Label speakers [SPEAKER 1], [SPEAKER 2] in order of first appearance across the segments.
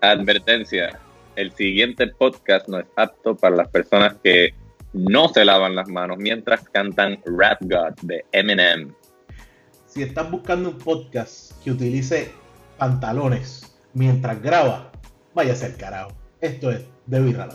[SPEAKER 1] Advertencia, el siguiente podcast no es apto para las personas que no se lavan las manos mientras cantan Rap God de Eminem.
[SPEAKER 2] Si estás buscando un podcast que utilice pantalones mientras graba, vaya a ser carajo. Esto es The Birra.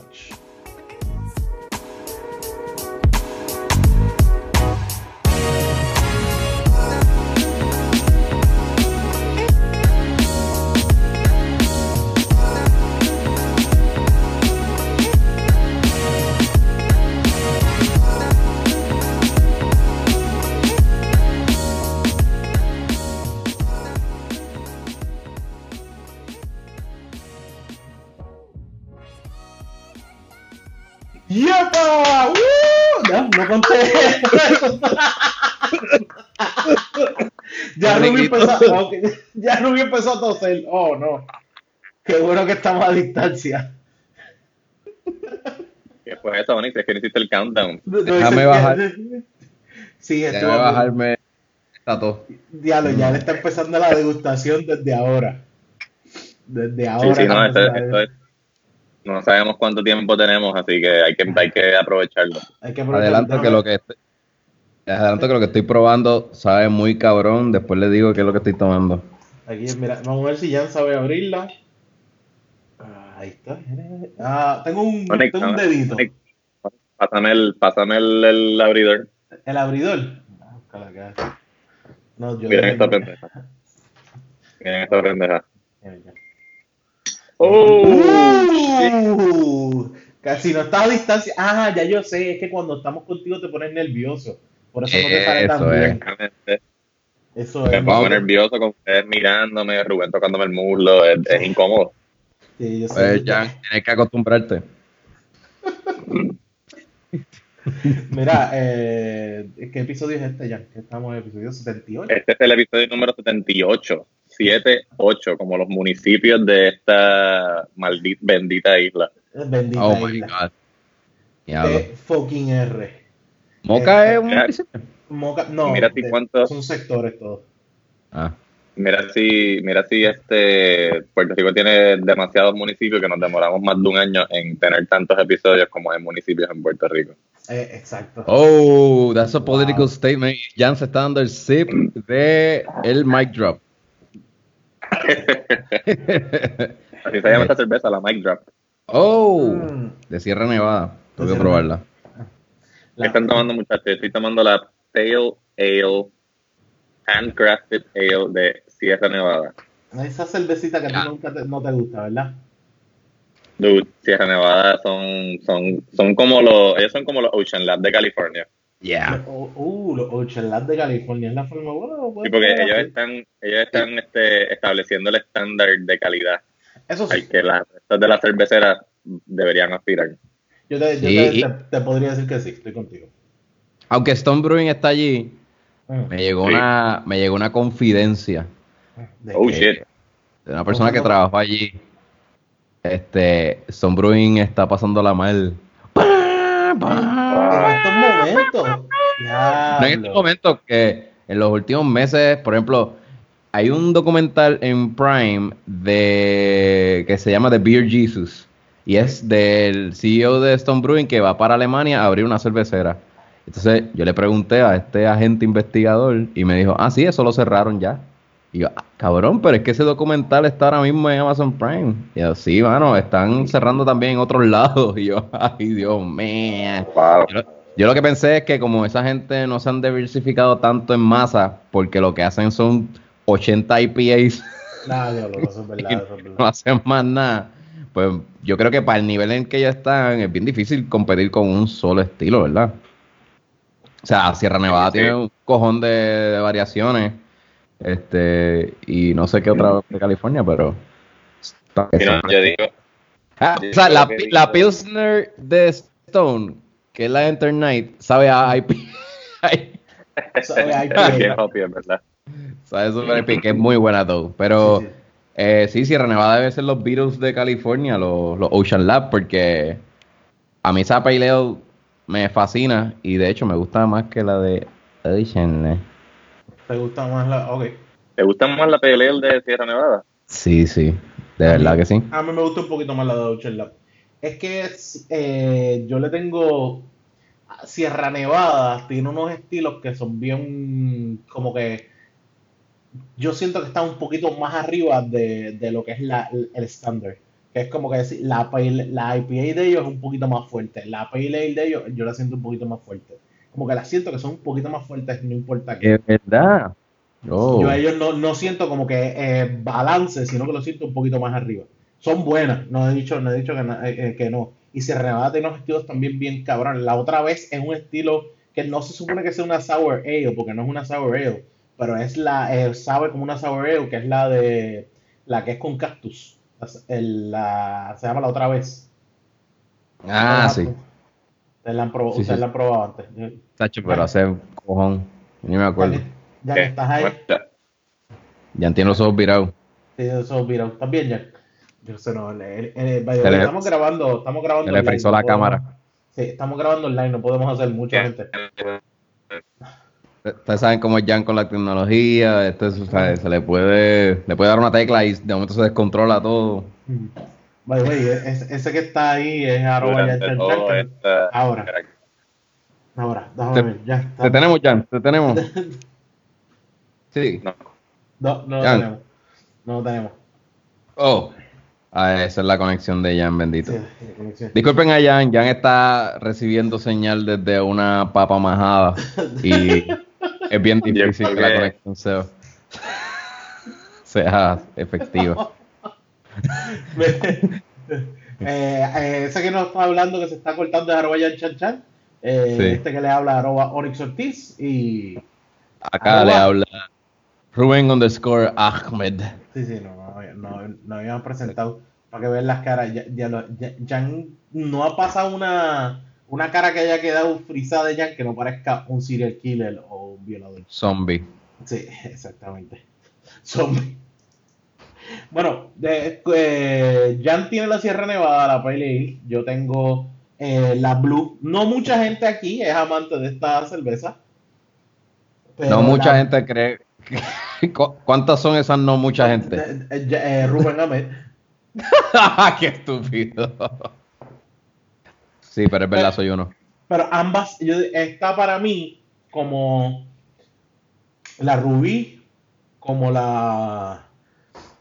[SPEAKER 2] Rubí empezó, ok, ya Rubí empezó a toser. Oh, no. Qué bueno que estamos a distancia.
[SPEAKER 1] ¿Qué fue eso, Onyx? Es que no hiciste el countdown.
[SPEAKER 2] No, no,
[SPEAKER 3] Déjame bajar.
[SPEAKER 2] Sí,
[SPEAKER 3] Déjame bajarme esta tos.
[SPEAKER 2] Diablo, ya le está empezando la degustación desde ahora. Desde ahora.
[SPEAKER 1] sí, no,
[SPEAKER 2] está
[SPEAKER 1] esto,
[SPEAKER 2] empezando
[SPEAKER 1] esto es- no sabemos cuánto tiempo tenemos, así que hay que, hay que aprovecharlo.
[SPEAKER 2] Hay que aprovechar-
[SPEAKER 3] Adelanto que lo que adelanto que lo que estoy probando sabe muy cabrón. Después le digo qué es lo que estoy tomando.
[SPEAKER 2] Aquí, mira, vamos a ver si Jan sabe abrirla. Ah, ahí está. Ah, tengo un, tengo un dedito.
[SPEAKER 1] Pásame el, pásame el, el abridor.
[SPEAKER 2] El abridor. Ah, búscala acá. No, yo
[SPEAKER 1] Miren esta pendeja. Miren esta pendeja. ¡Oh!
[SPEAKER 2] Uh, casi no estás a distancia. Ah, ya yo sé, es que cuando estamos contigo te pones nervioso. Por eso no te sale tan
[SPEAKER 3] Eso
[SPEAKER 2] bien. Eso
[SPEAKER 1] Me
[SPEAKER 2] es.
[SPEAKER 1] pongo
[SPEAKER 3] Vamos.
[SPEAKER 1] nervioso con ustedes mirándome, Rubén tocándome el muslo, es, es incómodo.
[SPEAKER 2] Sí, yo sé.
[SPEAKER 3] Pues ya tienes que acostumbrarte.
[SPEAKER 2] Mira, eh, ¿qué episodio es este, Jan? Que Estamos en el episodio 78.
[SPEAKER 1] Este es el episodio número 78, 7, 8, como los municipios de esta maldita, bendita isla.
[SPEAKER 2] Bendita
[SPEAKER 3] Oh my god.
[SPEAKER 2] T fucking R.
[SPEAKER 3] Moca
[SPEAKER 2] eh,
[SPEAKER 3] es un
[SPEAKER 1] mira.
[SPEAKER 3] municipio.
[SPEAKER 2] Moca, no,
[SPEAKER 1] Mira si
[SPEAKER 2] de-
[SPEAKER 1] cuánto-
[SPEAKER 2] son sectores todos.
[SPEAKER 3] Ah.
[SPEAKER 1] Mira si, mira si este Puerto Rico tiene demasiados municipios que nos demoramos más de un año en tener tantos episodios como hay municipios en Puerto Rico.
[SPEAKER 2] Eh, exacto.
[SPEAKER 3] Oh, that's a political
[SPEAKER 2] Wow.
[SPEAKER 3] statement. Jan se está dando el sip de el mic drop.
[SPEAKER 1] Así se llama esta cerveza, la Mic Drop.
[SPEAKER 3] oh,
[SPEAKER 2] Mm.
[SPEAKER 3] de Sierra Nevada. Tengo que
[SPEAKER 2] Sierra
[SPEAKER 1] ¿Qué están tomando muchachos? Estoy tomando la Pale Ale, Handcrafted Ale de Sierra Nevada.
[SPEAKER 2] Esa cervecita que a ti
[SPEAKER 3] Ya.
[SPEAKER 2] nunca te- no te gusta, ¿verdad?
[SPEAKER 1] Dude, Sierra Nevada son, son, son como los, ellos son como los Ocean Lab de California.
[SPEAKER 3] Yeah.
[SPEAKER 2] Uh, uh, los Ocean Lab de California es la forma buena.
[SPEAKER 1] Sí, porque ellos están, ellos están este, estableciendo el estándar de calidad
[SPEAKER 2] Eso
[SPEAKER 1] al
[SPEAKER 2] sí,
[SPEAKER 1] que las restas de las cerveceras deberían aspirar.
[SPEAKER 2] Yo, te, yo
[SPEAKER 3] Sí,
[SPEAKER 2] te-
[SPEAKER 3] y-
[SPEAKER 2] te- te podría decir que sí, estoy contigo.
[SPEAKER 3] Aunque Stone Brewing está allí,
[SPEAKER 2] Mm.
[SPEAKER 3] me llegó
[SPEAKER 1] Sí.
[SPEAKER 3] una, me llegó una confidencia
[SPEAKER 2] De
[SPEAKER 1] Oh
[SPEAKER 2] que-
[SPEAKER 1] shit.
[SPEAKER 3] de una persona que
[SPEAKER 2] ¿Cómo?
[SPEAKER 3] trabajó allí. Este, Stone Brewing está pasándola mal. Pa, pa.
[SPEAKER 2] En estos momentos.
[SPEAKER 3] No en este
[SPEAKER 2] Diablo.
[SPEAKER 3] momento que en los últimos meses, por ejemplo, hay un documental en Prime de que se llama The Beer Jesus y es del CEO de Stone Brewing que va para Alemania a abrir una cervecera. Entonces yo le pregunté a este agente investigador y me dijo, ah, sí, eso lo cerraron ya. Y yo, "Ah, cabrón, pero es que ese documental está ahora mismo en Amazon Prime. Y yo, sí, mano, están cerrando también en otros lados. Y yo, ay, Dios mío.
[SPEAKER 1] Wow.
[SPEAKER 3] Yo, lo- yo lo que pensé es que como esa gente no se han diversificado tanto en masa, porque lo que hacen son 80 IPAs
[SPEAKER 2] Nah, eso es verdad, eso es
[SPEAKER 3] no hacen más nada, pues yo creo que para el nivel en que ellos están es bien difícil competir con un solo estilo, ¿verdad? O sea, Sierra Nevada
[SPEAKER 1] Sí.
[SPEAKER 3] tiene un cojón de, de variaciones, este, y no sé qué otra de California, pero...
[SPEAKER 1] Yo digo,
[SPEAKER 3] Ah,
[SPEAKER 1] Yo
[SPEAKER 3] o sea,
[SPEAKER 1] creo
[SPEAKER 3] la, la Pilsner de Stone, que es la Enter Night, sabe a IP.
[SPEAKER 2] Sabe a
[SPEAKER 1] ¿verdad?
[SPEAKER 3] sabe super IP, que es muy buena todo. Pero
[SPEAKER 2] Sí, sí.
[SPEAKER 3] Eh, sí, Sierra Nevada debe ser los Beatles de California, los, los Ocean Lab, porque a mí esa Pale Ale me fascina y de hecho me gusta más que la de Ocean Lab.
[SPEAKER 2] ¿Te gusta más la.? Ok.
[SPEAKER 1] ¿Te gusta más la Pale Ale de Sierra Nevada?
[SPEAKER 3] Sí, sí. De verdad que sí.
[SPEAKER 2] A mí me gusta un poquito más la de Doucher Lab. Es que eh, yo le tengo. Sierra Nevada tiene unos estilos que son bien. Como que. Yo siento que está un poquito más arriba de, de lo que es la, el estándar. Que es como que decir, la, la IPA de ellos es un poquito más fuerte. La Pale Ale de ellos yo la siento un poquito más fuerte. Como que la siento que son un poquito más fuertes, no importa qué.
[SPEAKER 3] Es verdad. Oh.
[SPEAKER 2] Yo a ellos no, no siento como que eh, balance, sino que lo siento un poquito más arriba. Son buenas, no he dicho, no he dicho que, na- eh, eh, que no. Y se tiene unos estilos también bien cabrones. La otra vez es un estilo que no se supone que sea una sour ale, porque no es una sour ale, pero es la, eh, sabe como una sour ale, que es la de, la que es con cactus. La- el- la- se llama la otra vez.
[SPEAKER 3] Ah, sí.
[SPEAKER 2] Ustedes la han probado,
[SPEAKER 3] Sí,
[SPEAKER 2] la han probado antes.
[SPEAKER 3] Tacho, pero hace un cojón. Ni me acuerdo.
[SPEAKER 2] Ya que estás ahí.
[SPEAKER 3] Ya entiendo los ojos virados.
[SPEAKER 2] Sí, eso mira, ¿también ya? Yo sé, no, el-
[SPEAKER 3] le-
[SPEAKER 2] estamos grabando, estamos grabando
[SPEAKER 3] Se le
[SPEAKER 2] online,
[SPEAKER 3] frizó
[SPEAKER 2] no
[SPEAKER 3] la
[SPEAKER 2] podemos-
[SPEAKER 3] cámara.
[SPEAKER 2] Sí, estamos grabando online, no podemos hacer mucho, gente.
[SPEAKER 3] Ustedes saben cómo es Jan con la tecnología. Esto es, o sea, se le puede, le puede dar una tecla y de momento se descontrola todo.
[SPEAKER 2] By the way, es- ese que está ahí es arroba ya
[SPEAKER 1] esta
[SPEAKER 2] Ahora, ahora, déjame
[SPEAKER 3] Te-
[SPEAKER 2] ver, ya está.
[SPEAKER 3] ¿Te tenemos, Jan? ¿Te tenemos? Sí.
[SPEAKER 1] No.
[SPEAKER 2] No, no lo
[SPEAKER 3] Jan.
[SPEAKER 2] tenemos. No lo tenemos.
[SPEAKER 3] Oh. Ah, esa es la conexión de Jan, bendito.
[SPEAKER 2] Sí.
[SPEAKER 3] Disculpen a Jan, Jan está recibiendo señal desde una papa majada y es bien difícil que la conexión sea, sea efectiva.
[SPEAKER 2] Eh, eh, ese que nos está hablando que se está cortando es arroba ya chan chan. Eh,
[SPEAKER 3] Sí.
[SPEAKER 2] Este que le habla arroba Onyx Ortiz y
[SPEAKER 3] Acá
[SPEAKER 2] Arroba.
[SPEAKER 3] le habla Rubén underscore Ahmed.
[SPEAKER 2] Sí, sí, no, no, no, no habíamos presentado para que vean las caras. Ya, ya, lo- ya- Jan no ha pasado una, una cara que haya quedado frisada de Jan que no parezca un serial killer o un violador.
[SPEAKER 3] Zombie.
[SPEAKER 2] Sí, exactamente. Zombie. Bueno, de- eh, Jan tiene la Sierra Nevada, la Pale Ale. Yo tengo eh, la Blue. No mucha gente aquí es amante de esta cerveza.
[SPEAKER 3] no mucha
[SPEAKER 2] la-
[SPEAKER 3] gente cree. ¿Cu- ¿Cuántas son esas no mucha gente?
[SPEAKER 2] Eh, eh, Rubén Ahmed.
[SPEAKER 3] ¡Qué estúpido! Sí, pero es verdad, soy uno.
[SPEAKER 2] Pero ambas, yo, está para mí como la Rubí, como la,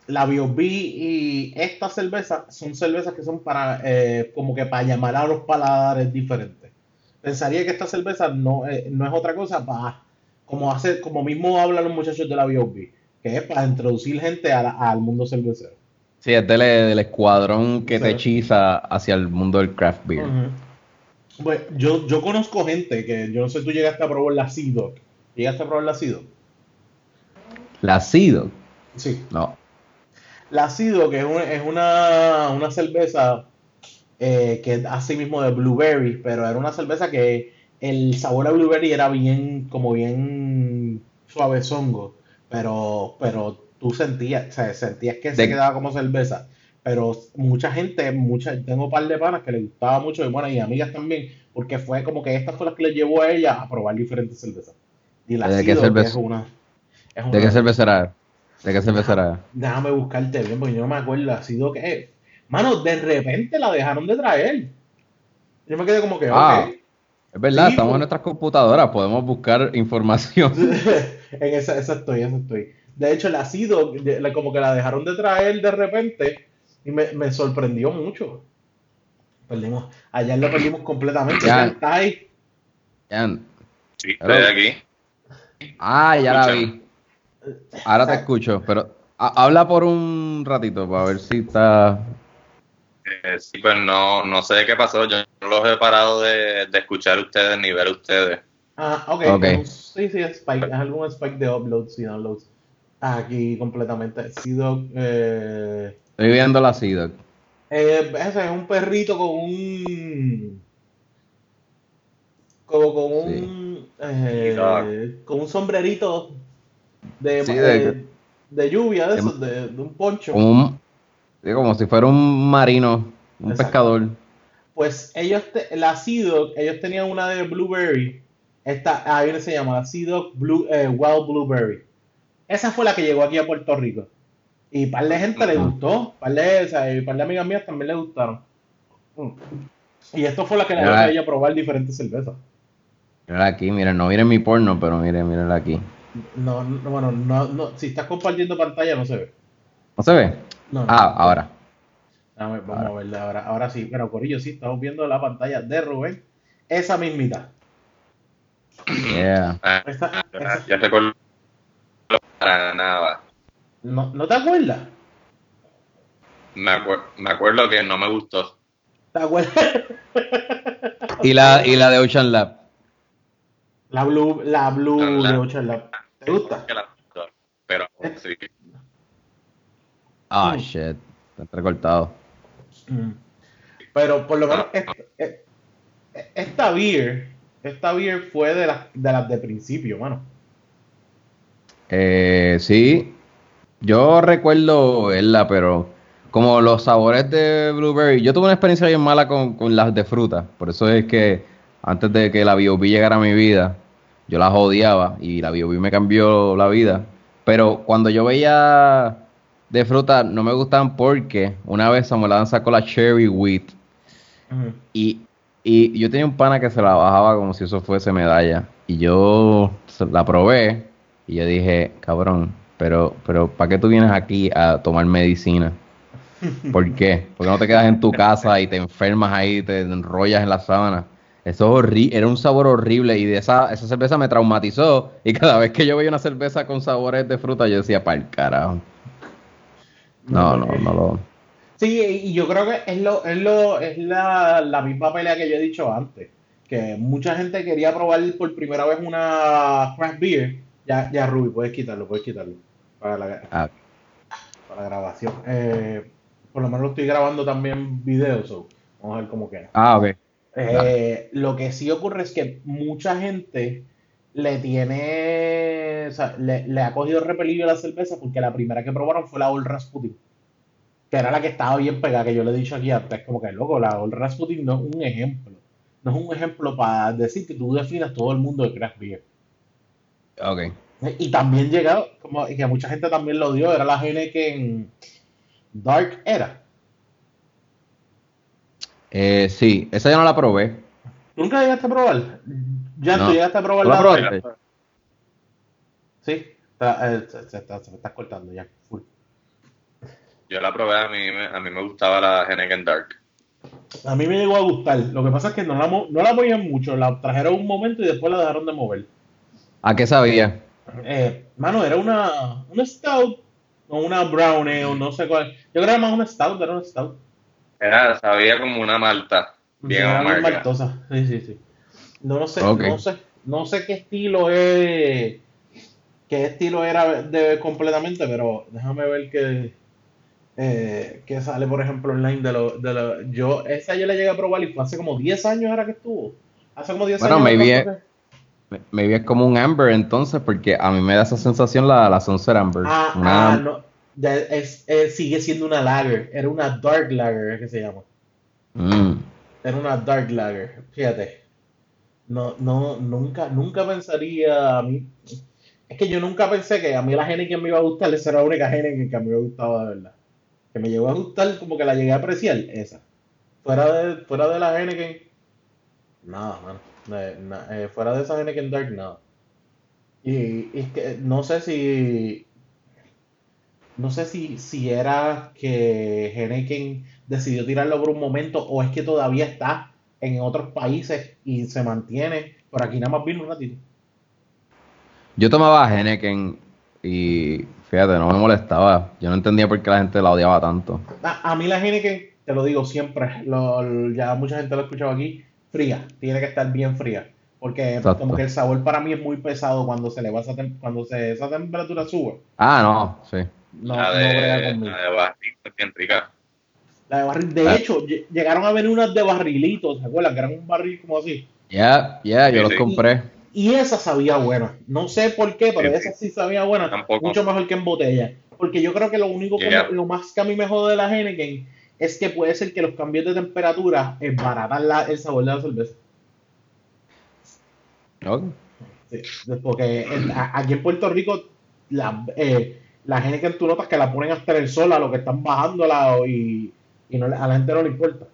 [SPEAKER 2] la B.O.B. y esta cerveza son cervezas que son para, eh, como que para llamar a los paladares diferentes. Pensaría que esta cerveza no, eh, no es otra cosa para, como hace, como mismo hablan los muchachos de la B.O.B., que es para introducir gente a la- al mundo cervecero.
[SPEAKER 3] Sí, es del, del escuadrón que te hechiza hacia el mundo del craft beer.
[SPEAKER 2] Pues, yo, yo conozco gente que, yo no sé, tú llegaste a probar la Dog. ¿Llegaste a probar la Dog?
[SPEAKER 3] La Cido.
[SPEAKER 2] Sí.
[SPEAKER 3] No.
[SPEAKER 2] La Dog es, un- es una, una cerveza eh, que es así mismo de blueberry, pero era una cerveza que el sabor a blueberry era bien, como bien suavezongo, pero, pero tú sentías, o sea, sentías que se quedaba como cerveza. Pero mucha gente, mucha, tengo un par de panas que le gustaba mucho, y bueno, y amigas también, porque fue como que esta fue la que le llevó a ella a probar diferentes cervezas. Y la
[SPEAKER 3] ¿De qué cerveza?
[SPEAKER 2] es una, es
[SPEAKER 3] ¿De
[SPEAKER 2] una-
[SPEAKER 3] qué cerveza era? ¿De qué cerveza era?
[SPEAKER 2] Déjame buscarte bien, porque yo no me acuerdo. Ha sido que. Mano, de repente la dejaron de traer. Yo me quedé como que,
[SPEAKER 3] Ah.
[SPEAKER 2] ok.
[SPEAKER 3] Es verdad,
[SPEAKER 2] Sí,
[SPEAKER 3] estamos
[SPEAKER 2] pues.
[SPEAKER 3] en nuestras computadoras, podemos buscar información.
[SPEAKER 2] en esa, esa estoy, esa estoy. De hecho, la sido como que la dejaron de traer de repente y me, me sorprendió mucho. Perdimos. Ayer lo perdimos completamente.
[SPEAKER 3] Ya.
[SPEAKER 2] Está ahí.
[SPEAKER 1] Sí, estoy aquí.
[SPEAKER 3] Ah, ya la vi. Ahora te escucho, pero ha- habla por un ratito para ver si está.
[SPEAKER 1] Eh, sí, pues no, no sé qué pasó. Yo no los he parado de, de escuchar ustedes ni ver ustedes.
[SPEAKER 2] Ah, ok.
[SPEAKER 3] Ok.
[SPEAKER 2] pues, Sí, sí, es spike. Es algún spike de uploads y downloads. Aquí completamente. Sido. Eh,
[SPEAKER 3] Estoy viendo la Cido.
[SPEAKER 2] Eh, ese es un perrito con un. Como con un. eh, con un sombrerito de,
[SPEAKER 3] Sí,
[SPEAKER 2] de,
[SPEAKER 3] de-
[SPEAKER 2] de lluvia, de
[SPEAKER 3] de-
[SPEAKER 2] esos, de, de un poncho.
[SPEAKER 3] Como, un- sí, como si fuera un marino, un
[SPEAKER 2] Exacto.
[SPEAKER 3] pescador.
[SPEAKER 2] Pues ellos, te- la Sea Dog, ellos tenían una de Blueberry. Esta, ahí se llama la Sea Dog Blue, eh, Wild Blueberry. Esa fue la que llegó aquí a Puerto Rico. Y par de gente le gustó, par de, o sea, y par de amigas mías también le gustaron. Mm. Y esto fue la que le dio a ella probar diferentes cervezas.
[SPEAKER 3] Mira aquí, miren, no miren mi porno, pero miren, miren aquí.
[SPEAKER 2] No, no, bueno, no, no, si estás compartiendo pantalla no se ve.
[SPEAKER 3] ¿No se ve?
[SPEAKER 2] No,
[SPEAKER 3] Ah, ahora.
[SPEAKER 2] Vamos a verla ahora. Ahora sí, pero Corillo, sí, estamos viendo la pantalla de Rubén. Esa mismita.
[SPEAKER 3] Yeah.
[SPEAKER 1] Ah,
[SPEAKER 2] Esa- esa-
[SPEAKER 1] ya recuerdo para nada.
[SPEAKER 2] ¿No, ¿No te acuerdas?
[SPEAKER 1] Me, acuer- me acuerdo que no me gustó.
[SPEAKER 2] ¿Te acuerdas?
[SPEAKER 3] Y la, y la de Ocean Lab.
[SPEAKER 2] La Blue, la Blue
[SPEAKER 1] La-
[SPEAKER 2] de Ocean Lab. ¿Te gusta?
[SPEAKER 1] Que la- Pero sí.
[SPEAKER 3] Ah, shit. Está entrecortado.
[SPEAKER 2] Mm. Pero por lo menos esta, eh, esta beer, esta beer fue de las de las de principio, mano.
[SPEAKER 3] Eh, sí, yo recuerdo verla, pero como los sabores de blueberry, yo tuve una experiencia bien mala con, con las de fruta, por eso es que antes de que la B.O.B. llegara a mi vida, yo las odiaba y la B.O.B. me cambió la vida, pero cuando yo veía de fruta no me gustaban porque una vez Samuel Adams sacó la Cherry Wheat y, y yo tenía un pana que se la bajaba como si eso fuese medalla. Y yo la probé y yo dije, cabrón, pero, pero ¿para qué tú vienes aquí a tomar medicina? ¿Por qué? Porque no te quedas en tu casa y te enfermas ahí, te enrollas en la sábana. Eso es horrible, era un sabor horrible y de esa, esa cerveza me traumatizó. Y cada vez que yo veía una cerveza con sabores de fruta, yo decía, para el carajo. No, no, no lo.
[SPEAKER 2] Sí, y yo creo que es lo, es lo, es la, la misma pelea que yo he dicho antes. Que mucha gente quería probar por primera vez una craft beer. Ya, ya Ruby, puedes quitarlo, puedes quitarlo. Para la,
[SPEAKER 3] Ah,
[SPEAKER 2] para la grabación. Eh, por lo menos lo estoy grabando también video, so vamos a ver cómo queda.
[SPEAKER 3] ah, ok.
[SPEAKER 2] Eh, lo que sí ocurre es que mucha gente le tiene, o sea, le, le ha cogido repelillo a la cerveza porque la primera que probaron fue la Old Rasputin, que era la que estaba bien pegada, que yo le he dicho aquí antes, como que loco, la Old Rasputin no es un ejemplo, no es un ejemplo para decir que tú definas todo el mundo de craft beer.
[SPEAKER 3] Ok.
[SPEAKER 2] Y también llegado, como y que mucha gente también lo dio, era la Heineken Dark Era.
[SPEAKER 3] Eh, sí, esa yo no la probé.
[SPEAKER 2] ¿Tú nunca llegaste a probar? Ya
[SPEAKER 3] No.
[SPEAKER 2] tú llegaste a probar
[SPEAKER 3] ¿Tú la
[SPEAKER 2] la
[SPEAKER 3] probaste?
[SPEAKER 2] Sí, está, eh, se, se está- se me está cortando ya. full.
[SPEAKER 1] Yo la probé, a mí, me- a mí me gustaba la Henneken Dark.
[SPEAKER 2] A mí me llegó a gustar. Lo que pasa es que no la, no la movían mucho. La trajeron un momento y después la dejaron de mover.
[SPEAKER 3] ¿A qué sabía?
[SPEAKER 2] Eh, mano, era una, una stout o una brownie o no sé cuál. Yo creo que era más una stout, era una stout.
[SPEAKER 1] Era, sabía como una malta. Bien
[SPEAKER 2] Era
[SPEAKER 1] amarga.
[SPEAKER 2] maltosa. Sí, sí, sí. No, no sé, no sé, no sé qué estilo es, qué estilo era de completamente, pero déjame ver que, eh, que sale, por ejemplo, online de lo, de lo, yo, esa yo la llegué a probar y fue hace como 10 años era que estuvo. Hace como 10
[SPEAKER 3] Bueno,
[SPEAKER 2] años.
[SPEAKER 3] maybe
[SPEAKER 2] ¿cuánto
[SPEAKER 3] Me- es como un Amber entonces, porque a mí me da esa sensación la, la Sunset Amber.
[SPEAKER 2] Ah,
[SPEAKER 3] Una-
[SPEAKER 2] ah, no. Es, sigue siendo una lager. Era una dark lager, es que se llama.
[SPEAKER 3] Mm.
[SPEAKER 2] Era una dark lager. Fíjate. No, no, nunca, nunca pensaría a mí. Es que yo nunca pensé que a mí la Heineken me iba a gustar. Esa era la única Heineken que a mí me gustaba de verdad. Que me llegó a gustar, como que la llegué a apreciar, esa. Fuera de, fuera de la Heineken, nada, mano. Eh, na- eh, fuera de esa Heineken Dark, nada. Y, y es que no sé si. No sé si, si era que Heineken decidió tirarlo por un momento o es que todavía está en otros países y se mantiene. Por aquí nada más vino un ratito.
[SPEAKER 3] Yo tomaba Henneken y fíjate, no me molestaba. Yo no entendía por qué la gente la odiaba tanto.
[SPEAKER 2] A, a mí la Heineken, te lo digo siempre, lo- ya mucha gente lo ha escuchado aquí, fría, tiene que estar bien fría. Porque
[SPEAKER 3] Exacto.
[SPEAKER 2] como que el sabor para mí es muy pesado cuando se le va esa, tem- cuando se, esa temperatura sube.
[SPEAKER 3] Ah, no, sí.
[SPEAKER 2] No,
[SPEAKER 1] la
[SPEAKER 2] no
[SPEAKER 1] de,
[SPEAKER 2] conmigo.
[SPEAKER 1] la de barril es bien rica.
[SPEAKER 2] La de barril, de
[SPEAKER 3] Ah.
[SPEAKER 2] hecho, lle- llegaron a venir unas de barrilitos, ¿se acuerdan? Que eran un barril como así.
[SPEAKER 3] Ya, ya, yo
[SPEAKER 1] Sí,
[SPEAKER 3] los
[SPEAKER 1] sí.
[SPEAKER 3] compré.
[SPEAKER 2] Y esa sabía buena. No sé por qué, pero
[SPEAKER 1] Sí,
[SPEAKER 2] esa sí sabía buena.
[SPEAKER 1] Tampoco.
[SPEAKER 2] Mucho mejor que en botella. Porque yo creo que lo único que
[SPEAKER 1] Yeah.
[SPEAKER 2] me- lo más que a mí me jode de la Heineken es que puede ser que los cambios de temperatura esbaratan la- el sabor de la cerveza.
[SPEAKER 3] Ok.
[SPEAKER 2] Sí, porque en- a- aquí en Puerto Rico la, eh, la Heineken tú notas que la ponen hasta en el sol a lo que están bajándola y, y no, le- a la gente no le importa.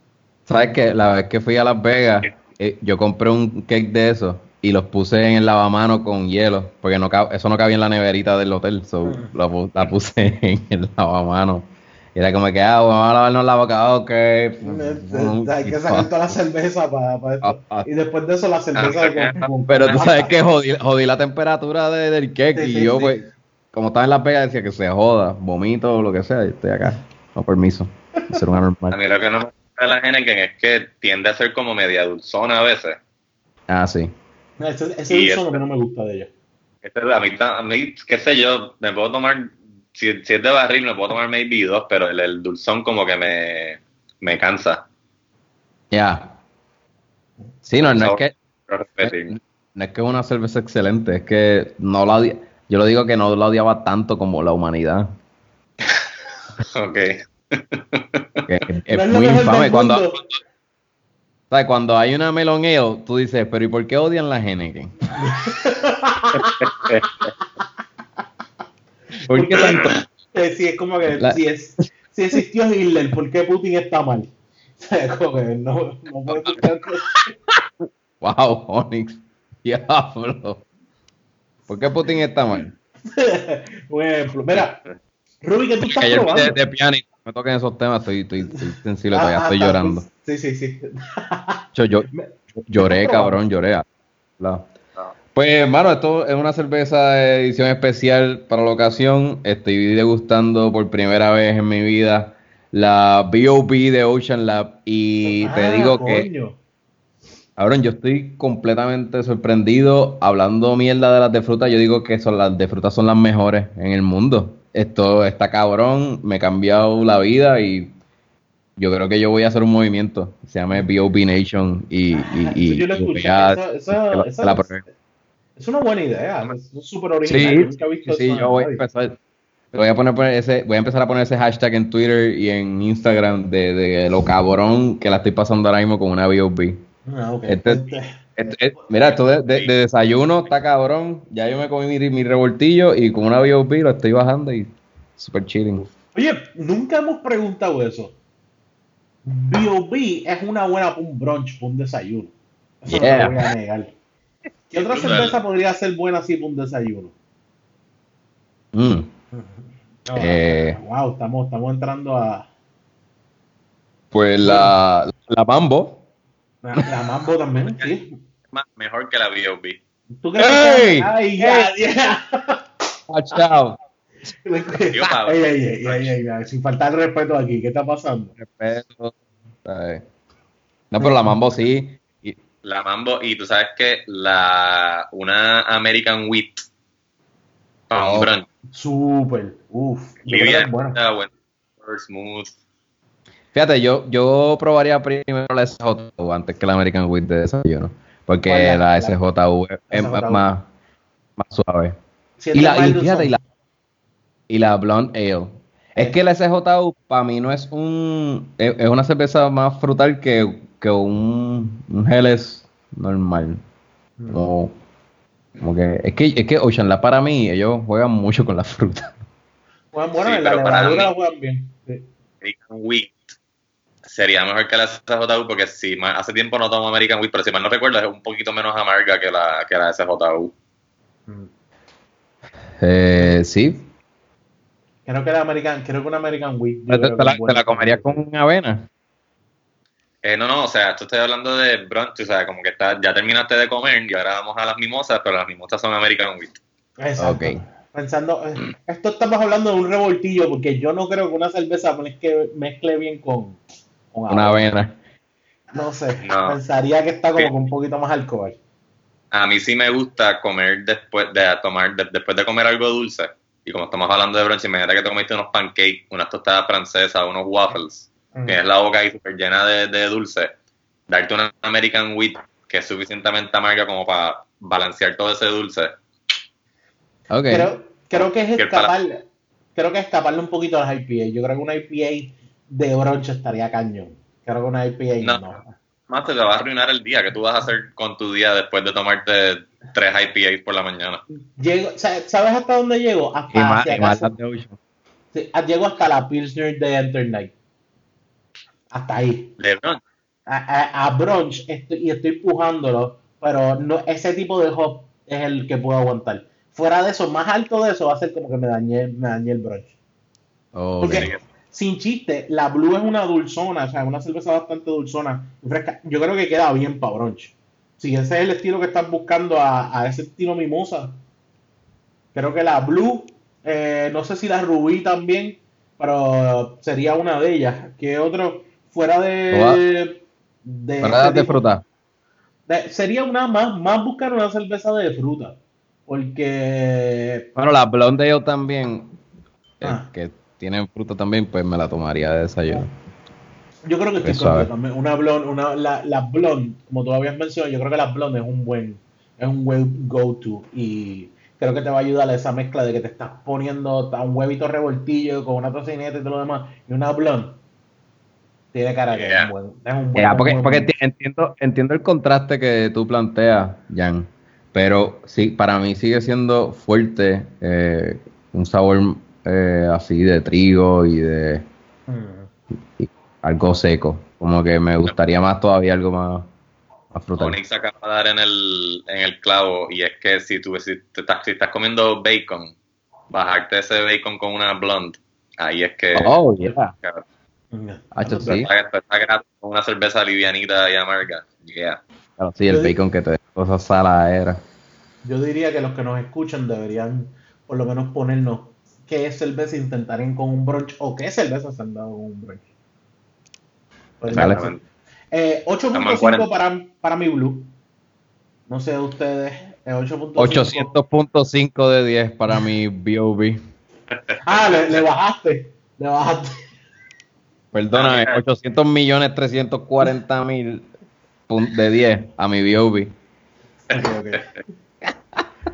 [SPEAKER 3] ¿Sabes qué? La vez que fui a Las Vegas, eh, yo compré un cake de esos y los puse en el lavamano con hielo, porque no eso no cabía en la neverita del hotel, so
[SPEAKER 2] Mm.
[SPEAKER 3] la, pu- la puse en el lavamano. Era como que, ah, vamos a lavarnos la boca, ok.
[SPEAKER 2] Hay que sacar toda la cerveza para, esto.
[SPEAKER 3] Ah.
[SPEAKER 2] Y después de eso la cerveza con-
[SPEAKER 3] Pero tú sabes que jodí, jodí la temperatura de- del cake
[SPEAKER 2] Sí,
[SPEAKER 3] y
[SPEAKER 2] sí,
[SPEAKER 3] yo,
[SPEAKER 2] sí.
[SPEAKER 3] pues, como estaba en Las Vegas, decía que se joda, vomito o lo que sea, y estoy acá. No permiso. Ser un
[SPEAKER 1] A
[SPEAKER 3] anormal.
[SPEAKER 1] mí lo que no me gusta de la Heineken es que tiende a ser como media dulzona a veces.
[SPEAKER 3] Ah, sí.
[SPEAKER 2] No, Ese, ese dulce
[SPEAKER 1] este-
[SPEAKER 2] que no me gusta de ella.
[SPEAKER 1] Este, a, mí, a mí, qué sé yo, me puedo tomar, si, si es de barril, me puedo tomar maybe dos, pero el, el dulzón como que me, me cansa.
[SPEAKER 3] Ya. Sí, no, no es que no es que es una cerveza excelente, es que no la odia- yo lo digo que no la odiaba tanto como la humanidad.
[SPEAKER 1] Ok.
[SPEAKER 3] que es muy infame. Cuando. ¿sabes? cuando hay una melon ale, tú dices, pero ¿y por qué odian la Heineken? ¿Por qué tanto?
[SPEAKER 2] Eh, sí, es como que
[SPEAKER 3] La-
[SPEAKER 2] si, es, si existió Hitler, ¿por qué Putin está mal? O sea, como que no, no cosas.
[SPEAKER 3] Wow, Onyx. Diablo. ¿Por qué Putin está mal?
[SPEAKER 2] Ejemplo, mira, Ruby, ¿qué tú estás
[SPEAKER 3] Ayer vi de,
[SPEAKER 2] probando?
[SPEAKER 3] de pianista, me toquen esos temas, estoy, estoy, estoy sensible,
[SPEAKER 2] Ah,
[SPEAKER 3] todavía
[SPEAKER 2] ah,
[SPEAKER 3] estoy
[SPEAKER 2] está,
[SPEAKER 3] llorando.
[SPEAKER 2] pues, Sí, sí, sí.
[SPEAKER 3] Yo, yo, lloré,
[SPEAKER 2] ¿Estás probando?
[SPEAKER 3] cabrón, lloré. La-
[SPEAKER 1] Ah.
[SPEAKER 3] Pues, hermano, esto es una cerveza de edición especial para la ocasión. Estoy degustando por primera vez en mi vida la B.O.B. de Ocean Lab. Y te
[SPEAKER 2] Ah,
[SPEAKER 3] digo que,
[SPEAKER 2] coño.
[SPEAKER 3] cabrón, yo estoy completamente sorprendido. Hablando mierda de las de fruta, yo digo que son las de fruta son las mejores en el mundo. Esto está cabrón, me ha cambiado la vida y yo creo que yo voy a hacer un movimiento. Se llama B.O.B. Nation y, y, y-
[SPEAKER 2] yo
[SPEAKER 3] voy
[SPEAKER 2] escuché.
[SPEAKER 3] a-
[SPEAKER 2] Eso- eso-
[SPEAKER 3] que la- que la
[SPEAKER 2] es- una buena idea, es súper
[SPEAKER 3] Sí,
[SPEAKER 2] original. yo nunca he visto
[SPEAKER 3] sí,
[SPEAKER 2] eso
[SPEAKER 3] yo voy a empezar. Voy a, poner, poner ese, voy a empezar a poner ese hashtag en Twitter y en Instagram de, de lo cabrón que la estoy pasando ahora mismo con una B.O.B.
[SPEAKER 2] Ah, ok.
[SPEAKER 3] Este-
[SPEAKER 2] Este-
[SPEAKER 3] Este- eh, mira, esto de, de- de desayuno está cabrón. Ya yo me comí mi, mi revoltillo y con una B.O.B. lo estoy bajando y super chilling.
[SPEAKER 2] Oye, nunca hemos preguntado eso. B.O.B. es una buena para un brunch, para un desayuno. Eso
[SPEAKER 3] Yeah.
[SPEAKER 2] no lo voy a negar. ¿Qué otra cerveza podría ser buena así para un desayuno?
[SPEAKER 3] Mm. Eh.
[SPEAKER 2] Wow, estamos, estamos entrando a
[SPEAKER 3] Pues la, la Mambo.
[SPEAKER 2] la, la Mambo también, sí.
[SPEAKER 1] Mejor que la B.O.B.
[SPEAKER 2] ¿Tú crees
[SPEAKER 3] ¡Ey!
[SPEAKER 2] que- Ay, ya, ya.
[SPEAKER 3] Watch out.
[SPEAKER 1] Digo, pa-
[SPEAKER 2] Ey, ey, ey, ey, ey, ey, sin faltar el respeto aquí, ¿qué está pasando?
[SPEAKER 3] Respeto. No, pero la Mambo sí.
[SPEAKER 1] La Mambo, y tú sabes que la una American Wheat para un
[SPEAKER 3] Oh.
[SPEAKER 1] brunch.
[SPEAKER 2] Súper, uff, buena,
[SPEAKER 1] smooth.
[SPEAKER 3] Fíjate, yo, yo probaría primero la SJU antes que la American Wheat de desayuno. Porque la
[SPEAKER 2] La-
[SPEAKER 3] SJU es, es
[SPEAKER 2] SJU.
[SPEAKER 3] más, más suave. Y la, y fíjate, y la, y la Blonde Ale. Es que la SJU para mí no es un. Es, es una cerveza más frutal que, que un, un Helles normal.
[SPEAKER 2] Mm.
[SPEAKER 3] Como, que, es que, es que Ocean Lab para mí, ellos juegan mucho con la fruta.
[SPEAKER 2] Bueno, bueno,
[SPEAKER 1] Sí,
[SPEAKER 2] en la
[SPEAKER 1] pero para
[SPEAKER 2] levadura
[SPEAKER 1] mí-
[SPEAKER 2] la juegan bien. Sí.
[SPEAKER 1] American Wheat sería mejor que la SJU porque si hace tiempo no tomo American Wheat, pero si mal no recuerdo es un poquito menos amarga que la, que la SJU.
[SPEAKER 3] Eh, sí.
[SPEAKER 2] Creo que la American, creo que una American Wheat.
[SPEAKER 3] ¿Te, la, te la comerías con avena?
[SPEAKER 1] Eh, no, no, o sea, esto estoy hablando de brunch, o sea, como que está, ya terminaste de comer y ahora vamos a las mimosas, pero las mimosas son American Wheat.
[SPEAKER 2] Exacto.
[SPEAKER 3] Ok.
[SPEAKER 2] Pensando, eh, esto estamos hablando de un revoltillo, porque yo no creo que una cerveza mezcle, mezcle bien con, con
[SPEAKER 3] Una
[SPEAKER 2] avena.
[SPEAKER 3] avena.
[SPEAKER 2] No sé,
[SPEAKER 1] No.
[SPEAKER 2] pensaría que está como
[SPEAKER 1] Sí.
[SPEAKER 2] con un poquito más alcohol.
[SPEAKER 1] A mí sí me gusta comer después de tomar de- después de comer algo dulce. Y como estamos hablando de brunch, imagínate que te comiste unos pancakes, unas tostadas francesas, unos waffles.
[SPEAKER 2] Mm.
[SPEAKER 1] tienes la boca ahí súper llena de, de dulce, darte una American Wheat que es suficientemente amarga como para balancear todo ese dulce.
[SPEAKER 3] Ok.
[SPEAKER 2] Creo, creo que es escapar, creo que es escaparle un poquito a las IPA. Yo creo que una IPA de brunch estaría cañón. Creo que una IPA no.
[SPEAKER 1] No. más te va a arruinar el día. ¿Qué tú vas a hacer con tu día después de tomarte tres IPAs por la mañana?
[SPEAKER 2] Llego, sa- ¿Sabes hasta dónde llego?
[SPEAKER 3] Y
[SPEAKER 2] Hasta,
[SPEAKER 3] más,
[SPEAKER 2] si
[SPEAKER 3] y más
[SPEAKER 2] sí, llego hasta la Pilsner de Enter Night. Hasta ahí.
[SPEAKER 1] LeBron,
[SPEAKER 2] A, a, estoy, y estoy pujándolo, pero no ese tipo de hop es el que puedo aguantar. Fuera de eso, más alto de eso va a ser como que me dañé, me dañé el brunch.
[SPEAKER 3] Ok.
[SPEAKER 2] Porque, sin chiste, la Blue es una dulzona, o sea, una cerveza bastante dulzona y fresca. Yo creo que queda bien para brunch. Si ese es el estilo que estás buscando a, a ese estilo mimosa, creo que la Blue, eh, no sé si la Rubí también, pero sería una de ellas. ¿Qué otro? Fuera de. de
[SPEAKER 3] Para
[SPEAKER 2] este
[SPEAKER 3] de fruta.
[SPEAKER 2] de- sería una más, más buscar una cerveza de fruta. Porque.
[SPEAKER 3] Bueno, la Blonde Ale también, eh,
[SPEAKER 2] Ah.
[SPEAKER 3] que tienen fruta también, pues me la tomaría de desayuno.
[SPEAKER 2] Yo creo que estoy
[SPEAKER 3] Es
[SPEAKER 2] con
[SPEAKER 3] suave.
[SPEAKER 2] también. Una blonde, una, la, la blonde, como tú habías mencionado, yo creo que la blonde es un buen, es un buen go-to. Y creo que te va a ayudar a esa mezcla de que te estás poniendo un huevito revoltillo con una tocineta y todo lo demás. Y una blonde tiene cara que es
[SPEAKER 1] Yeah.
[SPEAKER 2] un buen. Es un buen
[SPEAKER 3] Ya, porque, porque
[SPEAKER 2] buen-
[SPEAKER 3] enti- entiendo, entiendo el contraste que tú planteas, Jan, pero sí, para mí sigue siendo fuerte eh, un sabor eh, así de trigo y de
[SPEAKER 2] Mm.
[SPEAKER 3] y algo seco. Como que me gustaría más todavía algo más, más frutal.
[SPEAKER 1] Onyx acaba de dar en el, en el clavo y es que si tú si te estás, si estás comiendo bacon, bajarte ese bacon con una blonde, ahí es que
[SPEAKER 3] Oh, yeah.
[SPEAKER 2] Mm.
[SPEAKER 3] Hacho,
[SPEAKER 1] Está-
[SPEAKER 3] sí.
[SPEAKER 1] está gratis con una cerveza livianita y amarga. Yeah.
[SPEAKER 3] Claro, sí, el
[SPEAKER 2] Yo
[SPEAKER 3] bacon que te da cosas saladeras.
[SPEAKER 2] Yo diría que los que nos escuchan deberían por lo menos ponernos qué cerveza intentarían con un brunch o qué cerveza se han dado con un brunch. Pues.
[SPEAKER 1] Exactamente.
[SPEAKER 2] Eh,
[SPEAKER 1] Estamos en
[SPEAKER 2] 8.5
[SPEAKER 1] 40.
[SPEAKER 2] para, para mi blue. No sé ustedes. eh, 8.5.
[SPEAKER 3] 800.5 de 10 para mi B.O.B.
[SPEAKER 2] Ah, le, le bajaste. Le bajaste.
[SPEAKER 3] Perdóname,
[SPEAKER 1] Ah, mira.
[SPEAKER 3] 800 millones 340 mil de 10 a mi B.O.B.
[SPEAKER 2] Ok, ok.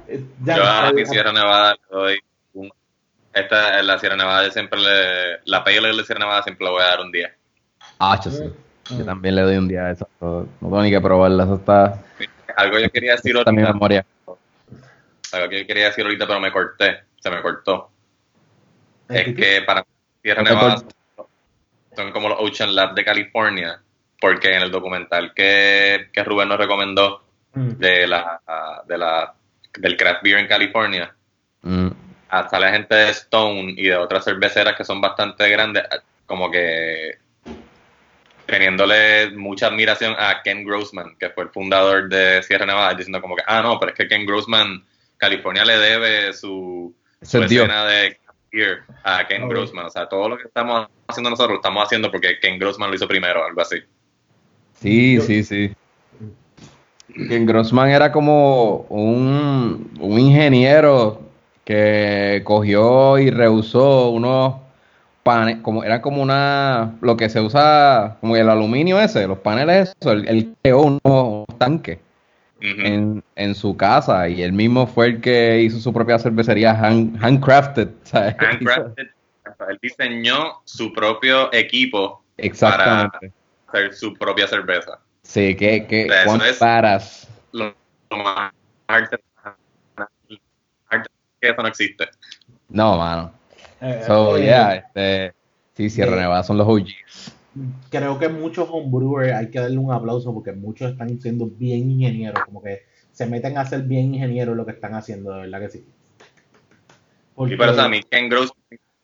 [SPEAKER 2] Eh,
[SPEAKER 1] Yo a mi Sierra Nevada le doy un, esta la Sierra Nevada yo siempre le, la Pale Ale de Sierra Nevada siempre le voy a dar un 10.
[SPEAKER 3] Ah, yo sí.
[SPEAKER 2] Mm.
[SPEAKER 3] Yo también le doy un día a eso. No tengo ni que probarla, eso está,
[SPEAKER 1] Algo yo quería decir
[SPEAKER 3] en mi
[SPEAKER 1] ahorita,
[SPEAKER 3] memoria.
[SPEAKER 1] algo que yo quería decir ahorita pero me corté, se me cortó. Es que para Sierra Nevada son como los Ocean Lab de California, porque en el documental que, que Rubén nos recomendó
[SPEAKER 2] mm,
[SPEAKER 1] de la, de la del craft beer en California,
[SPEAKER 3] Mm,
[SPEAKER 1] hasta la gente de Stone y de otras cerveceras que son bastante grandes, como que teniéndole mucha admiración a Ken Grossman, que fue el fundador de Sierra Nevada, diciendo como que, ah, no, pero es que Ken Grossman, California le debe su, su escena de a Ken. Grossman. O sea, todo lo que estamos haciendo nosotros lo estamos haciendo porque Ken Grossman lo hizo primero, algo así.
[SPEAKER 3] Sí,
[SPEAKER 2] Yo-
[SPEAKER 3] sí, sí. Ken Grossman era como un, un ingeniero que cogió y rehusó unos paneles, como era como una, lo que se usa, como el aluminio ese, los paneles, eso, él, él creó unos, unos tanques En, en su casa y él mismo fue el que hizo su propia cervecería hand- handcrafted. ¿sabes?
[SPEAKER 1] Handcrafted. Él diseñó su propio equipo
[SPEAKER 3] Exactamente.
[SPEAKER 1] para hacer su propia cerveza.
[SPEAKER 3] Sí, que, que
[SPEAKER 1] Eso
[SPEAKER 3] cuántas
[SPEAKER 1] es-. Lo, lo más que eso no existe.
[SPEAKER 3] No, mano.
[SPEAKER 2] eh,
[SPEAKER 3] So,
[SPEAKER 2] eh,
[SPEAKER 3] yeah, este, sí, Sierra
[SPEAKER 2] de-
[SPEAKER 3] Nevada son los OGs.
[SPEAKER 2] Creo que muchos homebrewers hay que darle un aplauso porque muchos están siendo bien ingenieros, como que se meten a ser bien ingenieros lo que están haciendo, de verdad que sí.
[SPEAKER 1] Y por eso a mí Ken Gross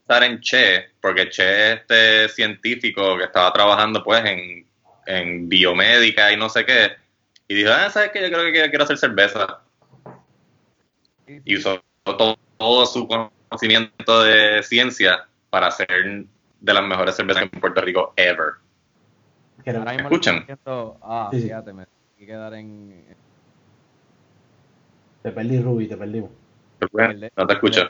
[SPEAKER 1] estar en Che, porque Che es este científico que estaba trabajando pues en, en biomédica y no sé qué, y dijo, ah, ¿sabes qué? Yo creo que quiero hacer cerveza. Y usó todo, todo su conocimiento de ciencia para hacer de las mejores cervezas en Puerto Rico ever.
[SPEAKER 3] Ahora mismo
[SPEAKER 1] escuchan?
[SPEAKER 3] ah,
[SPEAKER 2] Sí, sí.
[SPEAKER 3] fíjate, me tengo que quedar en...
[SPEAKER 2] te perdí, Ruby, te perdimos.
[SPEAKER 1] No te escucho.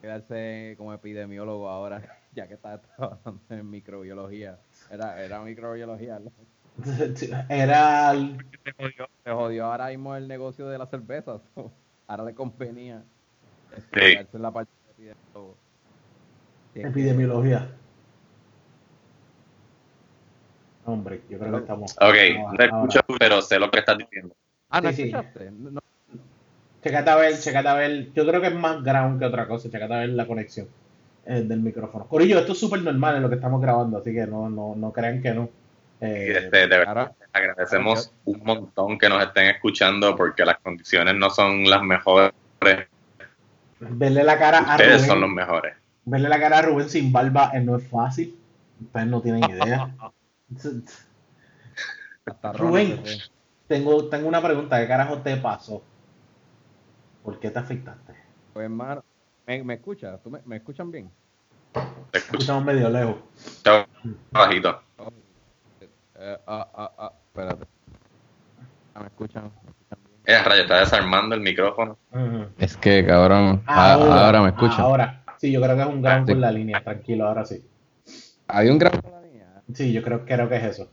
[SPEAKER 3] Quedarse como epidemiólogo ahora, ya que está trabajando en microbiología. Era, era microbiología. ¿no?
[SPEAKER 2] Era el-
[SPEAKER 3] Se jodió, se jodió ahora mismo el negocio de la cerveza. so, Ahora le convenía este,
[SPEAKER 1] Sí.
[SPEAKER 3] quedarse en la parte de epidemiólogo. Sí, es que-
[SPEAKER 2] epidemiología. Hombre, yo creo que estamos.
[SPEAKER 1] Ok, no te escucho, pero sé lo que estás diciendo.
[SPEAKER 3] Ah, ¿no
[SPEAKER 2] Sí, sí.
[SPEAKER 3] No.
[SPEAKER 2] Checate a ver, checate a ver. Yo creo que es más ground que otra cosa. Checate a ver la conexión eh, del micrófono. Corillo, esto es súper normal en lo que estamos grabando, así que no, no, no crean que no.
[SPEAKER 1] Y
[SPEAKER 2] Eh,
[SPEAKER 1] este, de verdad,
[SPEAKER 3] Ahora,
[SPEAKER 1] agradecemos un montón que nos estén escuchando porque las condiciones no son las mejores.
[SPEAKER 2] verle la cara a
[SPEAKER 1] Ustedes
[SPEAKER 2] Rubén.
[SPEAKER 1] son los mejores.
[SPEAKER 2] Verle la cara a Rubén sin barba eh, no es fácil. Ustedes no tienen idea. Rubén. Tengo, tengo una pregunta. ¿Qué carajo te pasó? ¿Por qué te afectaste?
[SPEAKER 3] Pues, hermano, ¿me, me escuchas? ¿Tú me, me escuchan bien?
[SPEAKER 1] Te escucho
[SPEAKER 2] Estamos medio lejos.
[SPEAKER 1] bajito.
[SPEAKER 3] Eh, ah, ah, ah, espérate. Ah, ¿Me escuchan?
[SPEAKER 1] Eh, rayo, está desarmando el micrófono.
[SPEAKER 3] Es que, cabrón, ah, ahora, me escuchan.
[SPEAKER 2] Ahora. Sí, yo creo que es un gran
[SPEAKER 3] Sí.
[SPEAKER 2] por la línea. Tranquilo, ahora sí.
[SPEAKER 3] Había un gran...
[SPEAKER 2] Sí, yo creo, creo que es eso.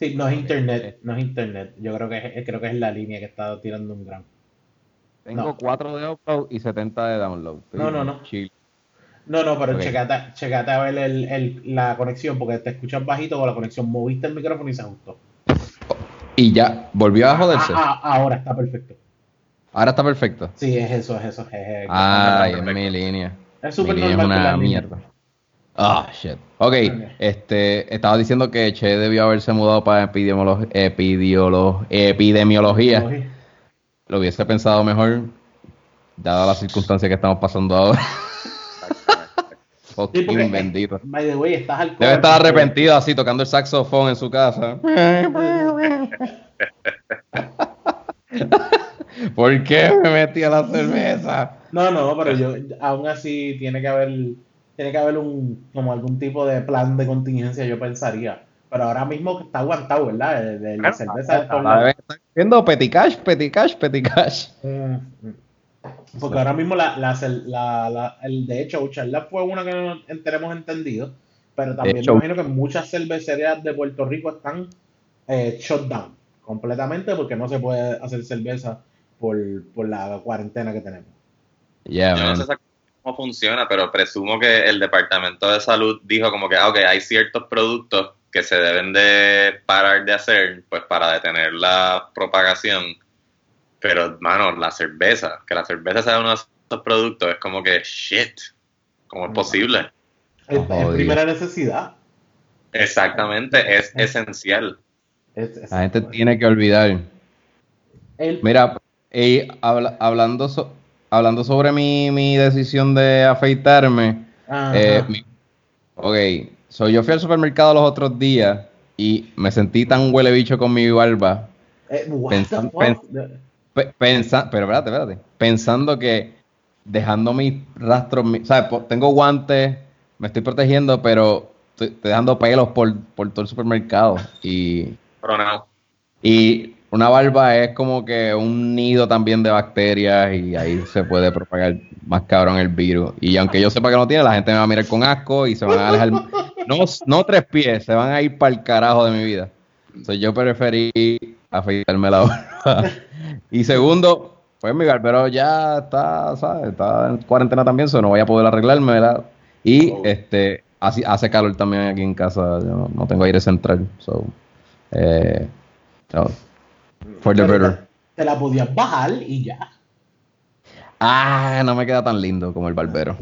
[SPEAKER 2] Sí, no es internet, no es internet. Yo creo que es, creo que es la línea que está tirando un gran.
[SPEAKER 3] Tengo
[SPEAKER 2] No.
[SPEAKER 3] 4 de upload y 70 de download. Estoy
[SPEAKER 2] No, no, no.
[SPEAKER 3] chill.
[SPEAKER 2] No, no, pero
[SPEAKER 3] Ok.
[SPEAKER 2] checate, checate a ver el, el- la conexión, porque te escuchas bajito con la conexión. Moviste el micrófono y se ajustó.
[SPEAKER 3] Y ya, volvió a joderse.
[SPEAKER 2] Ah, ah, ahora está perfecto.
[SPEAKER 3] Ahora está perfecto.
[SPEAKER 2] Sí, es eso, es eso. Es, es-
[SPEAKER 3] Ay,
[SPEAKER 2] es
[SPEAKER 3] mi línea.
[SPEAKER 2] Es súper
[SPEAKER 3] es
[SPEAKER 2] normal por
[SPEAKER 3] una mierda. Ah, shit. Ok,
[SPEAKER 2] Ok.
[SPEAKER 3] este, estaba diciendo que Che debió haberse mudado para epidemiolo- epidemiolo- epidemiología. Lo hubiese pensado mejor, dada las circunstancias que estamos pasando ahora.
[SPEAKER 2] Sí, porque,
[SPEAKER 3] Fucking
[SPEAKER 2] eh,
[SPEAKER 3] bendito.
[SPEAKER 2] By the way, estás al
[SPEAKER 3] Debe estar
[SPEAKER 2] porque-
[SPEAKER 3] arrepentido así, tocando el saxofón en su casa. ¿Por qué me metí a la cerveza?
[SPEAKER 2] No, no, pero yo, aún así tiene que haber, tiene que haber un, como algún tipo de plan de contingencia, yo pensaría. Pero ahora mismo está aguantado, ¿verdad? De, de la cerveza
[SPEAKER 3] La deben estar viendo peticash, peticash, peticash.
[SPEAKER 2] Mm. Porque ahora mismo la, la, la- la- el de hecho, Charla fue una que no en- tenemos entendido, pero también
[SPEAKER 3] hecho-
[SPEAKER 2] me imagino que muchas cervecerías de Puerto Rico están eh, shut down completamente porque no se puede hacer cerveza por, por la cuarentena que tenemos.
[SPEAKER 3] Yeah,
[SPEAKER 1] Yo no sé exactamente cómo funciona, pero presumo que el Departamento de Salud dijo como que, ah, ok, hay ciertos productos que se deben de parar de hacer, pues para detener la propagación. Pero, mano, la cerveza, que la cerveza sea uno de esos productos, es como que, shit, ¿cómo es posible?
[SPEAKER 2] Es, primera necesidad.
[SPEAKER 1] Exactamente, es esencial.
[SPEAKER 2] Es- es-
[SPEAKER 3] La gente tiene que olvidar.
[SPEAKER 2] el-
[SPEAKER 3] Mira, y habla- hablando, so- hablando sobre mi, mi decisión de afeitarme, eh, mi- ok, so yo fui al supermercado los otros días y me sentí tan huele bicho con mi barba,
[SPEAKER 2] Eh,
[SPEAKER 3] pensan-
[SPEAKER 2] fuck?
[SPEAKER 3] pe- pensa- pero espérate, espérate, pensando que dejando mis rastros, mi- ¿sabes? Tengo guantes, me estoy protegiendo, pero estoy, estoy dejando pelos por, por todo el supermercado y
[SPEAKER 1] Pero no,
[SPEAKER 3] Y una barba es como que un nido también de bacterias y ahí se puede propagar más cabrón el virus. Y aunque yo sepa que no tiene, la gente me va a mirar con asco y se van a alejar. No, no tres pies, se van a ir para el carajo de mi vida. Entonces yo preferí afeitarme la barba. Y segundo, pues mi barbero ya está, ¿sabes? Está en cuarentena también, so no voy a poder arreglarme, ¿verdad? Y
[SPEAKER 1] Oh.
[SPEAKER 3] este hace calor también aquí en casa, yo no, no tengo aire central. So, eh, no. For the better.
[SPEAKER 2] Te, te la podías bajar y ya.
[SPEAKER 3] Ah, no me queda tan lindo como el barbero.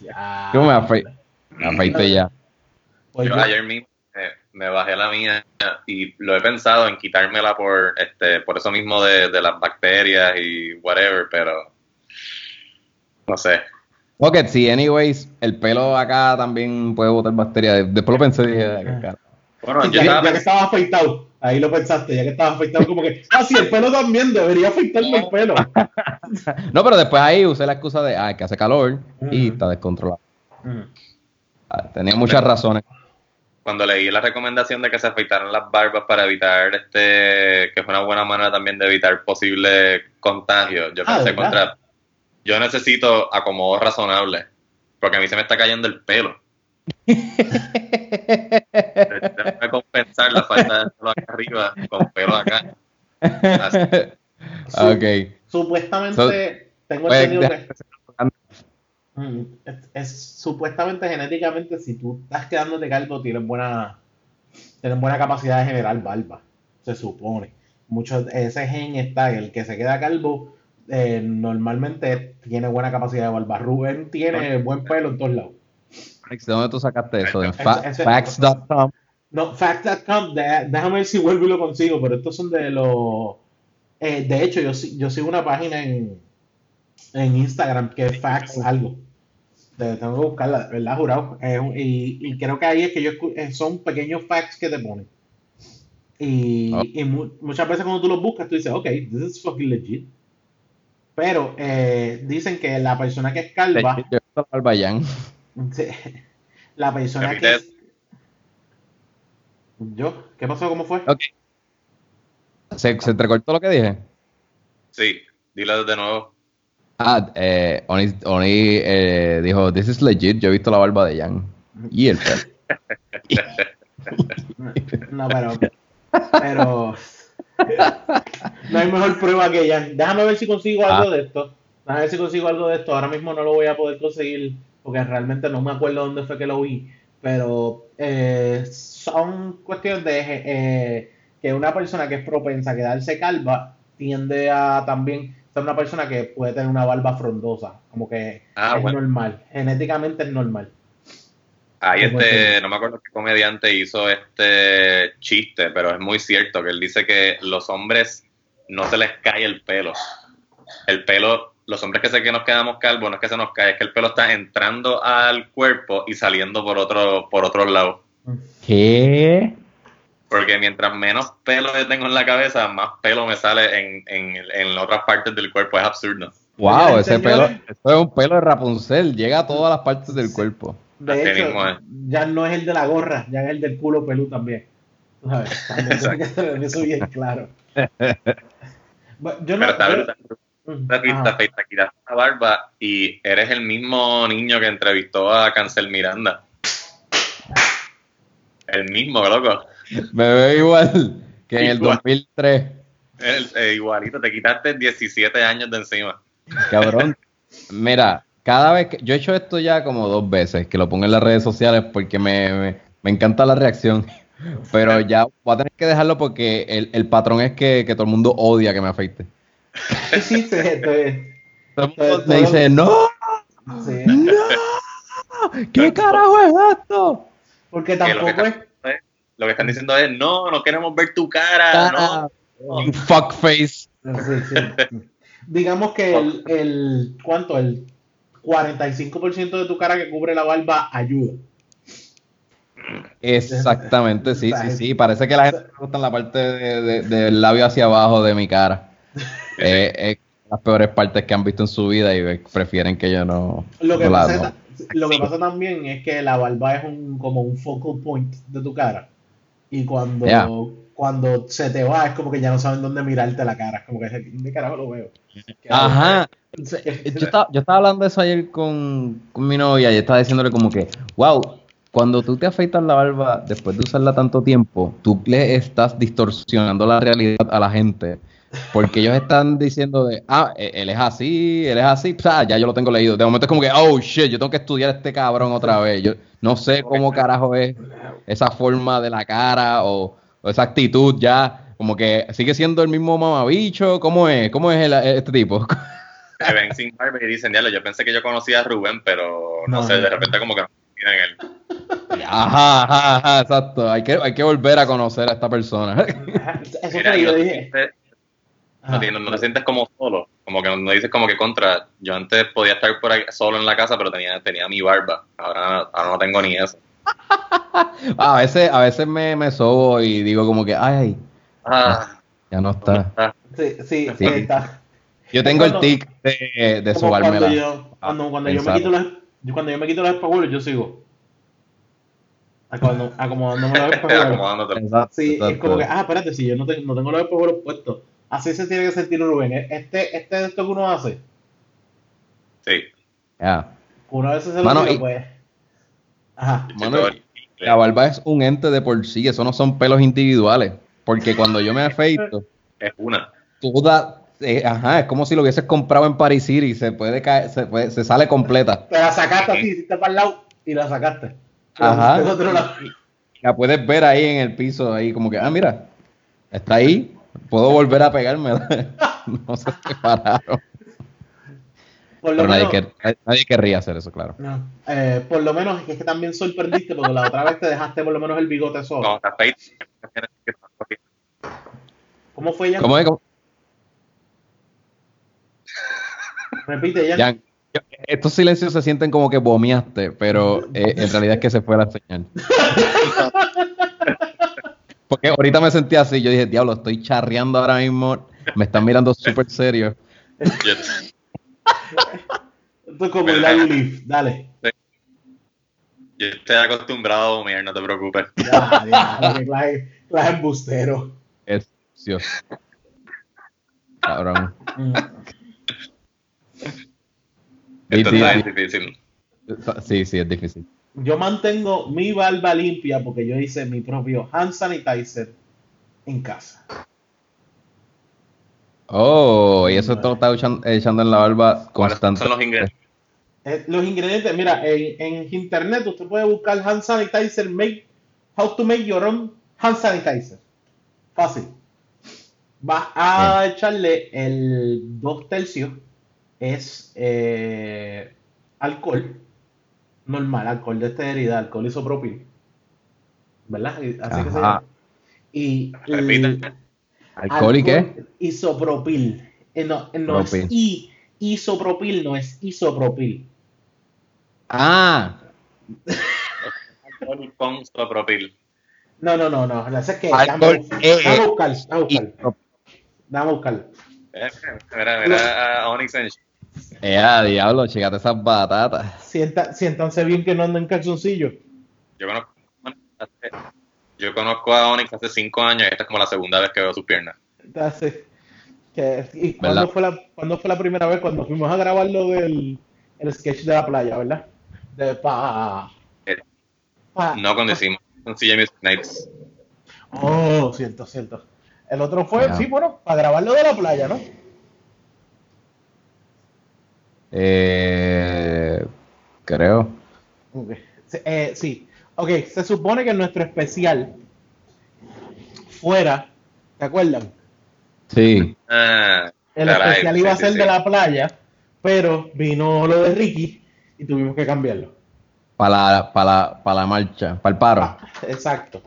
[SPEAKER 2] Ya.
[SPEAKER 3] Yo me, afe me afeité ya.
[SPEAKER 2] Pues
[SPEAKER 1] yo
[SPEAKER 2] yo-
[SPEAKER 1] ayer mismo eh, me bajé la mía y lo he pensado en quitármela por este por eso mismo de, de las bacterias y whatever, pero no sé.
[SPEAKER 3] Ok, sí, anyways, el pelo acá también puede botar bacterias. Después lo pensé y dije, "Ah, qué cara".
[SPEAKER 1] Bueno,
[SPEAKER 2] Sí,
[SPEAKER 1] yo
[SPEAKER 2] ya,
[SPEAKER 1] estaba
[SPEAKER 2] ya que estaba afeitado, ahí lo pensaste, ya que estaba afeitado, como que, ah, sí, el pelo también, debería afeitarme el pelo.
[SPEAKER 3] No, pero después ahí usé la excusa de, ah, que hace calor y está descontrolado. Ah, Tenía muchas razones.
[SPEAKER 1] cuando leí la recomendación de que se afeitaran las barbas para evitar este, que es una buena manera también de evitar posibles contagios, yo
[SPEAKER 2] Ah,
[SPEAKER 1] pensé contra, yo necesito acomodo razonable, porque a mí se me está cayendo el pelo. Tengo que compensar la falta de pelo acá arriba con pelo acá. Así.
[SPEAKER 3] ok.
[SPEAKER 2] Supuestamente,
[SPEAKER 3] So-
[SPEAKER 2] tengo
[SPEAKER 3] Pues,
[SPEAKER 2] entendido que mm, es, es- supuestamente genéticamente, si tú estás quedándote calvo, tienes buena tienen buena capacidad de generar barba, se supone. Mucho, ese gen está, el que se queda calvo, eh, normalmente tiene buena capacidad de barba. Rubén tiene buen pelo en todos lados.
[SPEAKER 3] ¿De dónde tú sacaste eso? ¿En facts.com?
[SPEAKER 2] No, facts.com, déjame ver si vuelvo y lo consigo, pero estos son de los... Eh, de hecho, yo, yo sigo una página en, en Instagram que es facts algo. tengo que buscarla, ¿verdad, jurado? y, y, creo que ahí es que yo eh, son pequeños facts que te ponen. Y, ah. y muchas veces cuando tú los buscas, tú dices, ok, this is fucking legit. Pero eh, dicen que la persona que es calva. La persona que es. ¿Yo? ¿Qué pasó? ¿Cómo fue?
[SPEAKER 3] ¿Se, ¿Se entrecortó lo que dije?
[SPEAKER 1] Sí, dilo de nuevo.
[SPEAKER 3] Ah, eh, Oni, Oni eh, dijo, this is legit, yo he visto la barba de Jan. Y el pelo.
[SPEAKER 2] no, pero... Pero... no hay mejor prueba que Jan. Déjame ver si consigo algo ah. de esto. Déjame ver si consigo algo de esto. Ahora mismo no lo voy a poder conseguir porque realmente no me acuerdo dónde fue que lo vi. Pero eh, son cuestiones de eh, que una persona que es propensa a quedarse calva tiende a también ser una persona que puede tener una barba frondosa, como que ah, es normal, genéticamente es normal.
[SPEAKER 1] Ahí este, no me acuerdo qué comediante hizo este chiste, pero es muy cierto que él dice que los hombres no se les cae el pelo. El pelo, los hombres que sé que nos quedamos calvos, no es que se nos cae, es que el pelo está entrando al cuerpo y saliendo por otro, por otro lado.
[SPEAKER 3] ¿Qué?
[SPEAKER 1] Porque mientras menos pelo yo tengo en la cabeza, más pelo me sale en, en, en otras partes del cuerpo. Es absurdo.
[SPEAKER 3] Wow, ese pelo, eso es un pelo de Rapunzel, llega a todas las partes del cuerpo.
[SPEAKER 2] De hecho, ya no es el de la gorra, ya es el del culo pelú también. Que tener eso bien claro.
[SPEAKER 1] yo no, Pero está Te quitas la barba y eres el mismo niño que entrevistó a Cancel Miranda. El mismo, loco.
[SPEAKER 3] Me veo igual que en el 2003.
[SPEAKER 1] Eh, igualito, te quitaste 17 años de encima.
[SPEAKER 3] Cabrón. Mira, cada vez que yo he hecho esto ya como dos veces, que lo pongo en las redes sociales porque me, encanta la reacción. Pero ya voy a tener que dejarlo porque el, patrón es que, todo el mundo odia que me afeite.
[SPEAKER 2] Sí,
[SPEAKER 3] me dice, no, no, ¿qué carajo es esto?
[SPEAKER 2] Porque tampoco es
[SPEAKER 1] lo que están diciendo es, no, no queremos ver tu cara, no.
[SPEAKER 3] Fuck face.
[SPEAKER 2] Digamos que el, el, ¿cuánto? El 45% de tu cara que cubre la barba ayuda.
[SPEAKER 3] Exactamente, sí, sí, sí. Parece que la gente le gusta la parte del labio hacia abajo de mi cara. eh, es las peores partes que han visto en su vida y prefieren que yo no.
[SPEAKER 2] Lo que, pasa, lo que pasa también es que la barba es un, como un focal point de tu cara y cuando, cuando se te va es como que ya no saben dónde mirarte la cara, como que de carajo lo veo.
[SPEAKER 3] Ajá. yo, estaba, yo estaba hablando de eso ayer con, con mi novia y estaba diciéndole como que, wow, cuando tú te afeitas la barba después de usarla tanto tiempo, tú le estás distorsionando la realidad a la gente. Porque ellos están diciendo de, ah, e, él es así, él es así, sea, ya yo lo tengo leído. De momento es como que, oh shit, yo tengo que estudiar a este cabrón otra vez. Yo no sé cómo carajo es esa forma de la cara o, esa actitud ya, como que sigue siendo el mismo mamabicho. ¿Cómo es? ¿Cómo es este tipo?
[SPEAKER 1] Que ven sin barba y dicen, diablo, yo pensé que yo conocía a Rubén, pero no, sé, de repente como que no en él.
[SPEAKER 3] Ajá, ajá, ajá, exacto. Hay que, hay que volver a conocer a esta persona.
[SPEAKER 1] Eso Mira, yo dije. No, te, sientes como solo, como que no, dices como que contra. Yo antes podía estar por ahí solo en la casa, pero tenía, tenía mi barba. Ahora, ahora no tengo ni eso.
[SPEAKER 3] a veces, a veces me, me sobo y digo como que, ay,
[SPEAKER 1] ah,
[SPEAKER 3] ya no está.
[SPEAKER 2] Sí, sí, sí, está.
[SPEAKER 3] Yo tengo el tic de, de sobarme
[SPEAKER 2] cuando yo, cuando, cuando yo me quito los, cuando yo me quito los espejuelos, yo sigo. acomodándome los espejuelos. Sí, es como que, ah, espérate, si yo no, no tengo los espejuelos puestos Así se tiene que sentir Rubén. Este, este de esto que uno hace.
[SPEAKER 1] Sí.
[SPEAKER 3] Ya.
[SPEAKER 2] Una vez se lo tira, pues.
[SPEAKER 3] Ajá. la barba es un ente de por sí, eso no son pelos individuales. Porque cuando yo me afeito.
[SPEAKER 1] es una.
[SPEAKER 3] Toda. Eh, ajá, es como si lo hubieses comprado en Paris City, se puede caer, se, puede, se sale completa.
[SPEAKER 2] Te la sacaste así, hiciste para el lado y la sacaste.
[SPEAKER 3] Ajá. la puedes ver ahí en el piso, ahí como que, ah, mira, está ahí, puedo volver a pegarme. no se separaron. Por lo Pero menos, nadie, querría hacer eso, claro.
[SPEAKER 2] No, eh, por lo menos es que también sorprendiste porque la otra vez te dejaste por lo menos el bigote solo. ¿Cómo fue ya? ¿Cómo es? Repite ya.
[SPEAKER 3] estos silencios se sienten como que vomiaste, pero eh, en realidad es que se fue la señal. Porque ahorita me sentí así, yo dije, diablo, estoy charreando ahora mismo, me están mirando súper serio.
[SPEAKER 2] Esto es como el lift, dale.
[SPEAKER 1] Yo estoy acostumbrado a vomitar, no te preocupes.
[SPEAKER 2] Ya, ya, clase, embustero.
[SPEAKER 3] Es Dios. Cabrón.
[SPEAKER 1] Esto es difícil.
[SPEAKER 3] Sí, sí, es difícil.
[SPEAKER 2] Yo mantengo mi barba limpia porque yo hice mi propio hand sanitizer en casa.
[SPEAKER 3] Oh, y eso todo está echando, en la barba constante.
[SPEAKER 1] son los ingredientes?
[SPEAKER 2] Eh, los ingredientes, mira, en, internet usted puede buscar hand sanitizer, make, how to make your own hand sanitizer. Fácil. Va a echarle el dos tercios, es eh, alcohol, normal, alcohol de esterilidad, alcohol isopropil. ¿Verdad? Así que se llama. Y
[SPEAKER 3] ¿Alcohol y qué?
[SPEAKER 2] Isopropil. Eh, no, no es I, isopropil, no es isopropil.
[SPEAKER 3] Ah.
[SPEAKER 1] alcohol con isopropil.
[SPEAKER 2] No, no, no, no. Es que alcohol, dame, a buscar, dame a buscar. Dame a buscar.
[SPEAKER 1] Mira, mira a Onyx en
[SPEAKER 3] eh, diablo, checate esas batatas.
[SPEAKER 2] Sienta, siéntanse bien que no anden en calzoncillo.
[SPEAKER 1] Yo conozco yo conozco a Onyx hace cinco años y esta es como la segunda vez que veo sus piernas.
[SPEAKER 2] ¿Y cuándo fue, la, fue la primera vez? Cuando fuimos a grabar lo del el sketch de la playa, ¿verdad? De pa,
[SPEAKER 1] eh, no cuando hicimos con CJ Nights.
[SPEAKER 2] Oh, cierto, cierto. El otro fue, sí, bueno, para grabar lo de la playa, ¿no?
[SPEAKER 3] Eh, creo.
[SPEAKER 2] Eh, sí. Ok, se supone que nuestro especial fuera, ¿te acuerdan?
[SPEAKER 3] Sí.
[SPEAKER 1] Ah,
[SPEAKER 2] el especial iba a ser de la playa, pero vino lo de Ricky y tuvimos que cambiarlo.
[SPEAKER 3] Para la, para la, marcha, para el paro. Ah,
[SPEAKER 2] exacto,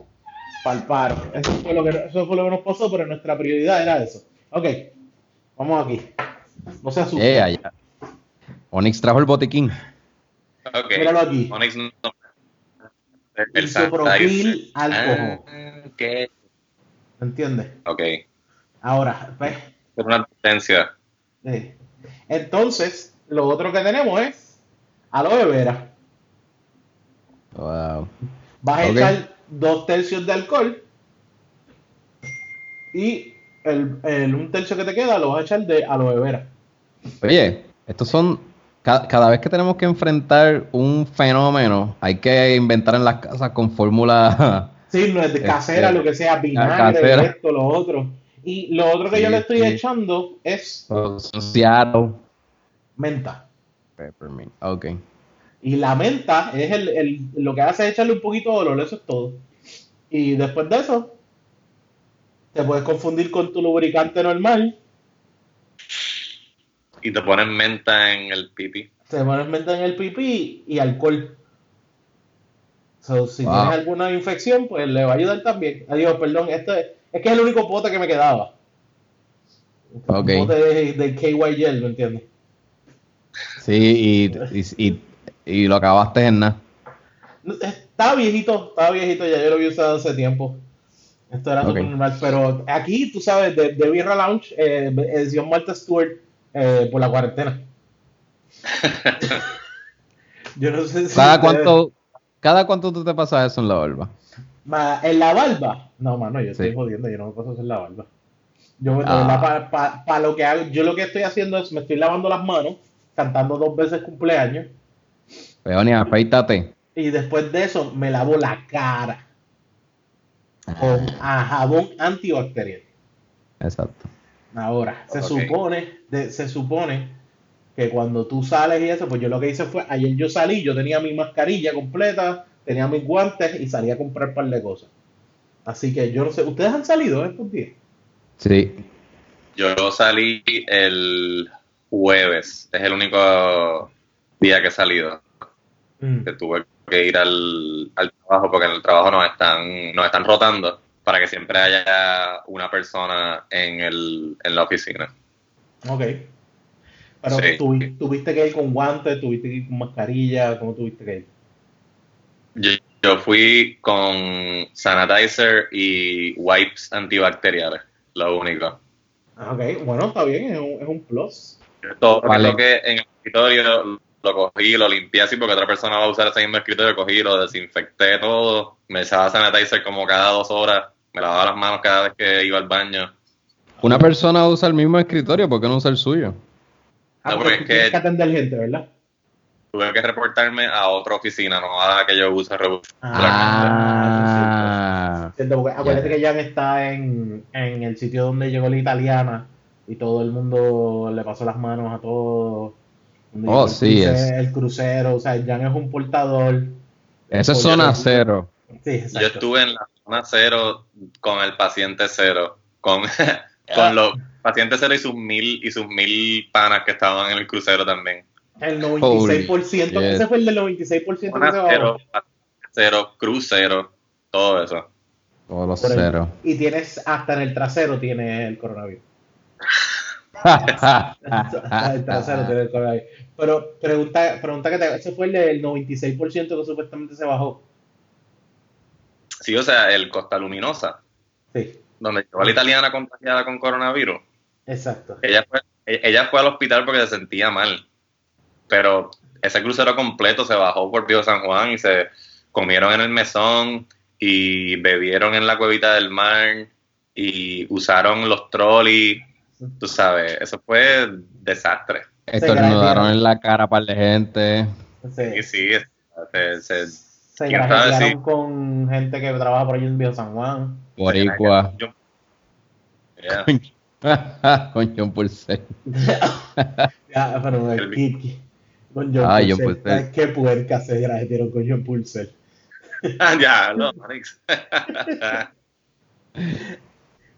[SPEAKER 2] para el paro. Eso fue, lo que, eso fue lo que nos pasó, pero nuestra prioridad era eso. Ok, vamos aquí. No se asusten.
[SPEAKER 3] Eh. Onyx trajo el botiquín.
[SPEAKER 1] Ok.
[SPEAKER 2] Míralo aquí.
[SPEAKER 1] Onyx no,
[SPEAKER 2] el isopropil alcohol. Ah,
[SPEAKER 1] okay.
[SPEAKER 2] ¿Entiendes?
[SPEAKER 1] Ok.
[SPEAKER 2] Ahora, pues.
[SPEAKER 1] Es una potencia.
[SPEAKER 2] Entonces, lo otro que tenemos es aloe vera.
[SPEAKER 3] Wow.
[SPEAKER 2] Vas a echar dos tercios de alcohol y el, el, un tercio que te queda lo vas a echar de aloe vera.
[SPEAKER 3] Oye, estos son cada, vez que tenemos que enfrentar un fenómeno, hay que inventar en las casas con fórmula.
[SPEAKER 2] Sí, no es de casera, este, lo que sea, vinagre, esto, lo otro. Y lo otro que yo le estoy echando es.
[SPEAKER 3] Seattle.
[SPEAKER 2] Menta.
[SPEAKER 3] Peppermint, ok.
[SPEAKER 2] Y la menta es el, el, lo que hace es echarle un poquito de olor, eso es todo. Y después de eso, te puedes confundir con tu lubricante normal
[SPEAKER 1] y te ponen menta en el pipí.
[SPEAKER 2] Te ponen menta en el pipí y alcohol. So, si tienes alguna infección, pues le va a ayudar también. Adiós, perdón, este es que es el único pote que me quedaba.
[SPEAKER 3] Ok.
[SPEAKER 2] pote de, KY Gel, ¿me entiendes?
[SPEAKER 3] Sí, y, y, lo acabaste en nada.
[SPEAKER 2] Estaba viejito, estaba viejito, ya yo lo había usado hace tiempo. Esto era okay. normal, pero aquí, tú sabes, de, de Birra Lounge, eh, edición Malta Stewart, eh, por la cuarentena. Yo no sé si.
[SPEAKER 3] ¿Cada cuánto, ¿Cada cuánto tú te pasas eso en la barba?
[SPEAKER 2] ¿En la barba? No, mano, yo estoy jodiendo, yo no me paso eso en la barba. Yo, ah. para lo que hago, yo lo que estoy haciendo es me estoy lavando las manos, cantando dos veces cumpleaños.
[SPEAKER 3] Peonia, afeítate.
[SPEAKER 2] Y después de eso me lavo la cara con ah. jabón antibacterial.
[SPEAKER 3] Exacto.
[SPEAKER 2] Ahora, se supone, se supone que cuando tú sales y eso, pues yo lo que hice fue, ayer yo salí, yo tenía mi mascarilla completa, tenía mis guantes y salía a comprar un par de cosas. Así que yo no sé, ¿ustedes han salido estos días?
[SPEAKER 3] Sí.
[SPEAKER 1] Yo salí el jueves, es el único día que he salido.
[SPEAKER 2] Mm.
[SPEAKER 1] Que tuve que ir al, al trabajo porque en el trabajo nos están, nos están rotando para que siempre haya una persona en, el, en la oficina.
[SPEAKER 2] Ok. Pero
[SPEAKER 1] Sí.
[SPEAKER 2] tuvi- tuviste que ir con guantes, tuviste que ir con mascarilla, ¿cómo tuviste que ir?
[SPEAKER 1] Yo, yo fui con sanitizer y wipes antibacteriales, lo único.
[SPEAKER 2] Ah, ok, bueno, está bien, es un, es un plus.
[SPEAKER 1] Todo lo
[SPEAKER 3] Vale.
[SPEAKER 1] que en el escritorio lo cogí, lo limpié así porque otra persona va a usar ese mismo escritorio, cogí, lo desinfecté todo, me echaba sanitizer como cada dos horas, me lavaba las manos cada vez que iba al baño.
[SPEAKER 3] Una persona usa el mismo escritorio, ¿por qué no usa el suyo?
[SPEAKER 2] Ah,
[SPEAKER 1] No,
[SPEAKER 2] porque
[SPEAKER 1] porque
[SPEAKER 2] tú
[SPEAKER 1] es que-
[SPEAKER 2] que atender gente, ¿verdad?
[SPEAKER 1] Tuve que reportarme a otra oficina, no a la que yo uso regularmente.
[SPEAKER 3] Ah.
[SPEAKER 2] Cierto, porque acuérdate que Jan está en, en el sitio donde llegó la italiana y todo el mundo le pasó las manos a todos.
[SPEAKER 3] Oh, sí, es.
[SPEAKER 2] El crucero, o sea, Jan es un portador.
[SPEAKER 3] Esa es zona cero.
[SPEAKER 2] Sí, exacto.
[SPEAKER 1] Yo estuve en la zona cero con el paciente cero, con, con los pacientes cero y sus mil y sus mil panas que estaban en el crucero también.
[SPEAKER 2] El 96%,
[SPEAKER 3] Holy shit.
[SPEAKER 2] ese fue el del 96% que
[SPEAKER 1] Zona
[SPEAKER 2] se bajó.
[SPEAKER 1] cero, cero, cruz cero, todo eso.
[SPEAKER 3] Todos los ceros.
[SPEAKER 2] Y tienes, hasta en el trasero tienes el coronavirus. Hasta el trasero tiene el coronavirus. Pero pregunta, pregunta que te ese fue el del 96% que supuestamente se bajó.
[SPEAKER 1] Sí, o sea, el Costa Luminosa,
[SPEAKER 2] Sí,
[SPEAKER 1] donde llegó a la italiana contagiada con coronavirus,
[SPEAKER 2] exacto.
[SPEAKER 1] ella fue, e- ella fue al hospital porque se sentía mal. Pero ese crucero completo se bajó por Río San Juan y se comieron en el mesón y bebieron en la cuevita del mar y usaron los trolleys. Tú sabes, eso fue desastre.
[SPEAKER 3] Estornudaron en la cara para de gente.
[SPEAKER 1] Sí, sí, se- se-
[SPEAKER 2] se
[SPEAKER 1] si-
[SPEAKER 2] con gente que trabaja por allí en Viejo San Juan.
[SPEAKER 3] Boricua.
[SPEAKER 1] Yeah.
[SPEAKER 3] Con John Purcell.
[SPEAKER 2] Ya, pero
[SPEAKER 1] El-
[SPEAKER 2] ¿qué- qué? con John
[SPEAKER 3] John
[SPEAKER 2] Purcell.
[SPEAKER 3] Purcell.
[SPEAKER 2] Ay, Qué puerca se grajetearon con John Purcell.
[SPEAKER 1] ya, no, Alex.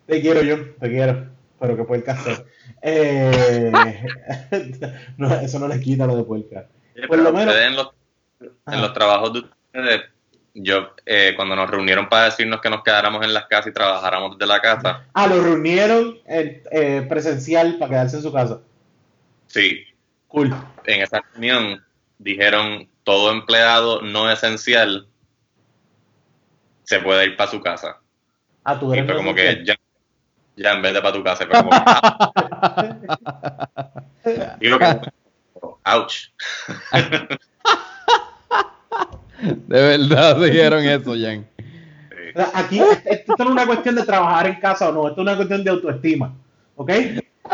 [SPEAKER 2] Te quiero, John, te quiero. Pero que puerca se. Eh, no, eso no le quita lo de puerca. Por lo menos-
[SPEAKER 1] en los,
[SPEAKER 2] Ajá.
[SPEAKER 1] en los trabajos de ustedes, yo, eh, cuando nos reunieron para decirnos que nos quedáramos en las casas y trabajáramos desde la casa,
[SPEAKER 2] Ah, lo reunieron en, eh, presencial para quedarse en su casa.
[SPEAKER 1] sí,
[SPEAKER 2] Cool.
[SPEAKER 1] en esa reunión dijeron todo empleado no esencial se puede ir para su casa.
[SPEAKER 2] Ah, tú
[SPEAKER 1] Y
[SPEAKER 2] eres
[SPEAKER 1] fue como que ya, ya en vez de para tu casa, fue como que, ah. Digo que, ouch.
[SPEAKER 3] De verdad dijeron eso, Jan.
[SPEAKER 2] Aquí esto no es una cuestión de trabajar en casa o no, esto es una cuestión de autoestima. ¿Ok?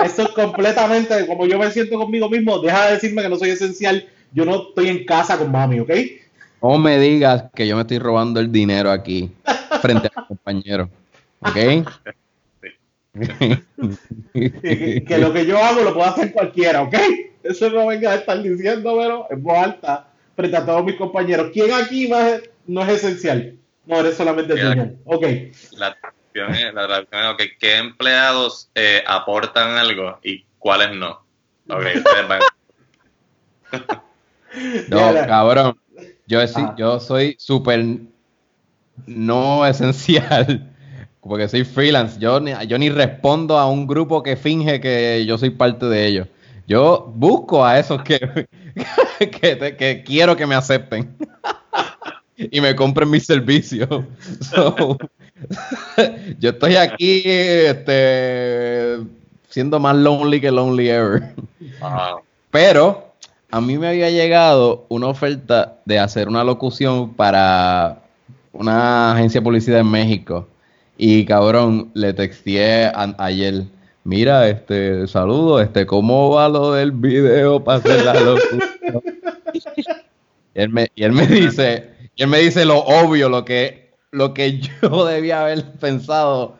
[SPEAKER 2] Esto es completamente como yo me siento conmigo mismo. Deja de decirme que no soy esencial. Yo no estoy en casa con mami, ¿ok?
[SPEAKER 3] No me digas que yo me estoy robando el dinero aquí frente a mi compañero. ¿Ok?
[SPEAKER 2] Que, que lo que yo hago lo puede hacer cualquiera, ¿ok? Eso no venga a estar diciéndomelo en voz alta frente a todos mis compañeros. ¿Quién aquí va a- no es esencial? No, eres solamente tú. Ok.
[SPEAKER 1] La traducción es, la traducción es, ok, ¿qué empleados eh, aportan algo y cuáles no? Ok, ustedes van.
[SPEAKER 3] No, cabrón. Yo,
[SPEAKER 2] Ah.
[SPEAKER 3] yo soy súper no esencial. Porque soy freelance. Yo ni, yo ni respondo a un grupo que finge que yo soy parte de ellos. Yo busco a esos que, que, te- que quiero que me acepten. y me compren mis servicios. So, yo estoy aquí este, siendo más lonely que lonely ever.
[SPEAKER 1] Wow.
[SPEAKER 3] Pero a mí me había llegado una oferta de hacer una locución para una agencia de publicidad en México. Y cabrón, le texteé a- ayer. Mira, este, saludo, este, ¿cómo va lo del video para hacer la locución? y, él me, y él me dice, y él me dice lo obvio, lo que, lo que yo debía haber pensado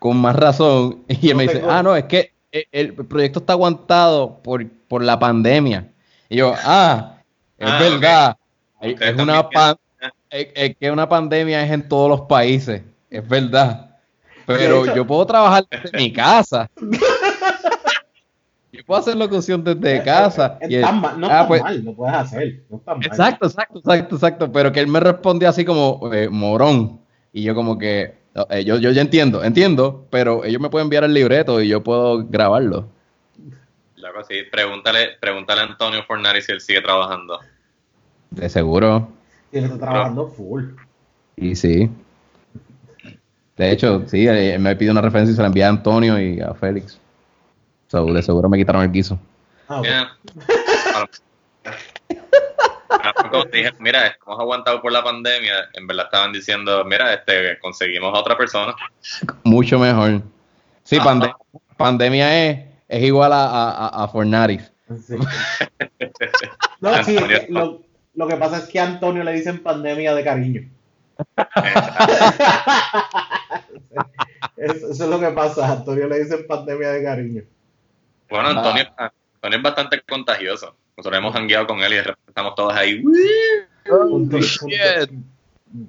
[SPEAKER 3] con más razón. Y él
[SPEAKER 2] No
[SPEAKER 3] me dice, ah, no, es que el, el proyecto está aguantado por, por la pandemia. Y yo, ah, es
[SPEAKER 1] Ah,
[SPEAKER 3] verdad. Es una,
[SPEAKER 1] también
[SPEAKER 3] pa- es, que una pandemia es en todos los países, es verdad. Pero yo puedo trabajar desde mi casa. Yo puedo hacer locución desde casa.
[SPEAKER 2] no ah, está pues mal, lo puedes hacer. No está mal.
[SPEAKER 3] Exacto, exacto, exacto, exacto. Pero que él me respondió así como eh, morón. Y yo como que, eh, yo, yo ya entiendo, entiendo, pero ellos me pueden enviar el libreto y yo puedo grabarlo.
[SPEAKER 1] Claro, sí. Pregúntale, pregúntale a Antonio Fornari si él sigue trabajando.
[SPEAKER 3] De seguro.
[SPEAKER 2] Y él está trabajando full.
[SPEAKER 3] Y sí. De hecho, sí, él me pide una referencia y se la envía a Antonio y a Félix de seguro me quitaron el guiso. Ah,
[SPEAKER 1] mira, hemos aguantado por la pandemia, en verdad estaban diciendo, mira, este, conseguimos a otra persona.
[SPEAKER 3] Mucho mejor. Sí, pandemia es, es igual a, a, a Fornaris.
[SPEAKER 2] no, sí, lo, lo, que pasa es que a Antonio le dicen pandemia de cariño. Eso, es lo que pasa, a Antonio le dicen pandemia de cariño.
[SPEAKER 1] Bueno, Antonio, Antonio es bastante contagioso. Nosotros hemos hangueado con él y de repente estamos todos ahí.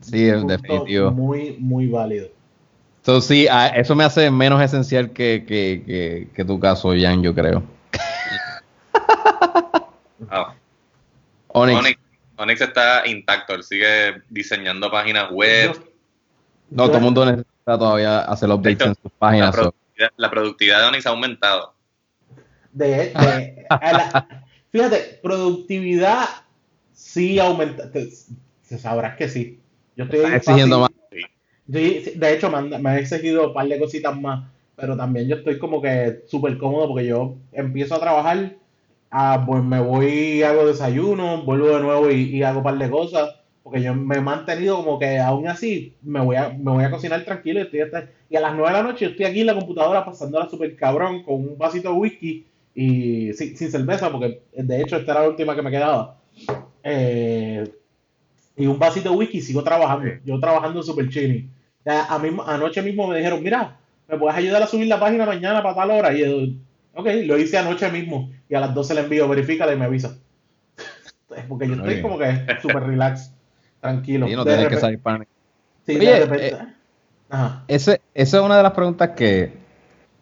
[SPEAKER 3] sí, en definitivo.
[SPEAKER 2] Muy, muy válido.
[SPEAKER 3] Entonces, sí, eso me hace menos esencial que, que, que, tu caso, Jan, yo creo.
[SPEAKER 1] Oh. Onyx. Onyx. Está intacto, él sigue diseñando páginas web.
[SPEAKER 3] No, todo el mundo necesita todavía hacer updates en sus páginas.
[SPEAKER 1] la productividad de Onyx ha aumentado
[SPEAKER 2] de, fíjate, productividad sí aumenta. se sabrás que sí. Yo estoy
[SPEAKER 3] exigiendo más.
[SPEAKER 2] de hecho, me han, exigido un par de cositas más, pero también yo estoy como que súper cómodo porque yo empiezo a trabajar, ah, pues me voy, hago desayuno, vuelvo de nuevo y, hago un par de cosas porque yo me he mantenido como que aún así me voy a, me voy a cocinar tranquilo y, estoy y a las 9 de la noche estoy aquí en la computadora pasándola súper cabrón con un vasito de whisky y sin, cerveza, porque de hecho esta era la última que me quedaba. Eh, y un vasito de whisky sigo trabajando. Yo trabajando super chilling. A mí, anoche mismo me dijeron, mira, ¿me puedes ayudar a subir la página mañana para tal hora? Y yo, ok, lo hice anoche mismo. Y a las 12 le envío, verifícala y me avisa. Porque yo estoy como que super relax, tranquilo.
[SPEAKER 3] Y no tienes que salir para Sí, de repente. Eh, esa es una de las preguntas que,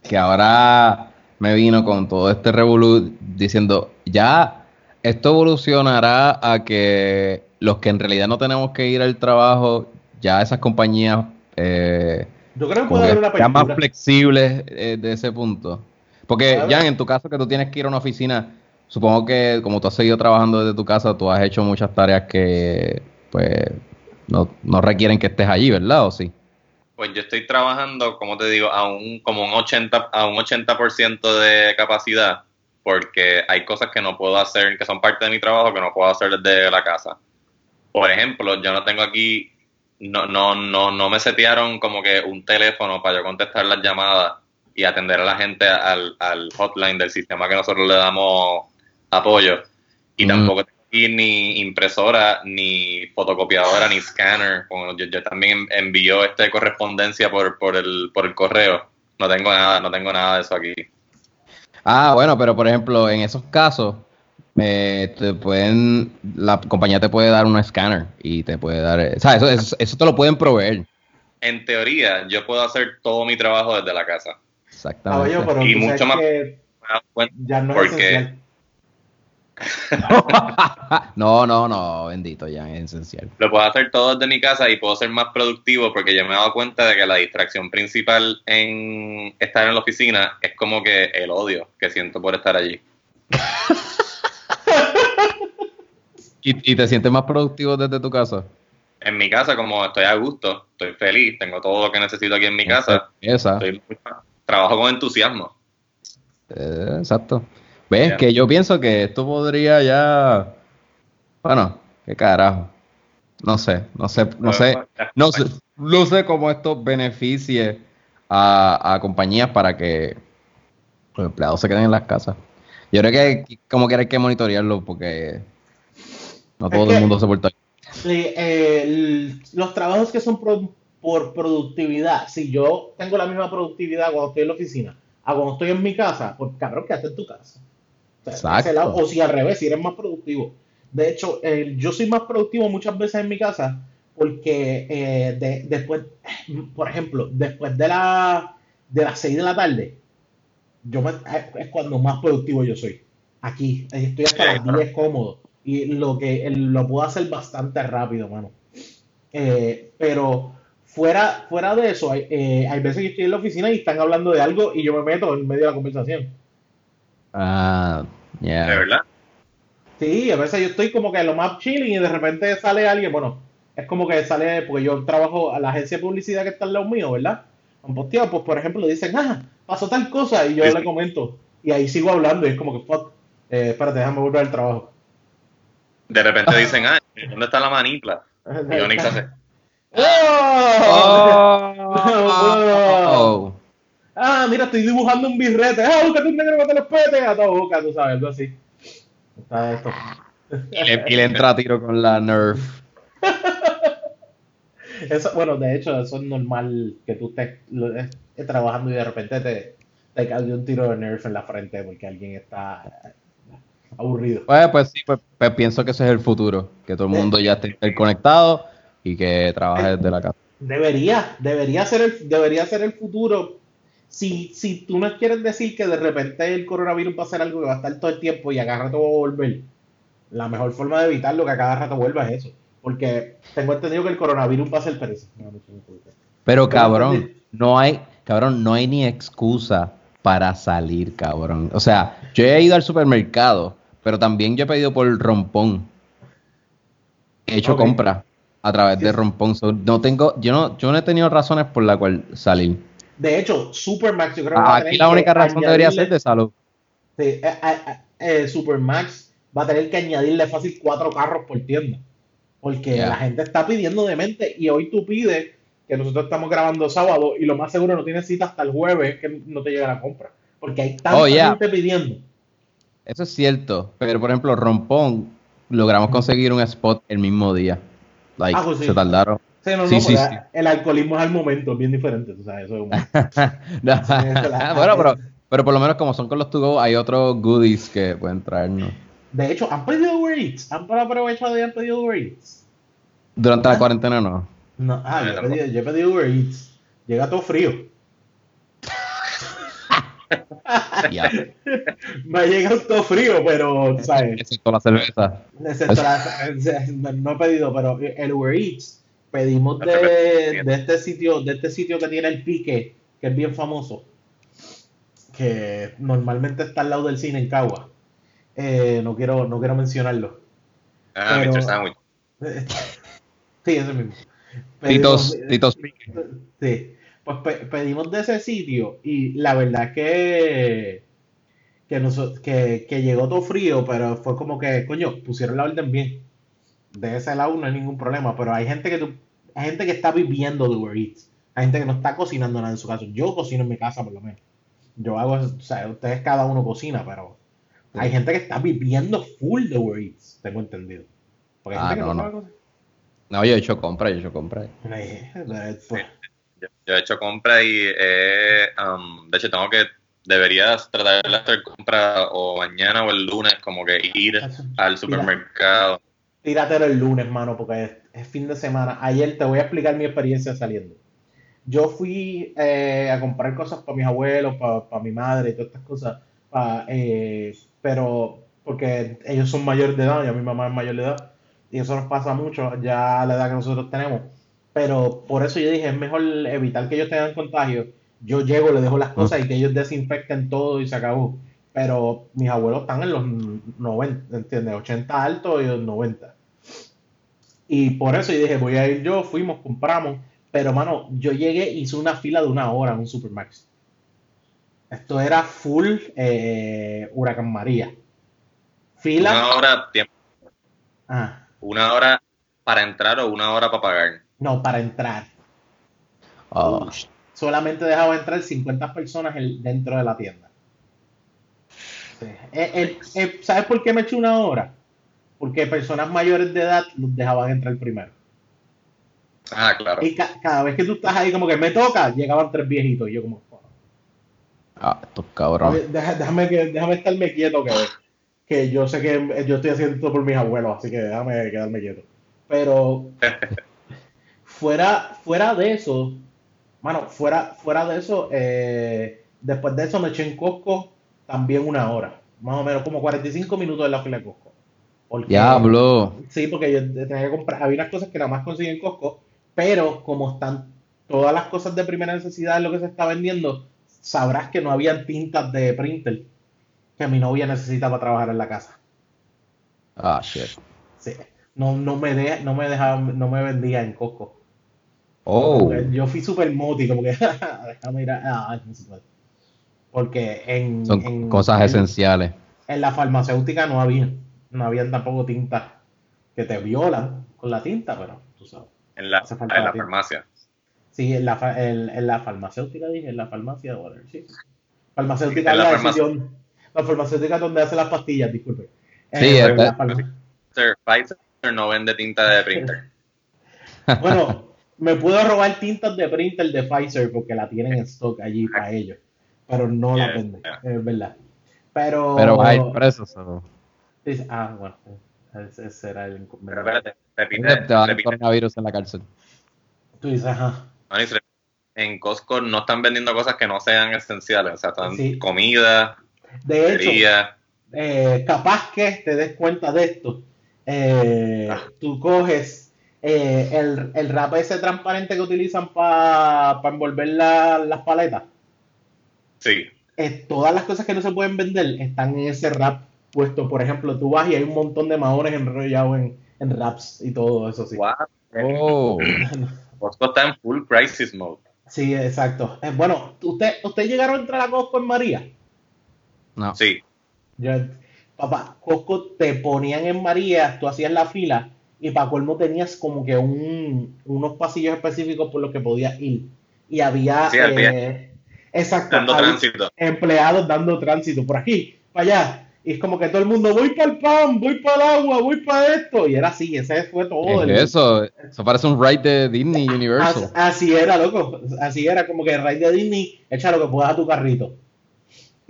[SPEAKER 3] que ahora me vino con todo este revolú diciendo, ya esto evolucionará a que los que en realidad no tenemos que ir al trabajo, ya esas compañías
[SPEAKER 2] eh, Yo creo que puede haber una
[SPEAKER 3] sean más flexibles eh, de ese punto. Porque ya en tu caso que tú tienes que ir a una oficina, supongo que como tú has seguido trabajando desde tu casa, tú has hecho muchas tareas que pues no, no requieren que estés allí, ¿verdad? ¿O sí?
[SPEAKER 1] Pues yo estoy trabajando, como te digo, a un como un 80 a un 80% de capacidad porque hay cosas que no puedo hacer que son parte de mi trabajo que no puedo hacer desde la casa. Por ejemplo, yo no tengo aquí no no no no me setearon como que un teléfono para yo contestar las llamadas y atender a la gente al, al hotline del sistema que nosotros le damos apoyo. Y tampoco ni impresora, ni fotocopiadora, ni scanner. yo, también envío este correspondencia por, por, el, por el correo. No tengo nada, no tengo nada de eso aquí.
[SPEAKER 3] Ah, bueno, pero por ejemplo, en esos casos, eh, te pueden, la compañía te puede dar un escáner y te puede dar, o sea, eso, eso, te lo pueden proveer.
[SPEAKER 1] En teoría, yo puedo hacer todo mi trabajo desde la casa.
[SPEAKER 3] Exactamente.
[SPEAKER 1] y mucho más.
[SPEAKER 2] Ya no porque
[SPEAKER 3] no, no, no, bendito, ya es esencial.
[SPEAKER 1] Lo puedo hacer todo desde mi casa y puedo ser más productivo porque yo me he dado cuenta de que la distracción principal en estar en la oficina es como que el odio que siento por estar allí.
[SPEAKER 3] ¿Y, te sientes más productivo desde tu casa?
[SPEAKER 1] En mi casa, como estoy a gusto, estoy feliz, tengo todo lo que necesito aquí en mi casa. Trabajo con entusiasmo.
[SPEAKER 3] Eh, exacto. ¿Ves? Que yo pienso que esto podría ya. Bueno, qué carajo. No sé, no sé, no sé, no sé, no sé cómo esto beneficie a, compañías para que los empleados se queden en las casas. Yo creo que como que hay que monitorearlo porque no todo el mundo se porta.
[SPEAKER 2] Eh, los trabajos que son por productividad, si yo tengo la misma productividad cuando estoy en la oficina a cuando estoy en mi casa, pues cabrón, quédate en tu casa o si al revés, si eres más productivo. De hecho, yo soy más productivo muchas veces en mi casa porque eh, después, por ejemplo, después de, la, de las 6 de la tarde, yo es cuando más productivo yo soy. Aquí, estoy hasta las 10 cómodo y lo que lo puedo hacer bastante rápido, mano. Eh, pero fuera, fuera de eso, hay, eh, hay veces que estoy en la oficina y están hablando de algo y yo me meto en medio de la conversación.
[SPEAKER 3] Ah, ya.
[SPEAKER 1] ¿De verdad?
[SPEAKER 2] Sí, a veces yo estoy como que lo más chilling y de repente sale alguien, bueno, es como que sale, porque yo trabajo a la agencia de publicidad que está al lado mío, ¿verdad? Han posteado, pues por ejemplo dicen, ah, pasó tal cosa y yo le comento y ahí sigo hablando y es como que, fuck, eh, espérate, déjame volver al trabajo.
[SPEAKER 1] De repente dicen, ah, ¿dónde está la manipla? Y Onyx hace.
[SPEAKER 2] ¡Oh! ¡Oh! Ah, mira, estoy dibujando un birrete. Ah, búscate un negro que te lo pete. A todo boca, tú sabes, algo así. Está esto.
[SPEAKER 3] Y le, entra a tiro con la Nerf.
[SPEAKER 2] Eso, bueno, de hecho, eso es normal que tú estés, trabajando y de repente te, te caiga un tiro de Nerf en la frente porque alguien está aburrido.
[SPEAKER 3] Pues, pues sí, pues, pues, pienso que ese es el futuro, que todo el mundo ya esté conectado y que trabaje desde la casa.
[SPEAKER 2] Debería, debería ser el, debería ser el futuro. Si, si tú no quieres decir que de repente el coronavirus va a ser algo que va a estar todo el tiempo y a cada rato va a volver, la mejor forma de evitarlo que a cada rato vuelva es eso. Porque tengo entendido que el coronavirus va a ser pereza.
[SPEAKER 3] Pero cabrón, no hay, cabrón, no hay ni excusa para salir, cabrón. O sea, yo he ido al supermercado, pero también yo he pedido por rompón. He hecho compra a través de rompón. no tengo, yo no, yo no he tenido razones por la cual salir.
[SPEAKER 2] De hecho, Supermax, yo creo
[SPEAKER 3] que aquí la única razón debería ser de salud.
[SPEAKER 2] Sí, eh, eh, eh, Supermax va a tener que añadirle fácil cuatro carros por tienda. Porque la gente está pidiendo de mente y hoy tú pides que nosotros estamos grabando sábado y lo más seguro no tienes cita hasta el jueves que no te llega la compra. Porque hay tanta oh, gente pidiendo.
[SPEAKER 3] Eso es cierto, pero por ejemplo, Rompón, logramos conseguir un spot el mismo día. Like, ah, pues Se tardaron.
[SPEAKER 2] Sí, no, no, sí, El alcoholismo es al momento, bien diferente, eso
[SPEAKER 3] bueno, pero, pero por lo menos como son con los to go, hay otros goodies que pueden traernos.
[SPEAKER 2] De hecho, ¿han pedido Uber Eats? ¿Han aprovechado y han pedido Uber Eats?
[SPEAKER 3] Durante la ah. cuarentena no.
[SPEAKER 2] No, ah, yo, he pedido, yo he pedido Uber Eats. Llega todo frío. Me ha llegado todo frío, pero, ¿sabes?
[SPEAKER 3] Necesito la cerveza.
[SPEAKER 2] no he pedido, pero el Uber Eats pedimos de, de, este sitio, de este sitio que tiene el pique, que es bien famoso, que normalmente está al lado del cine en Cagua. Eh, no quiero, no quiero mencionarlo.
[SPEAKER 1] Ah, pero, Mr. Sandwich.
[SPEAKER 2] sí, ese mismo.
[SPEAKER 3] Titos, Titos
[SPEAKER 2] Sí pues pedimos de ese sitio y la verdad que que, nos, que, que, llegó todo frío, pero fue como que, coño, pusieron la orden bien. De ese lado no hay ningún problema, pero hay gente que tú, hay gente que está viviendo de Uber Eats. Hay gente que no está cocinando nada en su casa. Yo cocino en mi casa por lo menos. Yo hago, o sea, ustedes cada uno cocina, pero hay gente que está viviendo full de Uber Eats, tengo entendido.
[SPEAKER 3] Porque hay ah, gente no, que no, no. no, yo he hecho compra, yo he hecho compra.
[SPEAKER 1] Pues, yo he hecho compra y eh, de hecho tengo que, deberías tratar de hacer compra o mañana o el lunes, como que ir al supermercado.
[SPEAKER 2] Tíratelo el lunes, mano, porque es, fin de semana. Ayer te voy a explicar mi experiencia saliendo. Yo fui eh, a comprar cosas para mis abuelos, para, mi madre y todas estas cosas, eh, pero porque ellos son mayores de edad, y a mi mamá es mayor de edad, y eso nos pasa mucho ya a la edad que nosotros tenemos pero por eso yo dije, es mejor evitar que ellos tengan contagio. Yo llego, le dejo las cosas y que ellos desinfecten todo y se acabó. Pero mis abuelos están en los 90, ¿entiendes? 80 altos y los 90. Y por eso yo dije, voy a ir yo, fuimos, compramos. Pero, mano, yo llegué, hice una fila de una hora en un Supermax. Esto era full eh, Huracán María.
[SPEAKER 1] Fila. Una hora tiempo. Ah. Una hora para entrar o una hora para pagar.
[SPEAKER 2] No, para entrar. Oh. Solamente dejaba entrar 50 personas dentro de la tienda. Eh, eh, ¿Sabes por qué me eché una hora? Porque personas mayores de edad los dejaban entrar primero.
[SPEAKER 1] Ah, claro.
[SPEAKER 2] Y cada vez que tú estás ahí como que me toca, llegaban tres viejitos y yo como...
[SPEAKER 3] Ah, estos cabrones.
[SPEAKER 2] Déjame, déjame estarme quieto que, que yo sé que yo estoy haciendo esto por mis abuelos, así que déjame quedarme quieto. Pero fuera, fuera de eso, mano, fuera, fuera de eso, eh, después de eso me eché en Costco también una hora, más o menos como 45 minutos en la fila de Costco.
[SPEAKER 3] Porque, Diablo.
[SPEAKER 2] Sí, porque yo tenía que comprar, había unas cosas que nada más conseguí en Costco, pero como están todas las cosas de primera necesidad en lo que se está vendiendo, sabrás que no habían tintas de printer que mi novia necesita para trabajar en la casa.
[SPEAKER 3] Ah, shit.
[SPEAKER 2] Sí. No, no me de, no me dejaba, no me vendía en Costco.
[SPEAKER 3] Oh.
[SPEAKER 2] Yo fui súper moti, como que déjame ir a, ah, porque en,
[SPEAKER 3] Son cosas esenciales.
[SPEAKER 2] En la farmacéutica no había, no habían tampoco tintas que te violan con la tinta, pero tú sabes.
[SPEAKER 1] En la, en la farmacia.
[SPEAKER 2] Sí, en la, en, la farmacéutica dije, en la farmacia, de sí. Farmacéutica en la, farmacia. la farmacéutica donde hace las pastillas, disculpe.
[SPEAKER 3] Sí,
[SPEAKER 1] eh, Pfizer no vende tinta de printer.
[SPEAKER 2] bueno, me puedo robar tintas de printer de Pfizer porque la tienen en stock allí para ellos, pero no la venden, es verdad. Pero,
[SPEAKER 3] pero hay presos.
[SPEAKER 2] Ah, bueno, ese será el
[SPEAKER 1] Pero espérate,
[SPEAKER 3] repite, te va a coronavirus en la cárcel.
[SPEAKER 2] Tú dices, ajá.
[SPEAKER 1] En Costco no están vendiendo cosas que no sean esenciales, o sea, están comida,
[SPEAKER 2] de hecho, eh, capaz que te des cuenta de esto. Eh, ah. Tú coges eh, el, el wrap ese transparente que utilizan para envolver las paletas.
[SPEAKER 1] Sí.
[SPEAKER 2] todas las cosas que no se pueden vender están en ese wrap puesto. Por ejemplo, tú vas y hay un montón de maones enrollados en, en wraps y todo eso. Sí.
[SPEAKER 3] Oh.
[SPEAKER 1] Costco está en full crisis mode.
[SPEAKER 2] Sí, exacto. bueno, ¿usted, ¿usted llegaron a entrar a Costco en María?
[SPEAKER 3] No.
[SPEAKER 1] Sí.
[SPEAKER 2] papá, Costco te ponían en María, tú hacías la fila y para colmo tenías como que un, unos pasillos específicos por los que podías ir. Y había...
[SPEAKER 1] Sí, eh,
[SPEAKER 2] exacto.
[SPEAKER 1] Dando tránsito.
[SPEAKER 2] Empleados dando tránsito por aquí, para allá. Y es como que todo el mundo, voy para el pan, voy para el agua, voy para esto. Y era así, ese fue todo.
[SPEAKER 3] eso, eso parece un ride de Disney Universal.
[SPEAKER 2] Así, era, loco. Así era, como que el ride de Disney, echa lo que puedas a tu carrito.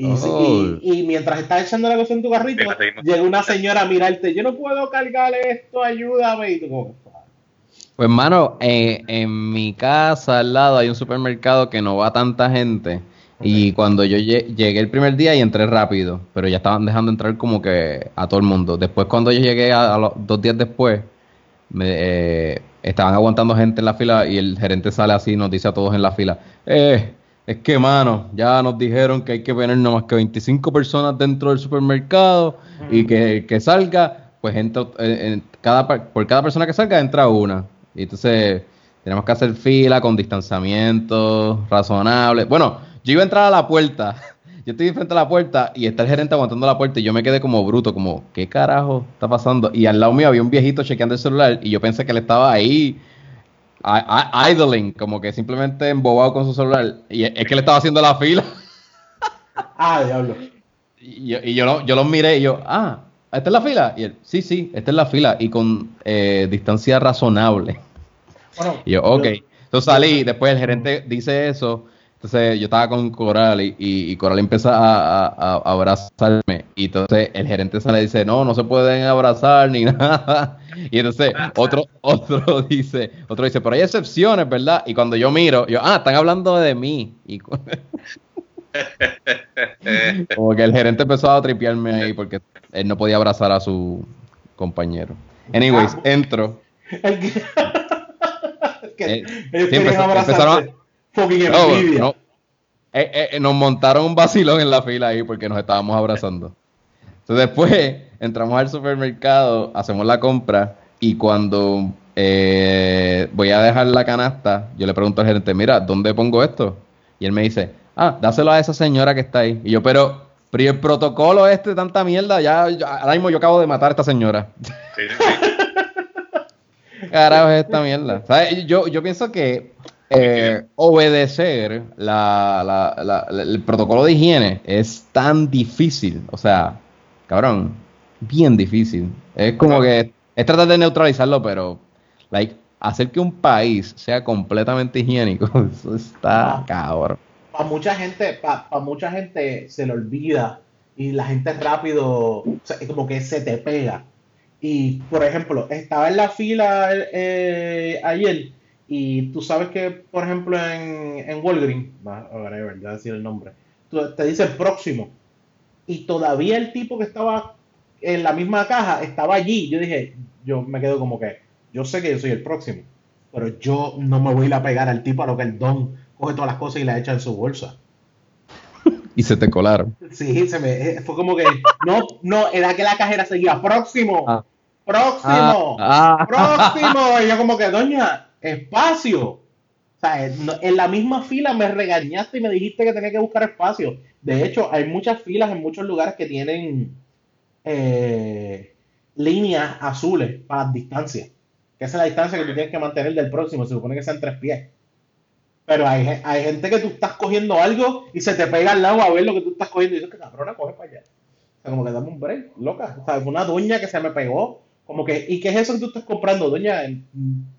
[SPEAKER 2] Oh. Y, mientras estás echando la cosa en tu carrito, llega una señora a mirarte, yo no puedo cargar esto, ayúdame. Y tú
[SPEAKER 3] Pues hermano, eh, en mi casa al lado hay un supermercado que no va tanta gente. Y cuando yo llegué el primer día y entré rápido, pero ya estaban dejando entrar como que a todo el mundo. Después cuando yo llegué a, los dos días después, me, eh, estaban aguantando gente en la fila y el gerente sale así y nos dice a todos en la fila, eh, es que, mano, ya nos dijeron que hay que tener no más que 25 personas dentro del supermercado y que, que salga, pues entra, en cada, por cada persona que salga entra una. Y entonces tenemos que hacer fila con distanciamiento razonable. Bueno, yo iba a entrar a la puerta, yo estoy frente a la puerta y está el gerente aguantando la puerta y yo me quedé como bruto, como, ¿qué carajo está pasando? Y al lado mío había un viejito chequeando el celular y yo pensé que él estaba ahí idling, como que simplemente embobado con su celular. Y es que le estaba haciendo la fila.
[SPEAKER 2] Ah, diablo.
[SPEAKER 3] Y, y yo, yo los miré y yo, ah, ¿esta es la fila? Y él, sí, sí, esta es la fila y con eh, distancia razonable. y yo, ok. Entonces salí, después el gerente dice eso entonces yo estaba con Coral y, Coral empieza a, abrazarme y entonces el gerente sale y dice, no, no se pueden abrazar ni nada. Y entonces otro, otro dice, otro dice, pero hay excepciones, ¿verdad? Y cuando yo miro, yo, ah, están hablando de mí. Y como que el gerente empezó a tripearme ahí porque él no podía abrazar a su compañero. Anyways, ah, entro.
[SPEAKER 2] Eh, empezaron
[SPEAKER 3] no, eh, eh, nos montaron un vacilón en la fila ahí porque nos estábamos abrazando. Entonces después entramos al supermercado, hacemos la compra y cuando eh, voy a dejar la canasta, yo le pregunto al gerente, mira, ¿dónde pongo esto? Y él me dice, ah, dáselo a esa señora que está ahí. Y yo, pero, pero el protocolo este, tanta mierda, ya, ahora mismo yo acabo de matar a esta señora. Sí, Carajo es esta mierda. Yo, yo pienso que eh, obedecer el protocolo de higiene es tan difícil. O sea, cabrón, bien difícil. Es como que es tratar de neutralizarlo, pero like, hacer que un país sea completamente higiénico, eso está cabrón.
[SPEAKER 2] Para mucha gente, para mucha gente se le olvida y la gente rápido, como que se te pega. Y, por ejemplo, estaba en la fila eh, ayer Y tú sabes que, por ejemplo, en, en Walgreens, ahora es verdad decir el nombre, te dice próximo. Y todavía el tipo que estaba en la misma caja estaba allí. Yo dije, yo me quedo como que, yo sé que yo soy el próximo, pero yo no me voy a ir a pegar al tipo a lo que el don coge todas las cosas y las echa en su bolsa.
[SPEAKER 3] y se te colaron.
[SPEAKER 2] Sí, se me, eh, fue como que, no, no, era que la cajera seguía, próximo, ah. próximo, ah. próximo. Y yo como que, doña, espacio. O sea, en la misma fila me regañaste y me dijiste que tenía que buscar espacio. De hecho, hay muchas filas en muchos lugares que tienen eh, líneas azules para distancia. Que esa es la distancia que tú tienes que mantener del próximo. Se supone que sean tres pies. Pero hay, hay gente que tú estás cogiendo algo y se te pega al lado a ver lo que tú estás cogiendo y dices que cabrona, coge para allá. O sea, como que dame un break, loca. O sea, una doña que se me pegó. Como que, ¿y qué es eso que tú estás comprando, doña? En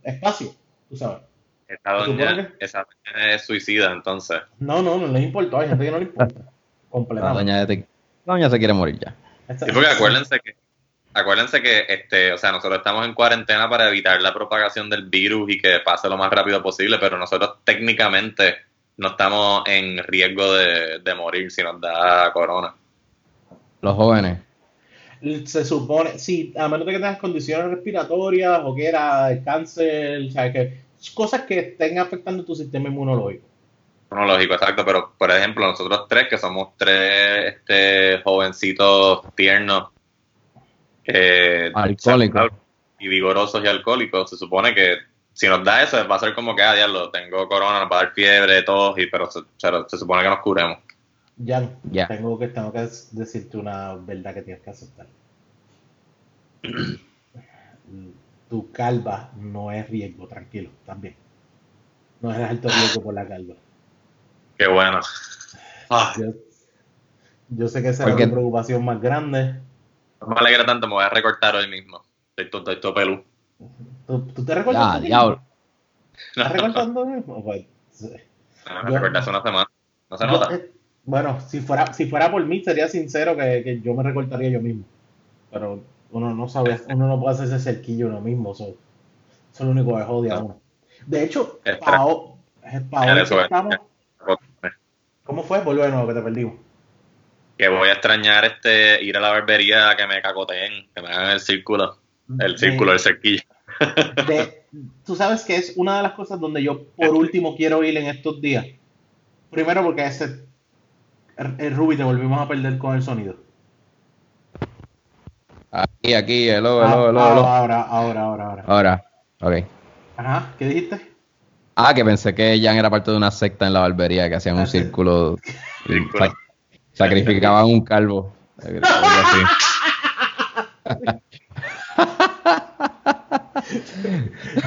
[SPEAKER 2] espacio, tú sabes.
[SPEAKER 1] Esa doña, esa es suicida, entonces.
[SPEAKER 2] No, no, no le importó. Hay gente que no le importa. Completamente.
[SPEAKER 3] La doña, la doña se quiere morir ya.
[SPEAKER 1] Sí, porque acuérdense que acuérdense que este, o sea, nosotros estamos en cuarentena para evitar la propagación del virus y que pase lo más rápido posible, pero nosotros técnicamente no estamos en riesgo de, morir si nos da corona.
[SPEAKER 3] Los jóvenes.
[SPEAKER 2] Se supone, sí, a menos de que tengas condiciones respiratorias o que era cáncer, o sea, que cosas que estén afectando tu sistema inmunológico.
[SPEAKER 1] Inmunológico, exacto, pero por ejemplo, nosotros tres, que somos tres este, jovencitos tiernos, eh, alcohólicos y vigorosos y alcohólicos, se supone que si nos da eso va a ser como que, ah, diablo, tengo corona, nos va a dar fiebre, tos, y, pero se, supone que nos curemos.
[SPEAKER 2] Ya, ya. Tengo, que, tengo que decirte una verdad que tienes que aceptar. tu calva no es riesgo, tranquilo, también. No es alto riesgo por la calva.
[SPEAKER 1] Qué bueno.
[SPEAKER 2] Yo, sé que esa es la preocupación más grande,
[SPEAKER 1] no me alegra tanto, me voy a recortar hoy mismo. Estoy todo, pelú.
[SPEAKER 2] ¿Tú, te recortas? Ya, ya. ¿Estás recortando mismo?
[SPEAKER 1] Pues, no, me recorté hace una semana. No se nota. Eh,
[SPEAKER 2] bueno, si fuera, si fuera por mí, sería sincero que, que, yo me recortaría yo mismo. Pero uno no sabe, uno no puede hacerse cerquillo uno mismo. Eso, es lo único que jode a uno. De hecho, para hoy, estamos... ¿Cómo fue? Volvemos a lo que te perdimos
[SPEAKER 1] que voy a extrañar este ir a la barbería a que me cacoteen, que me hagan el círculo, el círculo, el cerquillo.
[SPEAKER 2] Tú sabes que es una de las cosas donde yo por último quiero ir en estos días. Primero porque ese el Ruby te volvimos a perder con el sonido.
[SPEAKER 3] Aquí, aquí, hello, hello, hello, hello.
[SPEAKER 2] Ahora, ahora, ahora, ahora.
[SPEAKER 3] Ahora, ok.
[SPEAKER 2] Ajá, ¿qué dijiste?
[SPEAKER 3] Ah, que pensé que Jan era parte de una secta en la barbería que hacían un círculo. Sacrificaban un calvo.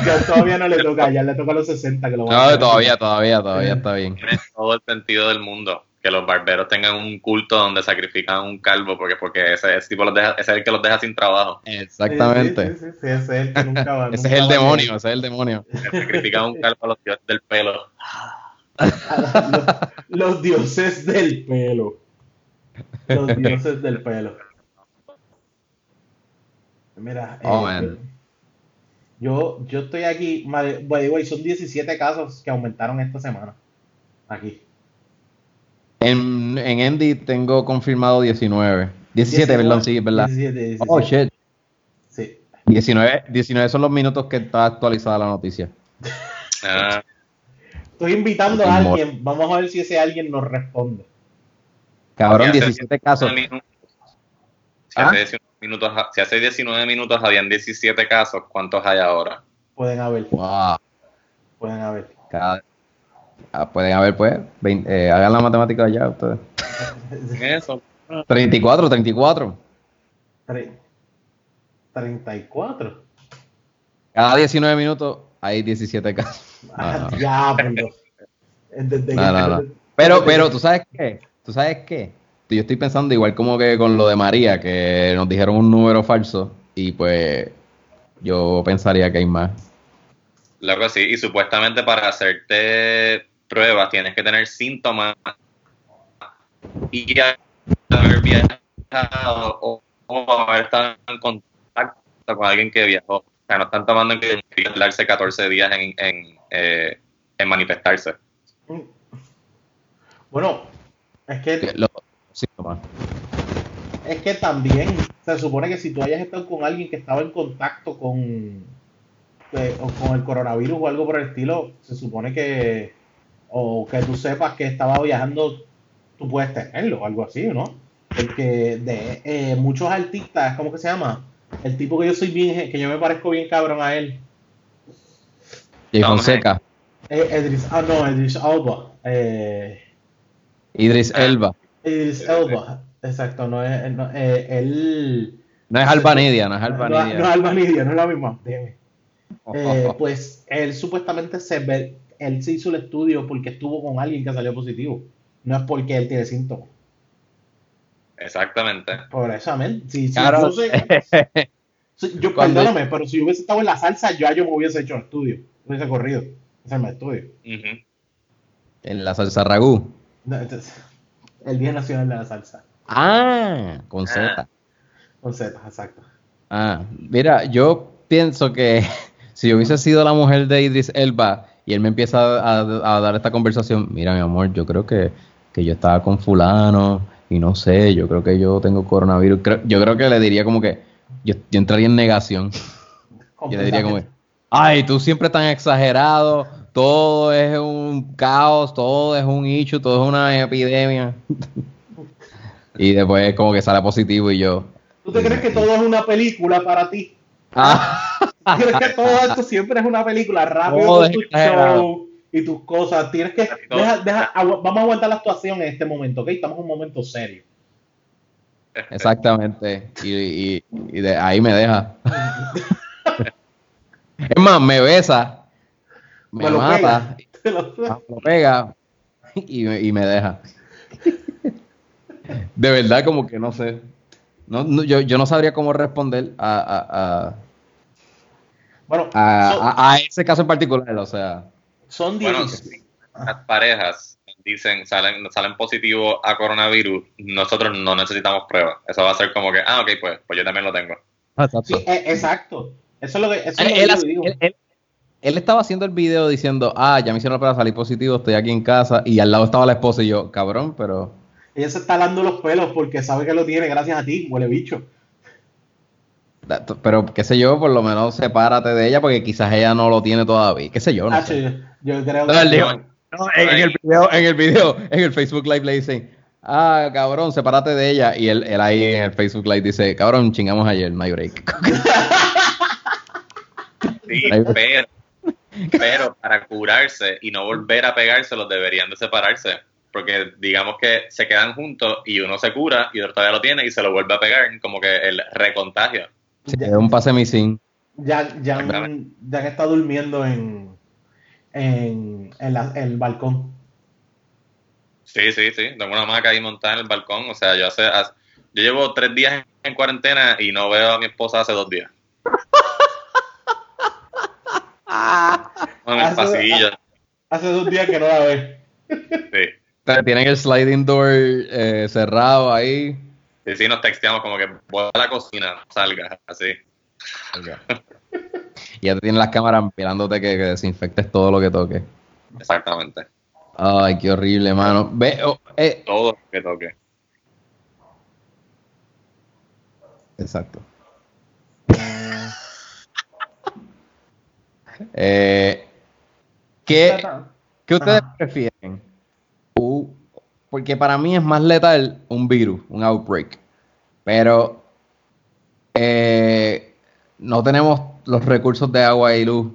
[SPEAKER 2] ya todavía no le toca, ya le toca a los 60 que lo
[SPEAKER 3] No, todavía, todavía, todavía está bien.
[SPEAKER 1] Tiene todo el sentido del mundo que los barberos tengan un culto donde sacrifican un calvo porque porque ese, tipo los deja, ese es el que los deja sin trabajo.
[SPEAKER 3] Exactamente.
[SPEAKER 2] Sí, sí, sí, ese es el que nunca va.
[SPEAKER 3] ese es el demonio, ese es el demonio.
[SPEAKER 1] Sacrifican un calvo a los dioses del pelo.
[SPEAKER 2] los dioses del pelo. Los dioses del pelo. Mira, oh, eh, yo, yo estoy aquí, by son 17 casos que aumentaron esta semana. Aquí.
[SPEAKER 3] En, en Andy tengo confirmado 19. 17, perdón, sí, ¿verdad? 17, Oh, shit. Sí. 19, 19 son los minutos que está actualizada la noticia.
[SPEAKER 2] Ah. Estoy invitando a alguien, vamos a ver si ese alguien nos responde.
[SPEAKER 3] Cabrón, 17 casos.
[SPEAKER 1] Si, hace 19 ¿Ah? minutos, si hace 19 minutos habían 17 casos, ¿cuántos hay ahora?
[SPEAKER 2] Pueden haber.
[SPEAKER 3] Wow.
[SPEAKER 2] Pueden haber.
[SPEAKER 3] Ah, pueden haber, pues. eh, hagan la matemática allá ustedes.
[SPEAKER 1] Eso.
[SPEAKER 3] 34, 34.
[SPEAKER 2] 34.
[SPEAKER 3] Cada 19 minutos hay 17 casos.
[SPEAKER 2] Ah, ya,
[SPEAKER 3] Pero, pero, ¿tú sabes qué? ¿Tú sabes qué? Yo estoy pensando igual como que con lo de María, que nos dijeron un número falso y pues yo pensaría que hay más.
[SPEAKER 1] Claro sí, y supuestamente para hacerte pruebas tienes que tener síntomas y haber viajado o, haber estado en contacto con alguien que viajó. sea, no están tomando en que darse 14 días en, en, eh, en manifestarse.
[SPEAKER 2] Bueno, es que... es que también se supone que si tú hayas estado con alguien que estaba en contacto con, eh, con el coronavirus o algo por el estilo, se supone que, o que tú sepas que estaba viajando, tú puedes tenerlo, o algo así, ¿no? Porque de eh, muchos artistas, ¿cómo que se llama? El tipo que yo soy bien, que yo me parezco bien cabrón a él.
[SPEAKER 3] Y Fonseca.
[SPEAKER 2] Eh, ah, no, Idris Alba. Eh,
[SPEAKER 3] Idris Elba.
[SPEAKER 2] Idris Elba, exacto, no es, no, eh, él...
[SPEAKER 3] No es Albanidia, no es Albanidia.
[SPEAKER 2] No, no, es Albanidia, no es la misma. Eh, pues él supuestamente se ve, él se hizo el estudio porque estuvo con alguien que salió positivo. No es porque él tiene síntomas.
[SPEAKER 1] Exactamente.
[SPEAKER 2] Por eso, Si, claro. yo, perdóname, pero si yo hubiese estado en la salsa, yo, yo me hubiese hecho el estudio. Hubiese corrido. Hacerme el estudio.
[SPEAKER 3] En la salsa ragú.
[SPEAKER 2] el Día Nacional de la Salsa.
[SPEAKER 3] Ah, con Z. Ah.
[SPEAKER 2] Con Z, exacto.
[SPEAKER 3] Ah, mira, yo pienso que si yo hubiese sido la mujer de Idris Elba y él me empieza a, dar esta conversación, mira mi amor, yo creo que, que, yo estaba con fulano y no sé, yo creo que yo tengo coronavirus, yo creo que le diría como que yo, entraría en negación. Yo le diría como ay, tú siempre tan exagerado, todo es un caos, todo es un issue, todo es una epidemia. y después como que sale positivo y yo.
[SPEAKER 2] ¿Tú te crees que todo es una película para ti? Ah. ¿Crees que todo esto siempre es una película rápido con tu show y tus cosas? Tienes que deja, deja, vamos a aguantar la actuación en este momento, ¿ok? Estamos en un momento serio.
[SPEAKER 3] Exactamente. Y, y, de ahí me deja. es más, me besa, me, mata, lo, pega y, y me deja. De verdad, como que no sé. No, yo, yo, no sabría cómo responder a, a, bueno, a, ese caso en particular, o sea.
[SPEAKER 2] Son
[SPEAKER 1] bueno, las parejas dicen, salen, salen positivos a coronavirus, nosotros no necesitamos pruebas. Eso va a ser como que, ah, ok, pues, pues yo también lo tengo.
[SPEAKER 2] Exacto. Eh, exacto. Eso es lo que, eso es lo que digo.
[SPEAKER 3] Él, estaba haciendo el video diciendo, ah, ya me hicieron para salir positivo, estoy aquí en casa, y al lado estaba la esposa y yo, cabrón, pero
[SPEAKER 2] ella se está dando los pelos porque sabe que lo tiene gracias a ti, huele bicho.
[SPEAKER 3] Pero, qué sé yo, por lo menos sepárate de ella porque quizás ella no lo tiene todavía. ¿Qué sé yo? No
[SPEAKER 2] Yo creo que...
[SPEAKER 3] en, el video, en el video, en el Facebook Live le dicen, ah, cabrón, sepárate de ella. Y él, él ahí en el Facebook Live dice, cabrón, chingamos ayer, my break.
[SPEAKER 1] sí, pero, pero para curarse y no volver a pegarse, los deberían de separarse porque digamos que se quedan juntos y uno se cura y otro todavía lo tiene y se lo vuelve a pegar, como que el recontagio.
[SPEAKER 3] Sí, es un pase missing.
[SPEAKER 2] Ya, ya, ya que está durmiendo en, en, el balcón.
[SPEAKER 1] Sí, sí, sí. Tengo una maca ahí montada en el balcón. O sea, yo hace, yo llevo tres días en cuarentena y no veo a mi esposa hace dos días.
[SPEAKER 2] en el pasillo. Hace dos días que no la ve.
[SPEAKER 1] Sí.
[SPEAKER 3] Tienen el sliding door eh, cerrado ahí.
[SPEAKER 1] Sí, sí, nos texteamos como que voy a la cocina, salga, así.
[SPEAKER 3] y ya te tienen las cámaras mirándote que, desinfectes todo lo que toque.
[SPEAKER 1] Exactamente.
[SPEAKER 3] Ay, qué horrible, mano. Ve, oh, eh.
[SPEAKER 1] Todo lo que toque.
[SPEAKER 3] Exacto. eh, ¿qué, ¿Qué ustedes prefieren? Porque para mí es más letal un virus, un outbreak. Pero eh, no tenemos los recursos de agua y luz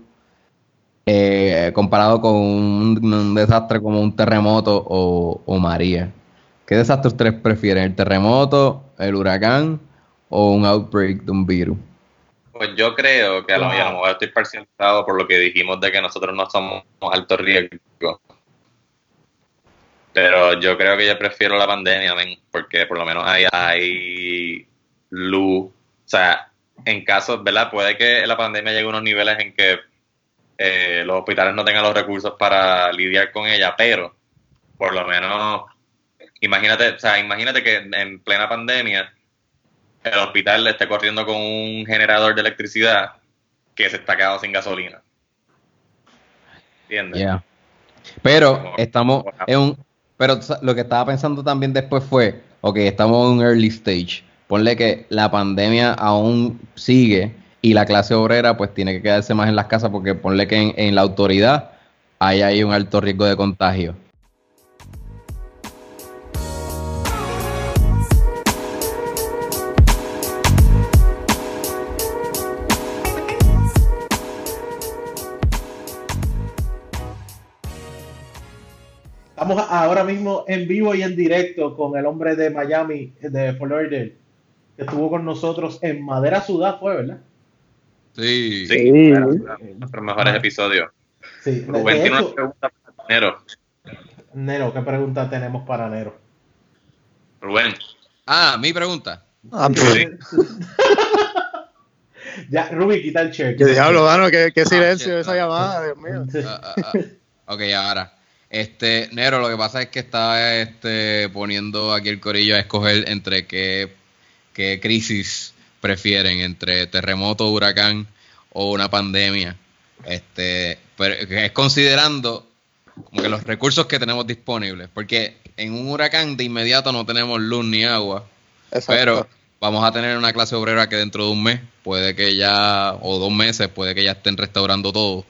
[SPEAKER 3] eh, comparado con un, desastre como un terremoto o, María. ¿Qué desastre ustedes prefieren? ¿El terremoto, el huracán o un outbreak de un virus?
[SPEAKER 1] Pues yo creo que a lo mejor estoy parcializado por lo que dijimos de que nosotros no somos alto riesgo. Pero yo creo que yo prefiero la pandemia, porque por lo menos hay, hay luz. O sea, en casos, ¿verdad? Puede que la pandemia llegue a unos niveles en que eh, los hospitales no tengan los recursos para lidiar con ella, pero por lo menos, imagínate, o sea, imagínate que en plena pandemia el hospital esté corriendo con un generador de electricidad que se está quedando sin gasolina. ¿Entiendes?
[SPEAKER 3] Pero estamos en un. Pero lo que estaba pensando también después fue: ok, estamos en un early stage. Ponle que la pandemia aún sigue y la clase obrera pues tiene que quedarse más en las casas porque ponle que en, en la autoridad hay ahí un alto riesgo de contagio.
[SPEAKER 2] Estamos ahora mismo en vivo y en directo con el hombre de Miami, de Lauderdale, que estuvo con nosotros en Madera Sudá, fue, ¿verdad?
[SPEAKER 1] Sí, sí. Nuestros mejores episodios. Sí, Rubén tiene una pregunta para Nero.
[SPEAKER 2] Nero, ¿qué pregunta tenemos para Nero?
[SPEAKER 1] Rubén.
[SPEAKER 3] Ah, mi pregunta. Ah,
[SPEAKER 2] sí. ya, Ruby, quita el check.
[SPEAKER 4] ¿Qué diablo, mano? ¿Qué, qué silencio esa llamada, Dios mío.
[SPEAKER 3] Ah, ah, ok, ahora. Este, Nero, lo que pasa es que estaba este, poniendo aquí el corillo a escoger entre qué, qué crisis prefieren, entre terremoto, huracán o una pandemia. Este, pero es considerando como que los recursos que tenemos disponibles, porque en un huracán de inmediato no tenemos luz ni agua, pero vamos a tener una clase obrera que dentro de un mes puede que ya, o dos meses, puede que ya estén restaurando todo.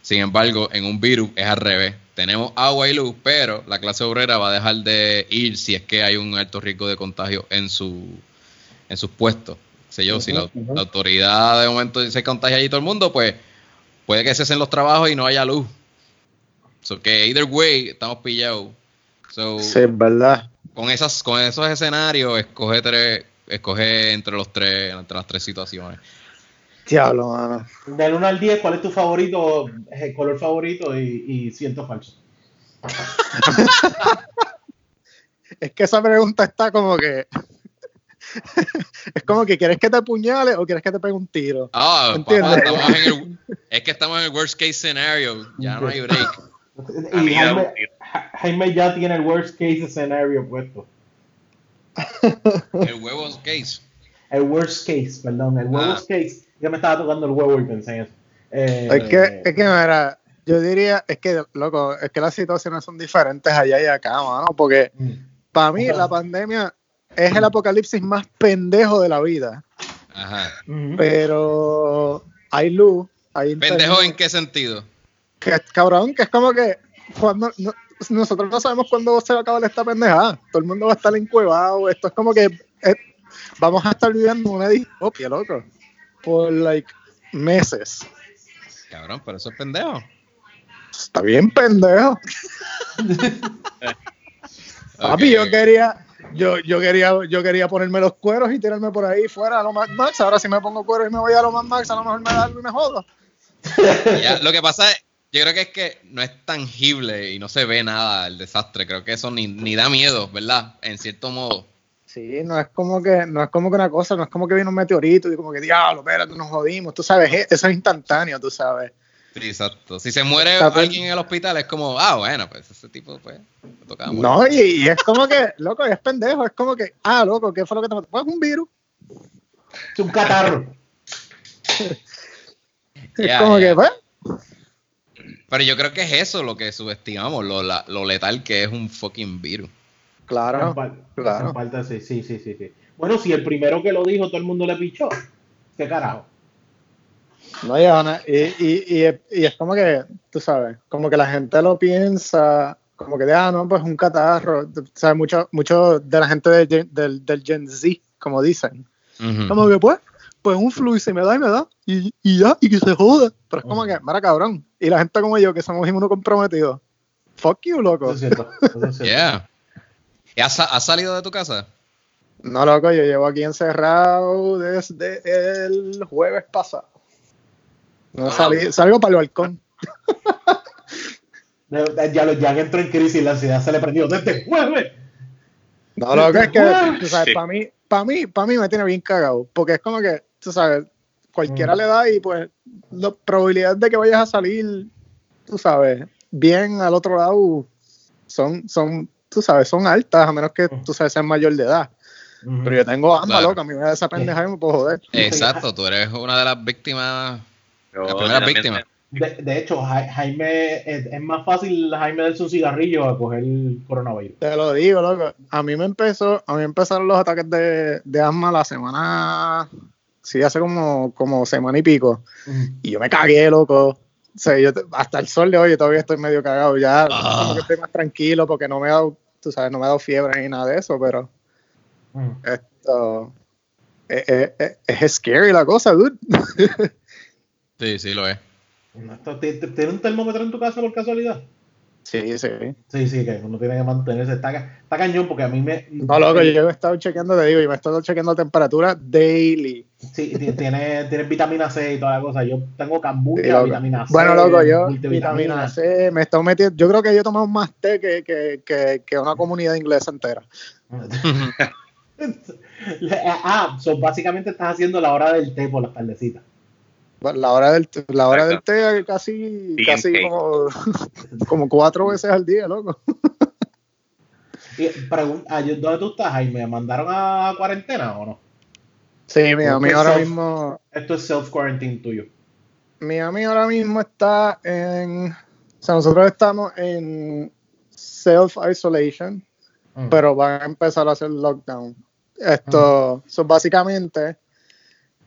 [SPEAKER 3] Sin embargo, en un virus es al revés tenemos agua y luz, pero la clase obrera va a dejar de ir si es que hay un alto riesgo de contagio en su en sus puestos. Sé yo, si la, autoridad de momento se contagia allí todo el mundo, pues puede que cesen los trabajos y no haya luz. So que either way estamos pillados. So,
[SPEAKER 4] sí, es verdad.
[SPEAKER 3] Con esas, con esos escenarios, escoge tres, escoge entre los tres, entre las tres situaciones.
[SPEAKER 4] Diablo, mano.
[SPEAKER 2] Del 1 al 10, ¿cuál es tu favorito, el color favorito y, siento falso?
[SPEAKER 4] es que esa pregunta está como que. es como que quieres que te apuñale o quieres que te pegue un tiro.
[SPEAKER 3] Ah, ¿entiendes? es que estamos en el worst case scenario. Ya no hay break.
[SPEAKER 2] Y Jaime, ya tiene el worst case scenario puesto.
[SPEAKER 3] el huevos case.
[SPEAKER 2] El worst case, perdón, el huevos ah. case yo me estaba tocando el huevo y pensé en eso.
[SPEAKER 4] Eh, es que, es que, mira, yo diría, es que, loco, es que las situaciones son diferentes allá y acá, mano, porque mm. para mí la pandemia es el apocalipsis más pendejo de la vida. Ajá. Pero hay luz, hay
[SPEAKER 3] ¿Pendejo en qué sentido?
[SPEAKER 4] Que cabrón, que es como que cuando nosotros no sabemos cuándo se va a acabar esta pendejada. Todo el mundo va a estar encuevado. Esto es como que eh, vamos a estar viviendo una distopia, loco por like meses.
[SPEAKER 3] Cabrón, pero eso es pendejo.
[SPEAKER 4] Está bien pendejo. Papi, yo quería, yo, yo quería, yo quería ponerme los cueros y tirarme por ahí fuera a lo más Max. Ahora si me pongo cueros y me voy a lo más Max, a lo mejor me da algo y me jodo.
[SPEAKER 3] lo que pasa es, yo creo que es que no es tangible y no se ve nada el desastre. Creo que eso ni, ni da miedo, ¿verdad? En cierto modo.
[SPEAKER 4] Sí, no es como que, no es como que una cosa, no es como que viene un meteorito y como que diablo, espérate, nos jodimos, tú sabes, e, eso es instantáneo, tú sabes.
[SPEAKER 3] Sí, exacto. Si se muere alguien en el hospital es como, ah, bueno, pues ese tipo, pues,
[SPEAKER 4] me tocaba No, y, es como que, loco, es pendejo, es como que, ah, loco, ¿qué fue lo que te mató? Pues un virus.
[SPEAKER 2] Es un catarro.
[SPEAKER 4] es como que, pues.
[SPEAKER 3] Pero yo creo que es eso lo que subestimamos, lo, lo letal que es un fucking virus.
[SPEAKER 4] Claro,
[SPEAKER 2] claro. sí, sí, sí, sí, Bueno, si el primero que lo dijo todo el mundo le pichó, qué carajo.
[SPEAKER 4] No, ya, y, y, y, y, es como que, tú sabes, como que la gente lo piensa, como que, ah, no, pues un catarro, sabes, mucho, mucho de la gente del, del Gen Z, como dicen. Como que, pues, pues un flu y se me da y me da, y, y ya, y que se joda. Pero es como que, mara cabrón. Y la gente como yo, que somos inmunocomprometidos, fuck you, loco.
[SPEAKER 2] es cierto, es cierto.
[SPEAKER 3] Yeah. ¿Has, salido de tu casa?
[SPEAKER 4] No, loco, yo llevo aquí encerrado desde el jueves pasado. No ah. salí, salgo para el balcón.
[SPEAKER 2] ya, lo, ya entró en crisis, la ansiedad se le prendió desde el jueves.
[SPEAKER 4] No, lo que es que, tú sabes, para mí, para mí, para mí me tiene bien cagado, porque es como que, tú sabes, cualquiera mm. le da y pues la probabilidad de que vayas a salir, tú sabes, bien al otro lado son, son tú sabes, son altas, a menos que tú sabes, seas mayor de edad. Pero yo tengo ambas, loca, a mí me da esa pendeja y me puedo joder.
[SPEAKER 3] Exacto, tú eres una de las víctimas la primera víctima.
[SPEAKER 2] De, de, hecho, Jaime, es, es, más fácil Jaime darse un cigarrillo a coger el coronavirus.
[SPEAKER 4] Te lo digo, loco. A mí me empezó, a mí empezaron los ataques de, de asma la semana, sí, hace como, como semana y pico. Y yo me cagué, loco. O sea, yo hasta el sol de hoy todavía estoy medio cagado. Ya ah. como que estoy más tranquilo porque no me ha dado, tú sabes, no me ha dado fiebre ni nada de eso, pero mm. esto es, eh, es, eh, eh, es scary la cosa, dude.
[SPEAKER 3] sí, sí lo es.
[SPEAKER 2] ¿Tienes un termómetro en tu casa por casualidad?
[SPEAKER 4] Sí, sí.
[SPEAKER 2] Sí, sí, que uno tiene que mantenerse. Está, está cañón porque a mí me.
[SPEAKER 4] No, loco, yo he estado chequeando, te digo, yo me he estado chequeando temperatura daily.
[SPEAKER 2] Sí, tiene, tiene vitamina C y toda la cosa. Yo tengo cambucha, vitamina C.
[SPEAKER 4] Bueno, loco, yo vitamina C, me estoy metiendo. Yo creo que yo he tomado más té que, que, que, que una comunidad inglesa entera.
[SPEAKER 2] ah, so básicamente estás haciendo la hora del té por las tardecitas.
[SPEAKER 4] La hora del, la hora del té casi, casi como, como cuatro veces al día, loco.
[SPEAKER 2] Y ah, ¿Dónde tú estás, Jaime? ¿Mandaron a cuarentena o no?
[SPEAKER 4] Sí, mi amigo ahora mismo.
[SPEAKER 2] Esto es self-quarantine tuyo.
[SPEAKER 4] Mi amigo ahora mismo está en. O sea, nosotros estamos en self-isolation, mm. pero van a empezar a hacer lockdown. Esto, mm. son básicamente,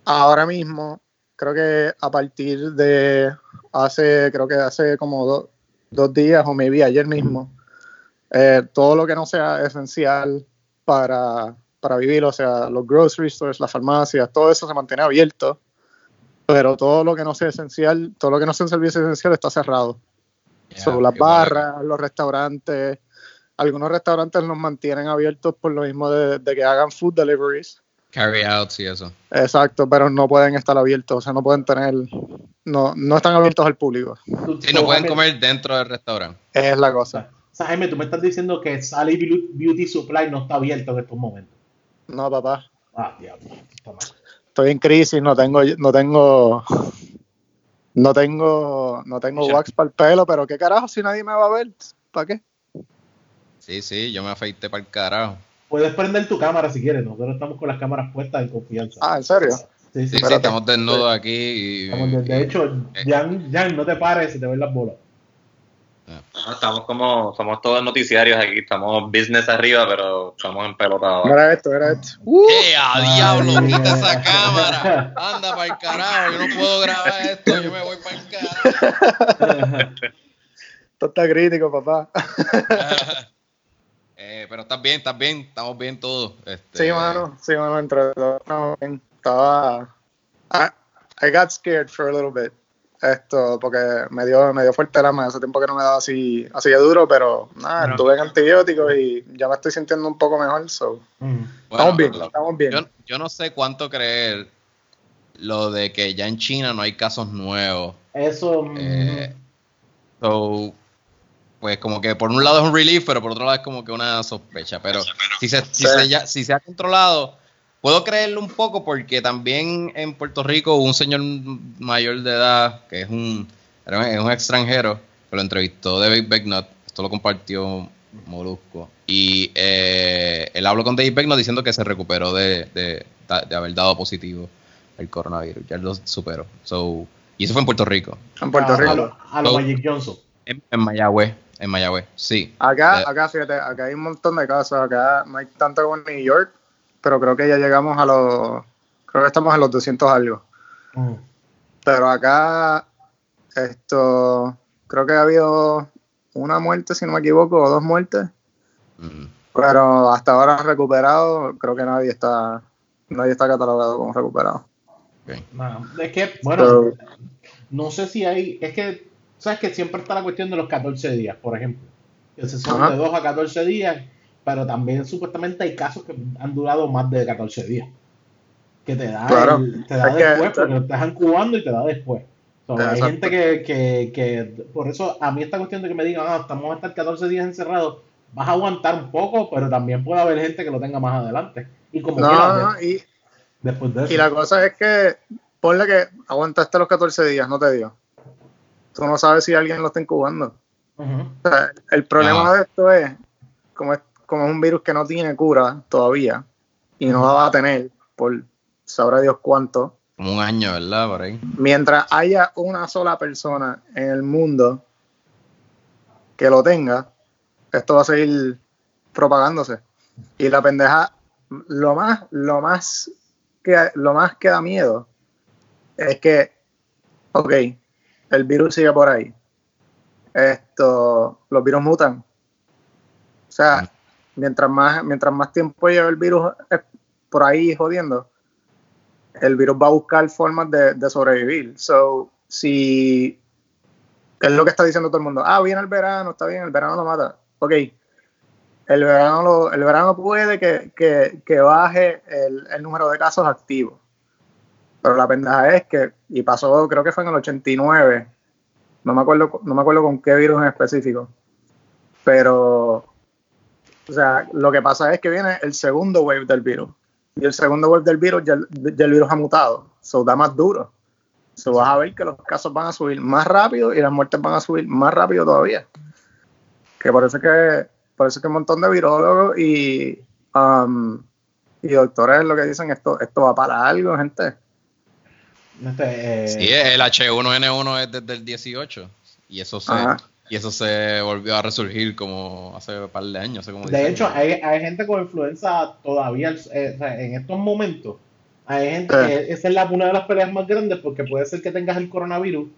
[SPEAKER 4] ahora mismo creo que a partir de hace, creo que hace como dos días o maybe ayer mismo, eh, todo lo que no sea esencial para, para vivir, o sea, los grocery stores, las farmacias, todo eso se mantiene abierto, pero todo lo que no sea esencial, todo lo que no sea un servicio esencial está cerrado. Son las barras, los restaurantes, algunos restaurantes los mantienen abiertos por lo mismo de que hagan food deliveries
[SPEAKER 3] Carry outs y eso.
[SPEAKER 4] Exacto, pero no pueden estar abiertos, o sea, no pueden tener, no, no están abiertos al público.
[SPEAKER 3] Sí, no pueden comer dentro del restaurante.
[SPEAKER 4] Es la cosa.
[SPEAKER 2] O sea, Jaime, tú me estás diciendo que Sally Beauty Supply no está abierto en estos momentos.
[SPEAKER 4] No, papá.
[SPEAKER 2] Ah, diablo.
[SPEAKER 4] Estoy en crisis, no tengo, no tengo, no tengo, no tengo wax para el pelo, pero qué carajo si nadie me va a ver, ¿para qué?
[SPEAKER 3] Sí, sí, yo me afeité para el carajo.
[SPEAKER 2] Puedes prender tu cámara si quieres, nosotros estamos con las cámaras puestas en confianza.
[SPEAKER 4] Ah, ¿en serio?
[SPEAKER 3] Sí, sí, sí, estamos desnudos aquí.
[SPEAKER 2] de, hecho, eh. Jan, Jan, no te pares, se te ven las bolas.
[SPEAKER 1] estamos como, somos todos noticiarios aquí, estamos business arriba, pero estamos en pelota
[SPEAKER 4] Era esto, era esto.
[SPEAKER 3] Uh, ¡Eh, a diablo! Quita esa cámara. Anda para el carajo, yo no puedo grabar esto, yo me voy para el carajo.
[SPEAKER 4] Esto está crítico, papá.
[SPEAKER 3] Eh, pero estás bien, estás bien, estamos bien todos. Este...
[SPEAKER 4] Sí, mano, sí, mano, entre todos Estaba. I, got scared for a little bit. Esto, porque me dio, me dio fuerte la mano. Hace tiempo que no me daba así, así de duro, pero nada, estuve en antibióticos y ya me estoy sintiendo un poco mejor. So. Mm. estamos bien, estamos bien.
[SPEAKER 3] Yo, yo, no sé cuánto creer lo de que ya en China no hay casos nuevos.
[SPEAKER 2] Eso. Eh,
[SPEAKER 3] so, pues como que por un lado es un relief, pero por otro lado es como que una sospecha. Pero si se, si se, ya, si se ha controlado, puedo creerlo un poco porque también en Puerto Rico un señor mayor de edad, que es un, es un extranjero, que lo entrevistó David Becknott, esto lo compartió Molusco, y eh, él habló con David Becknott diciendo que se recuperó de, de, de, haber dado positivo el coronavirus, ya lo superó. So, y eso fue en Puerto Rico.
[SPEAKER 4] En Puerto Rico.
[SPEAKER 2] A, lo, Magic Johnson.
[SPEAKER 3] En, en Mayagüez. En Mayagüez, sí.
[SPEAKER 4] Acá, acá, fíjate, acá hay un montón de casos. Acá no hay tanto como en New York, pero creo que ya llegamos a los. Creo que estamos en los 200 algo. Mm. Pero acá, esto. Creo que ha habido una muerte, si no me equivoco, o dos muertes. Mm. Pero hasta ahora recuperado, creo que nadie está. Nadie está catalogado como recuperado.
[SPEAKER 2] es que, bueno, no sé si hay. Es que sabes que siempre está la cuestión de los 14 días, por ejemplo. Que se son de 2 a 14 días, pero también supuestamente hay casos que han durado más de 14 días. Que te da, te da después, porque te dejan cubando y te da después. hay gente que, que, que, por eso a mí esta cuestión de que me digan, ah, estamos a estar 14 días encerrados, vas a aguantar un poco, pero también puede haber gente que lo tenga más adelante. Y como
[SPEAKER 4] no, y, después de eso. Y la cosa es que, ponle que aguantaste los 14 días, no te digo tú no sabes si alguien lo está incubando. el problema de esto es como, es, como es un virus que no tiene cura todavía y no la va a tener por sabrá Dios cuánto.
[SPEAKER 3] Como un año, ¿verdad? Por ahí.
[SPEAKER 4] Mientras haya una sola persona en el mundo que lo tenga, esto va a seguir propagándose. Y la pendeja, lo más, lo más que, lo más que da miedo es que, ok, el virus sigue por ahí. Esto, los virus mutan. O sea, mientras más, mientras más tiempo lleva el virus por ahí jodiendo, el virus va a buscar formas de, sobrevivir. So, si es lo que está diciendo todo el mundo, ah, viene el verano, está bien, el verano lo mata. Ok, el verano, el verano puede que, baje el, número de casos activos. Pero la pendeja es que, y pasó, creo que fue en el 89, no me acuerdo, no me acuerdo con qué virus en específico, pero, o sea, lo que pasa es que viene el segundo wave del virus. Y el segundo wave del virus, ya, el virus ha mutado, so da más duro. So vas a ver que los casos van a subir más rápido y las muertes van a subir más rápido todavía. Que por eso que por eso que un montón de virólogos y, um, y doctores lo que dicen esto, esto va para algo, gente.
[SPEAKER 3] Este, eh, sí, el H1N1 es desde el 18 y eso se, y eso se volvió a resurgir como hace un par de años.
[SPEAKER 2] de hecho, hay, hay, gente con influenza todavía eh, en estos momentos. Hay gente que esa es la, una de las peleas más grandes porque puede ser que tengas el coronavirus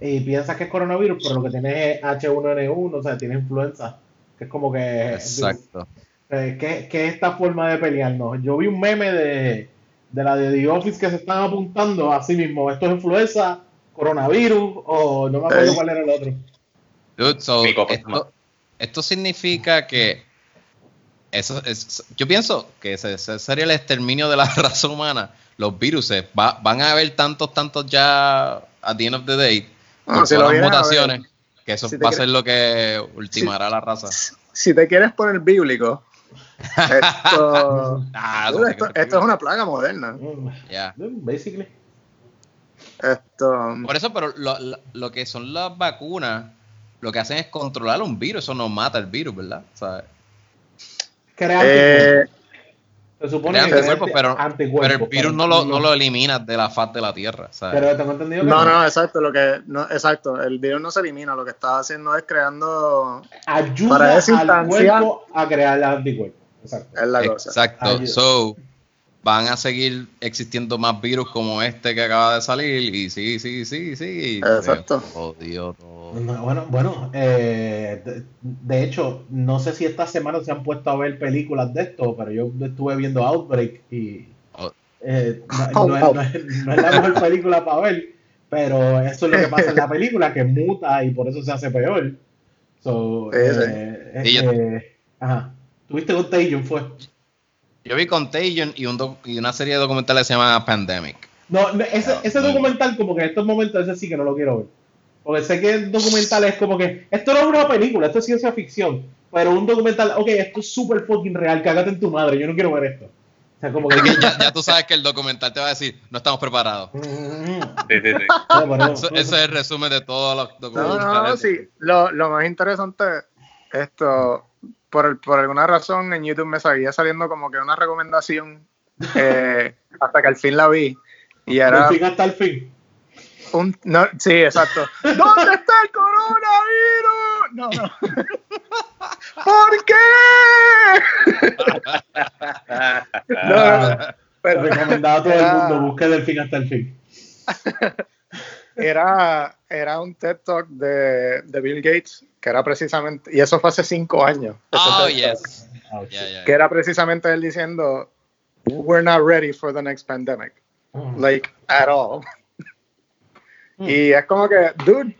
[SPEAKER 2] y piensas que es coronavirus, pero lo que tienes es H1N1, o sea, tienes influenza. Que es como que.
[SPEAKER 3] Exacto.
[SPEAKER 2] Eh, ¿qué, es esta forma de pelearnos? Yo vi un meme de, de la de The Office que se están apuntando a sí mismo. ¿Esto es influenza? ¿Coronavirus? O no me acuerdo cuál era el otro.
[SPEAKER 3] esto, esto, significa que. Eso es, yo pienso que ese, sería el exterminio de la raza humana. Los virus van a haber tantos, tantos ya at the end of the day. Ah, con todas las mutaciones que eso va a ser lo que ultimará la raza.
[SPEAKER 4] Si te quieres poner bíblico, esto, ah, esto, es una plaga moderna.
[SPEAKER 3] Ya.
[SPEAKER 2] Basically.
[SPEAKER 4] Esto.
[SPEAKER 3] Por eso, pero lo, lo, que son las vacunas, lo que hacen es controlar un virus, eso no mata el virus, ¿verdad? ¿Sabes?
[SPEAKER 2] Eh,
[SPEAKER 3] se supone que pero, pero el virus no lo, no lo eliminas de la faz de la Tierra.
[SPEAKER 2] Pero tengo entendido
[SPEAKER 4] que no, no, exacto. Lo que, no, exacto. El virus no se elimina. Lo que está haciendo es creando.
[SPEAKER 2] Ayuda para al cuerpo a crear el anticuerpo. Exacto.
[SPEAKER 3] Es la cosa. Exacto. So, van a seguir existiendo más virus como este que acaba de salir y sí, sí, sí, sí.
[SPEAKER 4] Exacto.
[SPEAKER 3] Jodido
[SPEAKER 2] todo. Bueno, bueno eh, de, hecho, no sé si esta semana se han puesto a ver películas de esto, pero yo estuve viendo Outbreak y oh. eh, no, es, la mejor película para ver, pero eso es lo que pasa en la película, que muta y por eso se hace peor. So, eh, ajá. ¿Tuviste Contagion? Fue.
[SPEAKER 3] Yo vi Contagion y, un y una serie de documentales que se llama Pandemic.
[SPEAKER 2] No, ese, ese documental, como que en estos momentos, ese sí que no lo quiero ver. Porque sé que el documental es como que. Esto no es una película, esto es ciencia ficción. Pero un documental, ok, esto es súper fucking real, cágate en tu madre, yo no quiero ver esto. O sea, como que.
[SPEAKER 3] ya, tú sabes que el documental te va a decir, no estamos preparados. sí, sí, sí. ese es el resumen de todos los documentales.
[SPEAKER 4] No, no, sí. Lo, lo más interesante, esto por, por alguna razón en YouTube me seguía saliendo como que una recomendación eh, hasta que al fin la vi. Y era.
[SPEAKER 2] fin hasta el fin.
[SPEAKER 4] Un, no, sí, exacto. ¿Dónde está el coronavirus? No, no. ¿Por qué?
[SPEAKER 2] no, Pero, Recomendado a todo el mundo, busque del fin hasta el fin.
[SPEAKER 4] Era, era un TED Talk de, de Bill Gates que era precisamente, y eso fue hace cinco años.
[SPEAKER 3] Oh, yes.
[SPEAKER 4] Que era precisamente él diciendo, we're not ready for the next pandemic. Mm. Like, at all. Mm. Y es como que, dude,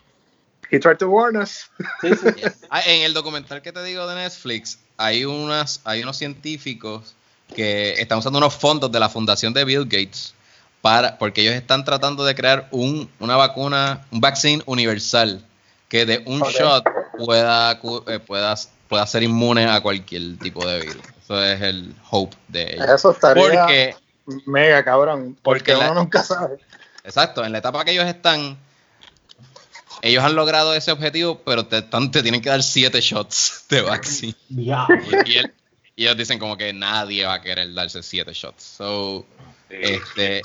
[SPEAKER 4] he tried to warn us.
[SPEAKER 3] Ah, en el documental que te digo de Netflix, hay, unas, hay unos científicos que están usando unos fondos de la fundación de Bill Gates para, porque ellos están tratando de crear un, una vacuna, un vaccine universal que de un shot pueda, eh, pueda, pueda ser inmune a cualquier tipo de virus. Eso es el hope de ellos.
[SPEAKER 4] Eso estaría mega cabrón, porque, uno nunca sabe.
[SPEAKER 3] Exacto, en la etapa que ellos están, ellos han logrado ese objetivo, pero te, te tienen que dar siete shots de vaccine. Y, ellos dicen como que nadie va a querer darse siete shots. So, Este,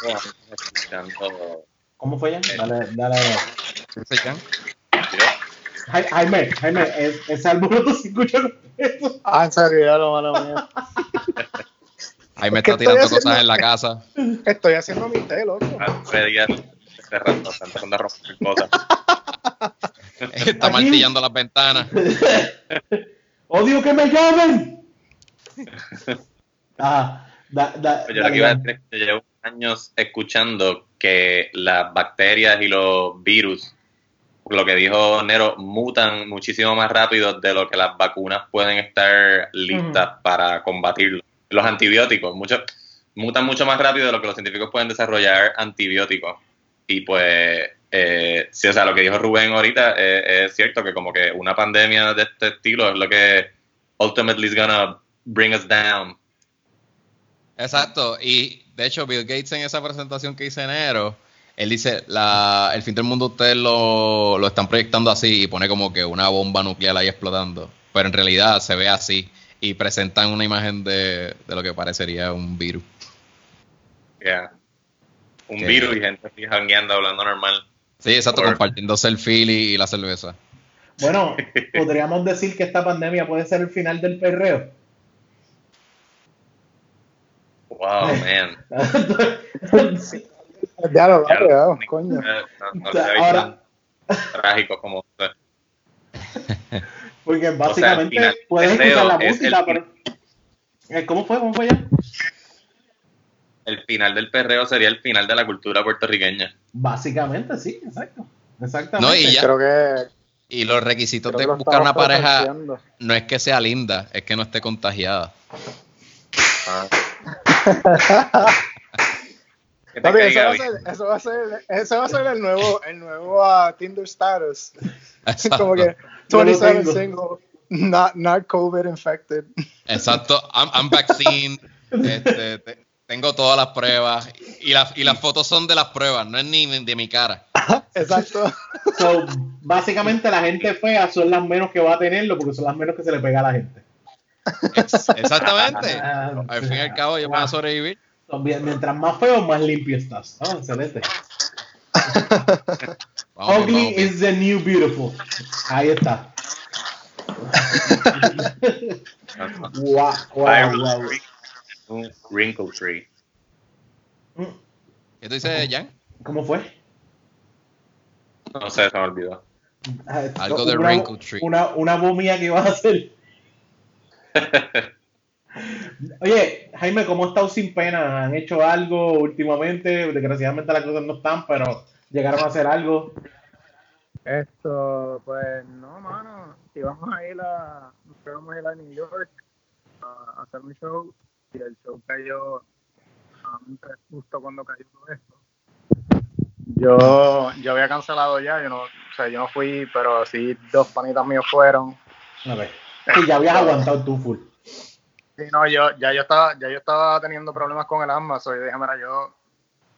[SPEAKER 1] escuchando.
[SPEAKER 2] ¿Cómo fue ya? Dale, dale.
[SPEAKER 3] ¿qué se llama?
[SPEAKER 2] Jai- Jaime, Jaime, es- ese alboroto se escucha completo.
[SPEAKER 4] Ah, en serio, ya lo mala mía.
[SPEAKER 3] Ahí me
[SPEAKER 4] Es que
[SPEAKER 3] está tirando cosas
[SPEAKER 4] haciendo-
[SPEAKER 3] en la casa.
[SPEAKER 4] Estoy haciendo mi té, loco.
[SPEAKER 1] Hace días cerrando, tratando de romper cosas.
[SPEAKER 3] Está
[SPEAKER 2] Aquí.
[SPEAKER 3] martillando las ventanas.
[SPEAKER 2] ¡Odio que me llamen! Ah, da, da,
[SPEAKER 1] yo lo que iba a decir es que llevo años escuchando que las bacterias y los virus, lo que dijo Nero, mutan muchísimo más rápido de lo que las vacunas pueden estar listas para combatirlo. Los antibióticos, mucho, mutan mucho más rápido de lo que los científicos pueden desarrollar antibióticos. Y pues, eh, sí, o sea, lo que dijo Rubén ahorita eh, es cierto que como que una pandemia de este estilo es lo que ultimately is gonna bring us down.
[SPEAKER 3] Exacto, y de hecho Bill Gates en esa presentación que hice en enero, él dice, la, el fin del mundo ustedes lo, lo están proyectando así y pone como que una bomba nuclear ahí explotando, pero en realidad se ve así y presentan una imagen de, de lo que parecería un virus.
[SPEAKER 1] Yeah. Un
[SPEAKER 3] Que-
[SPEAKER 1] virus y gente así jangueando, hablando normal.
[SPEAKER 3] Sí, exacto,
[SPEAKER 1] Or-
[SPEAKER 3] compartiéndose el fili y la cerveza.
[SPEAKER 2] Bueno, podríamos decir que esta pandemia puede ser el final del perreo.
[SPEAKER 1] Wow, man.
[SPEAKER 4] Ya lo
[SPEAKER 1] Ya lo-
[SPEAKER 4] coño.
[SPEAKER 1] No, no
[SPEAKER 2] Ahora-
[SPEAKER 1] trágico como
[SPEAKER 2] Porque
[SPEAKER 1] O sea,
[SPEAKER 2] básicamente
[SPEAKER 1] al final,
[SPEAKER 2] puedes
[SPEAKER 1] el
[SPEAKER 2] escuchar la
[SPEAKER 1] es
[SPEAKER 2] música,
[SPEAKER 1] el-
[SPEAKER 2] pero. Eh, ¿Cómo fue? ¿Cómo fue ya?
[SPEAKER 1] el final del perreo sería el final de la cultura puertorriqueña.
[SPEAKER 2] Básicamente, sí, exacto. Exactamente.
[SPEAKER 3] No, y ya,
[SPEAKER 4] Creo que.
[SPEAKER 3] y los requisitos
[SPEAKER 4] creo
[SPEAKER 3] de
[SPEAKER 4] lo
[SPEAKER 3] buscar una pareja no es que sea linda, es que no esté contagiada.
[SPEAKER 1] Ah.
[SPEAKER 4] Papi, eso, va a ser, eso va a ser, eso va a ser el nuevo, el nuevo ah, Tinder status. Como que
[SPEAKER 2] Yo lo
[SPEAKER 4] 27
[SPEAKER 2] tengo.
[SPEAKER 4] single, not, not COVID infected.
[SPEAKER 3] Exacto, I'm, I'm vaccine, este, te- tengo todas las pruebas y, las y las fotos son de las pruebas, no es ni de mi cara.
[SPEAKER 4] Exacto.
[SPEAKER 2] So, básicamente, la gente fea son las menos que va a tenerlo porque son las menos que se le pega a la gente.
[SPEAKER 3] Ex- exactamente.
[SPEAKER 2] Ah,
[SPEAKER 3] Al fin y al cabo, yo voy a sobrevivir.
[SPEAKER 2] Mientras más feo, más limpio estás. Ah, excelente.
[SPEAKER 3] Vamos
[SPEAKER 2] Ugly
[SPEAKER 3] vamos
[SPEAKER 2] is the new beautiful. Ahí está. Wow, wow, wow.
[SPEAKER 1] Un wrinkle tree.
[SPEAKER 3] ¿Qué tú dices, Jan?
[SPEAKER 2] ¿Cómo fue?
[SPEAKER 1] No sé, se me olvidó.
[SPEAKER 2] Ah,
[SPEAKER 3] Algo de
[SPEAKER 2] una-
[SPEAKER 3] wrinkle tree.
[SPEAKER 2] Una, una momia que vas a hacer. Oye, Jaime, ¿cómo has estado sin pena? ¿Han hecho algo últimamente? Desgraciadamente las cosas no están, pero llegaron a hacer algo.
[SPEAKER 4] Esto, pues no, mano. Íbamos a ir a, íbamos a ir a New York a hacer un show y el show cayó nuevamente justo cuando cayó todo esto. Yo, yo había cancelado ya, yo no, o sea, yo no fui, pero sí dos panitas míos fueron.
[SPEAKER 2] A ver. Sí, ya habías aguantado tú full.
[SPEAKER 4] Sí, no, yo, ya yo estaba, ya yo estaba teniendo problemas con el asma, so yo dije, mira, yo,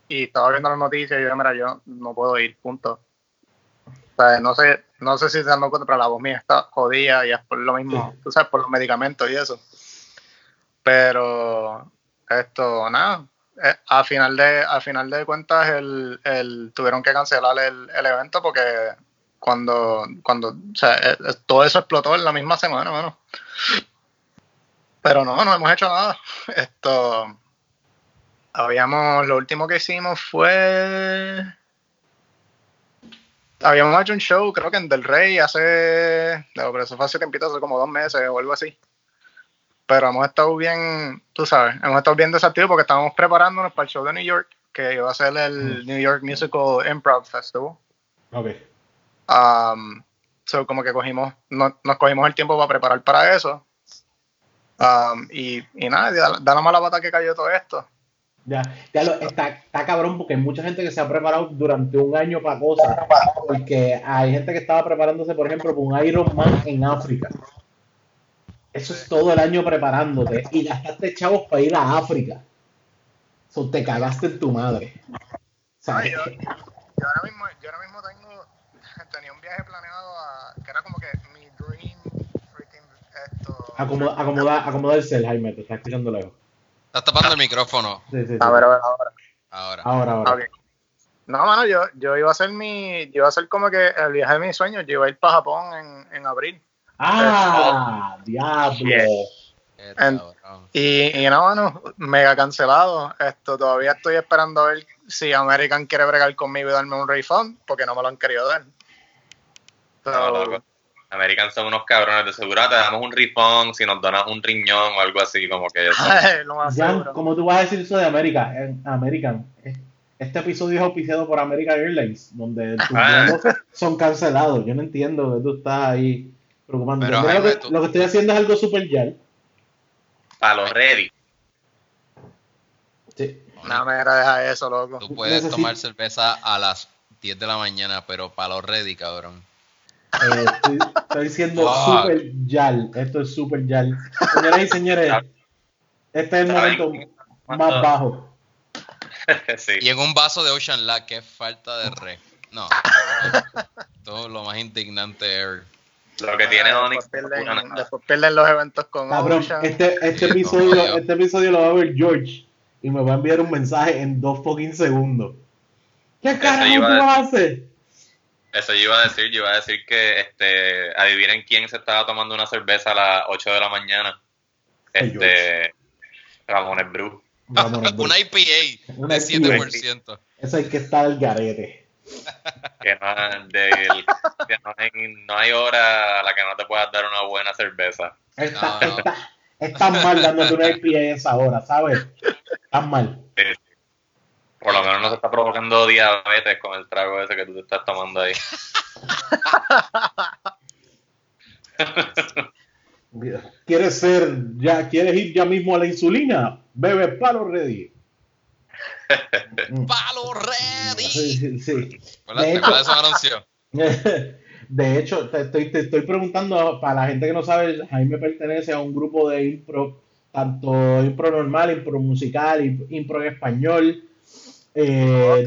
[SPEAKER 4] y estaba viendo las noticias y yo dije, mira, yo no puedo ir, punto. O sea, no sé, no sé si se dan cuenta, pero la voz mía está jodida y es por lo mismo, tú sabes, por los medicamentos y eso. Pero, esto, nada, eh, a final de, a final de cuentas, el, el, tuvieron que cancelar el, el evento porque cuando, cuando, o sea, eh, eh, todo eso explotó en la misma semana, bueno. Pero no, no hemos hecho nada. Esto. Habíamos. Lo último que hicimos fue. Habíamos hecho un show, creo que en Del Rey, hace. No, pero eso fue hace tiempito, hace como dos meses o algo así. Pero hemos estado bien, tú sabes, hemos estado bien desactivos porque estábamos preparándonos para el show de New York, que iba a ser el New York Musical Improv Festival.
[SPEAKER 2] Ok.
[SPEAKER 4] Um, so como que cogimos, no- nos cogimos el tiempo para preparar para eso. Um, y, y nada, da, da la mala pata que cayó todo esto.
[SPEAKER 2] Ya, ya lo, está, está cabrón porque hay mucha gente que se ha preparado durante un año para cosas. Porque hay gente que estaba preparándose, por ejemplo, para un Ironman en África. Eso es todo el año preparándote. Y gastaste chavos para ir a África. So, te cagaste en tu madre. ¿Sabes?
[SPEAKER 4] Ay, yo, yo ahora mismo, yo ahora mismo tengo, tenía un viaje planeado a, que era como que mi dream freaking esto.
[SPEAKER 2] Acomoda, acomoda, acomoda el cel, Jaime, te está escuchando lejos.
[SPEAKER 3] Estás tapando el micrófono.
[SPEAKER 2] Sí, sí, sí.
[SPEAKER 4] A ver, a ver, ahora.
[SPEAKER 3] Ahora.
[SPEAKER 2] Ahora, ahora.
[SPEAKER 4] Ok. No, mano, yo, yo iba a hacer mi, yo iba a hacer como que el viaje de mis sueños, yo iba a ir para Japón en, en abril.
[SPEAKER 2] Ah, diablo.
[SPEAKER 4] En-. Y, y no, mano, mega cancelado. Esto todavía estoy esperando a ver si American quiere bregar conmigo y darme un refund, porque no me lo han querido dar.
[SPEAKER 1] No,
[SPEAKER 4] So,
[SPEAKER 1] loco. American son unos cabrones. De seguro te damos un refund si nos donas un riñón o algo así, como que
[SPEAKER 2] Jan. ¿cómo tú vas a decir eso de América? En American. Este episodio es auspiciado por American Airlines, donde tus
[SPEAKER 1] Ah.
[SPEAKER 2] vuelos son cancelados. Yo no entiendo que tú estás ahí preocupando.
[SPEAKER 3] Pero,
[SPEAKER 2] Mira, lo,
[SPEAKER 3] Jaime,
[SPEAKER 2] que,
[SPEAKER 3] tú-
[SPEAKER 2] lo que estoy haciendo es algo super ya.
[SPEAKER 1] para los ready.
[SPEAKER 2] Sí.
[SPEAKER 4] No, me deja eso, loco.
[SPEAKER 3] Tú puedes
[SPEAKER 2] Necesito-
[SPEAKER 3] tomar cerveza a las 10 de la mañana, pero para los ready, cabrón.
[SPEAKER 2] Eh, estoy, estoy siendo super yal. Esto es super yal. Señoras y señores, este es el
[SPEAKER 1] ¿Saben
[SPEAKER 2] momento más bajo.
[SPEAKER 1] sí.
[SPEAKER 3] Y en un vaso de Ocean Lab, que es falta de re. No. Todo lo más indignante ever.
[SPEAKER 1] Lo que tiene
[SPEAKER 4] Ah,
[SPEAKER 1] Onyx
[SPEAKER 4] después, pierden,
[SPEAKER 1] nada.
[SPEAKER 4] después pierden los eventos con
[SPEAKER 2] Cabrón,
[SPEAKER 4] Ocean.
[SPEAKER 2] este, este, episodio,
[SPEAKER 3] no,
[SPEAKER 2] este episodio lo va a ver George y me va a enviar un mensaje en dos fucking segundos. ¿Qué carajo tú vas a hacer?
[SPEAKER 1] Eso yo iba a decir, yo iba a decir que este, adivinen quién se estaba tomando una cerveza a las 8 de la mañana. Este, Ramones Bru.
[SPEAKER 2] Vámonos,
[SPEAKER 3] Una IPA
[SPEAKER 2] Una
[SPEAKER 3] de 7%.
[SPEAKER 2] Eso hay que estar al garete.
[SPEAKER 1] Que no, que no hay, no hay hora a la que no te puedas dar una buena cerveza.
[SPEAKER 2] Está,
[SPEAKER 3] No, no.
[SPEAKER 2] está, estás mal dándote una IPA a esa hora, ¿sabes? Estás mal.
[SPEAKER 1] Sí. Por lo menos no se está provocando diabetes con el trago ese que tú te estás tomando ahí.
[SPEAKER 2] ¿Quieres ser, ya, quieres ir ya mismo a la insulina? Bebe palo ready.
[SPEAKER 3] ¡Palo ready!
[SPEAKER 2] Sí, sí. De
[SPEAKER 3] ¿Te
[SPEAKER 2] hecho-
[SPEAKER 3] de ese anuncio?
[SPEAKER 2] De hecho, te estoy, te estoy preguntando, para la gente que no sabe, Jaime pertenece a un grupo de impro, tanto impro normal, impro musical, imp- impro en español, eh,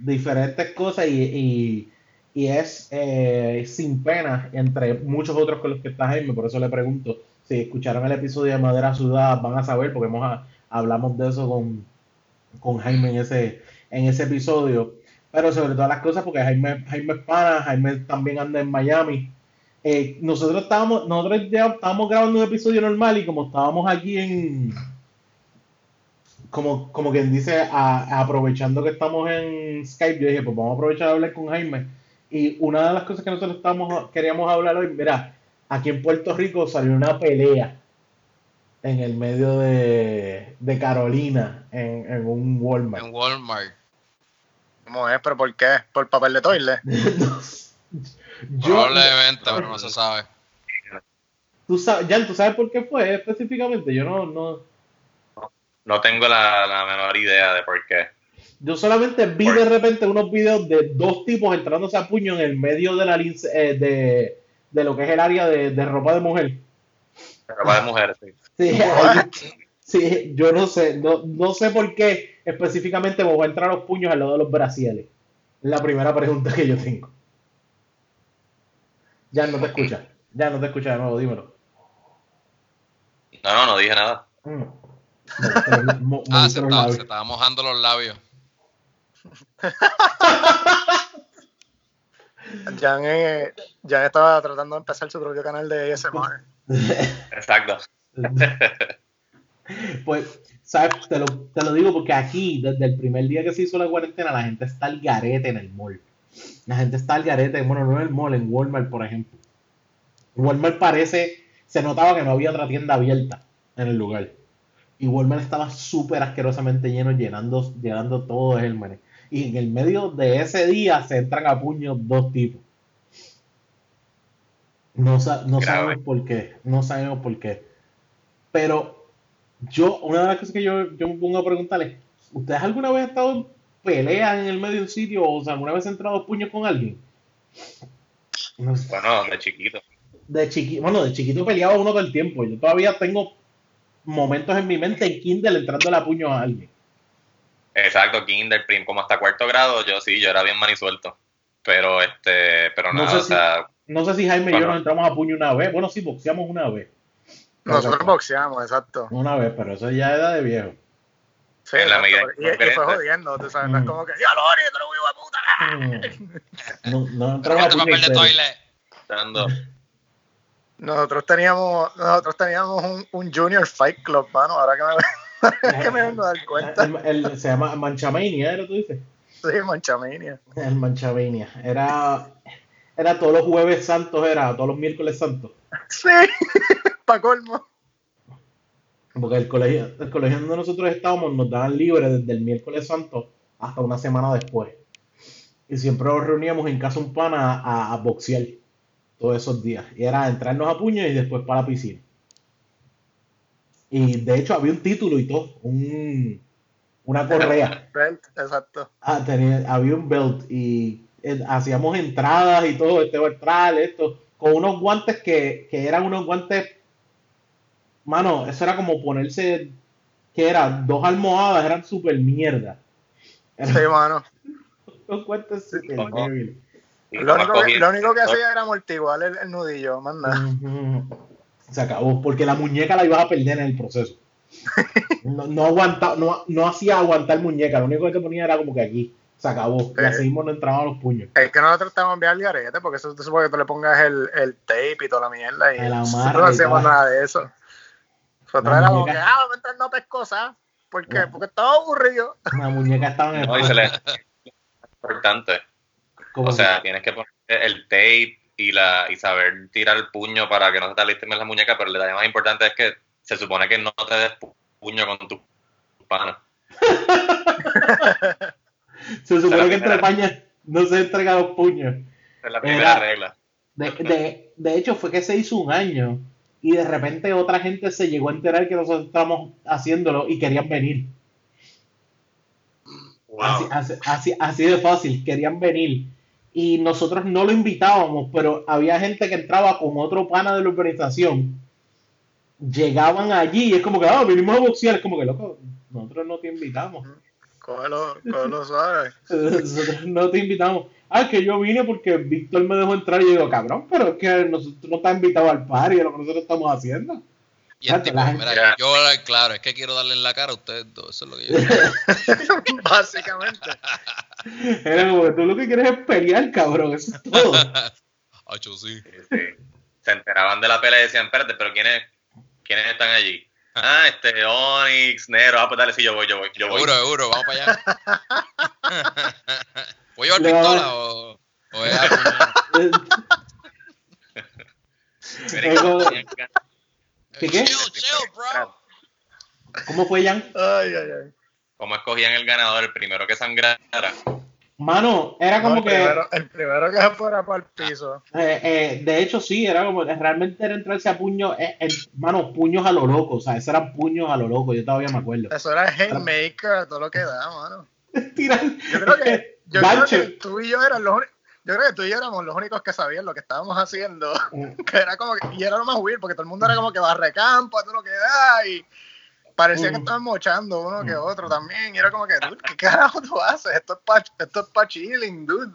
[SPEAKER 2] diferentes cosas y, y- y es eh, sin pena entre muchos otros con los que está Jaime, por eso le pregunto, si escucharon el episodio de Madera Sudada van a saber, porque hemos, a- hablamos de eso con, con Jaime en ese, en ese episodio, pero sobre todas las cosas porque Jaime, Jaime es pana, Jaime también anda en Miami. Eh, nosotros estábamos, nosotros ya estábamos grabando un episodio normal y como estábamos aquí en, como, como quien dice, a- aprovechando que estamos en Skype, yo dije, pues vamos a aprovechar a hablar con Jaime. Y una de las cosas que nosotros estamos, queríamos hablar hoy, mira, aquí en Puerto Rico salió una pelea en el medio de, de Carolina, en, en un Walmart.
[SPEAKER 3] En Walmart.
[SPEAKER 4] ¿cómo es? ¿Pero por qué? ¿Por papel de toile?
[SPEAKER 2] Yo,
[SPEAKER 3] Probablemente, pero no se sabe.
[SPEAKER 2] tú sabes, Jan, ¿tú sabes por qué fue específicamente? Yo no, no,
[SPEAKER 1] No tengo la, la menor idea de por qué.
[SPEAKER 2] Yo solamente vi de repente unos videos de dos tipos entrándose a puño en el medio de la lince- eh, de, de lo que es el área de, de ropa de mujer.
[SPEAKER 1] Ropa de mujeres, sí.
[SPEAKER 2] Sí, yo no sé, no, no sé por qué específicamente me voy a entrar los puños al lado de los brasieles. Es la primera pregunta que yo tengo. Ya no te escucha, ya no te escucha de nuevo, dímelo.
[SPEAKER 1] No, no, no dije nada.
[SPEAKER 2] Mm.
[SPEAKER 3] Ah, se estaba,
[SPEAKER 2] labios.
[SPEAKER 3] se estaba mojando los labios.
[SPEAKER 4] Jan, eh, Jan estaba tratando de empezar su propio canal de ASMR.
[SPEAKER 1] Exacto.
[SPEAKER 2] Pues, ¿sabes? Te lo, te lo digo porque aquí, desde el primer día que se hizo la cuarentena, la gente está al garete en el mall. La gente está al garete, bueno, no en el mall, en Walmart, por ejemplo. Walmart parece, se notaba que no había otra tienda abierta en el lugar. Y Walmart estaba súper asquerosamente lleno, llenando, llenando todo el mané. Y en el medio de ese día se entran a puños dos tipos. No, no sabemos por qué, no sabemos por qué. Pero yo, una de las cosas que yo, yo me pongo a preguntarle, ¿ustedes alguna vez han estado en pelea en el medio de un sitio o sea, alguna vez han entrado a puños con alguien? No sé.
[SPEAKER 1] Bueno, de chiquito.
[SPEAKER 2] De chiquito, bueno, de chiquito peleaba uno todo el tiempo. Yo todavía tengo momentos en mi mente en Kindle entrando a puño a alguien.
[SPEAKER 1] Exacto, kinder, prim, como hasta cuarto grado, yo sí, yo era bien manisuelto. Pero este, pero
[SPEAKER 2] No
[SPEAKER 1] nada,
[SPEAKER 2] sé
[SPEAKER 1] o
[SPEAKER 2] si-
[SPEAKER 1] sea,
[SPEAKER 2] No sé si Jaime y yo nos entramos a puño una vez. Bueno, sí, boxeamos una vez.
[SPEAKER 4] Nosotros boxeamos, exacto.
[SPEAKER 2] Una vez, pero eso ya era de viejo.
[SPEAKER 4] Sí,
[SPEAKER 1] en la medida
[SPEAKER 4] y, y fue jodiendo, tú sabes, no es
[SPEAKER 2] Mm.
[SPEAKER 4] como que, ya lo odio, te lo voy a puta.
[SPEAKER 2] No, no
[SPEAKER 5] Pero
[SPEAKER 2] entraba
[SPEAKER 5] este
[SPEAKER 2] puño
[SPEAKER 5] papel de
[SPEAKER 2] entero.
[SPEAKER 5] toilet.
[SPEAKER 1] dando
[SPEAKER 4] Nosotros teníamos, nosotros teníamos un, un Junior Fight Club, mano, ahora que me, que me vengo a dar cuenta.
[SPEAKER 2] El- el- se llama Manchamania, ¿era tú dices?
[SPEAKER 4] Sí, Manchamania.
[SPEAKER 2] El Manchamania. Era, era todos los jueves santos, era todos los miércoles santos.
[SPEAKER 4] Sí, pa' colmo.
[SPEAKER 2] Porque el colegio, el colegio donde nosotros estábamos nos daban libre desde el miércoles santo hasta una semana después. Y siempre nos reuníamos en casa un pana a, a boxear todos esos días. Y era entrarnos a puños y después para la piscina. Y de hecho había un título y todo, un, una correa.
[SPEAKER 4] Belt, exacto.
[SPEAKER 2] Ah, tenía- había un belt y eh, hacíamos entradas y todo, este entrar, esto, con unos guantes que, que eran unos guantes, mano, eso era como ponerse, que era dos almohadas, eran super mierda.
[SPEAKER 4] Sí, mano.
[SPEAKER 2] Unos guantes super
[SPEAKER 1] Ojo. Y
[SPEAKER 4] Lo único, que, lo único que hacía era amortiguar el, el nudillo, manda.
[SPEAKER 2] Se acabó, porque la muñeca la ibas a perder en el proceso. No, no, aguanta, no, no hacía aguantar muñeca, lo único que te ponía era como que aquí. Se acabó. Y así mismo no entraban los puños.
[SPEAKER 4] Es que nosotros estamos enviar el garete, porque eso te supone que tú le pongas el, el tape y toda la mierda. Y
[SPEAKER 2] El amarre
[SPEAKER 4] no
[SPEAKER 2] y
[SPEAKER 4] hacemos
[SPEAKER 2] todo.
[SPEAKER 4] nada de eso. Nosotros era como que, ah, vamos a entrar no pescosa. ¿Por qué?
[SPEAKER 2] No.
[SPEAKER 4] Porque estaba aburrido.
[SPEAKER 2] La muñeca estaba en el
[SPEAKER 1] No, y se le importante. O sea, tienes que poner el tape y la y saber tirar el puño para que no se te lastimen las muñecas, pero el detalle más importante es que se supone que no te des pu- puño con tu pana.
[SPEAKER 2] Se supone que entre pañas no se entrega los puños.
[SPEAKER 1] Es la primera
[SPEAKER 2] Era-
[SPEAKER 1] regla.
[SPEAKER 2] De, de, de hecho, fue que se hizo un año y de repente otra gente se llegó a enterar que nosotros estábamos haciéndolo y querían venir. Así, así, así, así de fácil, querían venir. Y nosotros no lo invitábamos, pero había gente que entraba con otro pana de la organización. Llegaban allí y es como que, ah, vinimos a boxear. Es como que, loco, nosotros no te invitamos.
[SPEAKER 4] Cógelo, cógelo suave.
[SPEAKER 2] Nosotros no te invitamos. Ah, es que yo vine porque Víctor me dejó entrar y yo digo, cabrón, pero es que nosotros no estás invitado al party de lo que nosotros estamos haciendo.
[SPEAKER 5] Y el tipo, mira, yo, claro, es que quiero darle en la cara a ustedes dos. Eso es lo que yo
[SPEAKER 4] Básicamente.
[SPEAKER 2] Era como que tú lo que quieres es pelear, cabrón, eso es todo.
[SPEAKER 5] Hacho, sí.
[SPEAKER 1] Sí, sí. Se enteraban de la pelea y decían, espérate, pero ¿quiénes, quiénes están allí? Ah, este, Onyx, Nero, ah, pues dale, sí, yo voy, yo voy, yo voy.
[SPEAKER 5] Seguro, seguro, vamos para allá. ¿Voy a llevar pistola o, o es
[SPEAKER 2] ¿Qué, qué?
[SPEAKER 5] Chill, chill, bro.
[SPEAKER 2] ¿Cómo fue, Jan?
[SPEAKER 4] Ay, ay, ay.
[SPEAKER 1] ¿Cómo escogían el ganador? El primero que sangrara.
[SPEAKER 2] Mano, era
[SPEAKER 4] No,
[SPEAKER 2] como
[SPEAKER 4] el,
[SPEAKER 2] que,
[SPEAKER 4] primero, el primero que se fuera para el piso.
[SPEAKER 2] eh, eh, de hecho sí, era como, realmente era entrarse a puños, eh, eh, mano, puños a lo loco, o sea, esos eran puños a lo loco, yo todavía me acuerdo.
[SPEAKER 4] Eso era Haymaker, todo lo que da, mano. Yo creo que, yo creo que tú y yo eran los únicos. Yo creo que tú y yo éramos los únicos que sabían lo que estábamos haciendo. Que era como que, y era lo más weird, porque todo el mundo era como que barre campo, todo lo que da, y parecía que estaban mochando uno que otro también. Y era como que, dude, ¿qué carajo tú haces? Esto es pa, esto es pa chilling, dude.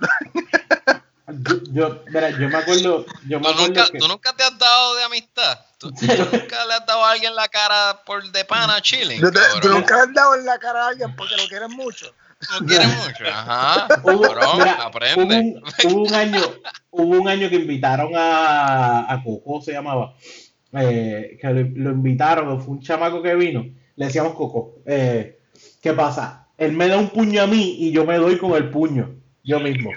[SPEAKER 2] Yo, yo, mira, yo me acuerdo, yo me
[SPEAKER 5] ¿Tú
[SPEAKER 2] acuerdo
[SPEAKER 5] nunca,
[SPEAKER 2] que...
[SPEAKER 5] ¿Tú nunca te has dado de amistad? ¿Tú, tú nunca le has dado a alguien la cara por de pana chilling?
[SPEAKER 4] Tú, te- tú
[SPEAKER 5] cabrón?
[SPEAKER 4] nunca has dado en la cara a alguien porque lo quieres mucho.
[SPEAKER 5] No quieres mucho. Ajá.
[SPEAKER 2] Hubo,
[SPEAKER 5] Cabrón,
[SPEAKER 2] mira,
[SPEAKER 5] aprende.
[SPEAKER 2] hubo un, hubo un año, hubo un año que invitaron a, a Coco, se llamaba, eh, que lo, invitaron, fue un chamaco que vino, le decíamos Coco, eh, ¿qué pasa? Él me da un puño a mí y yo me doy con el puño, yo mismo.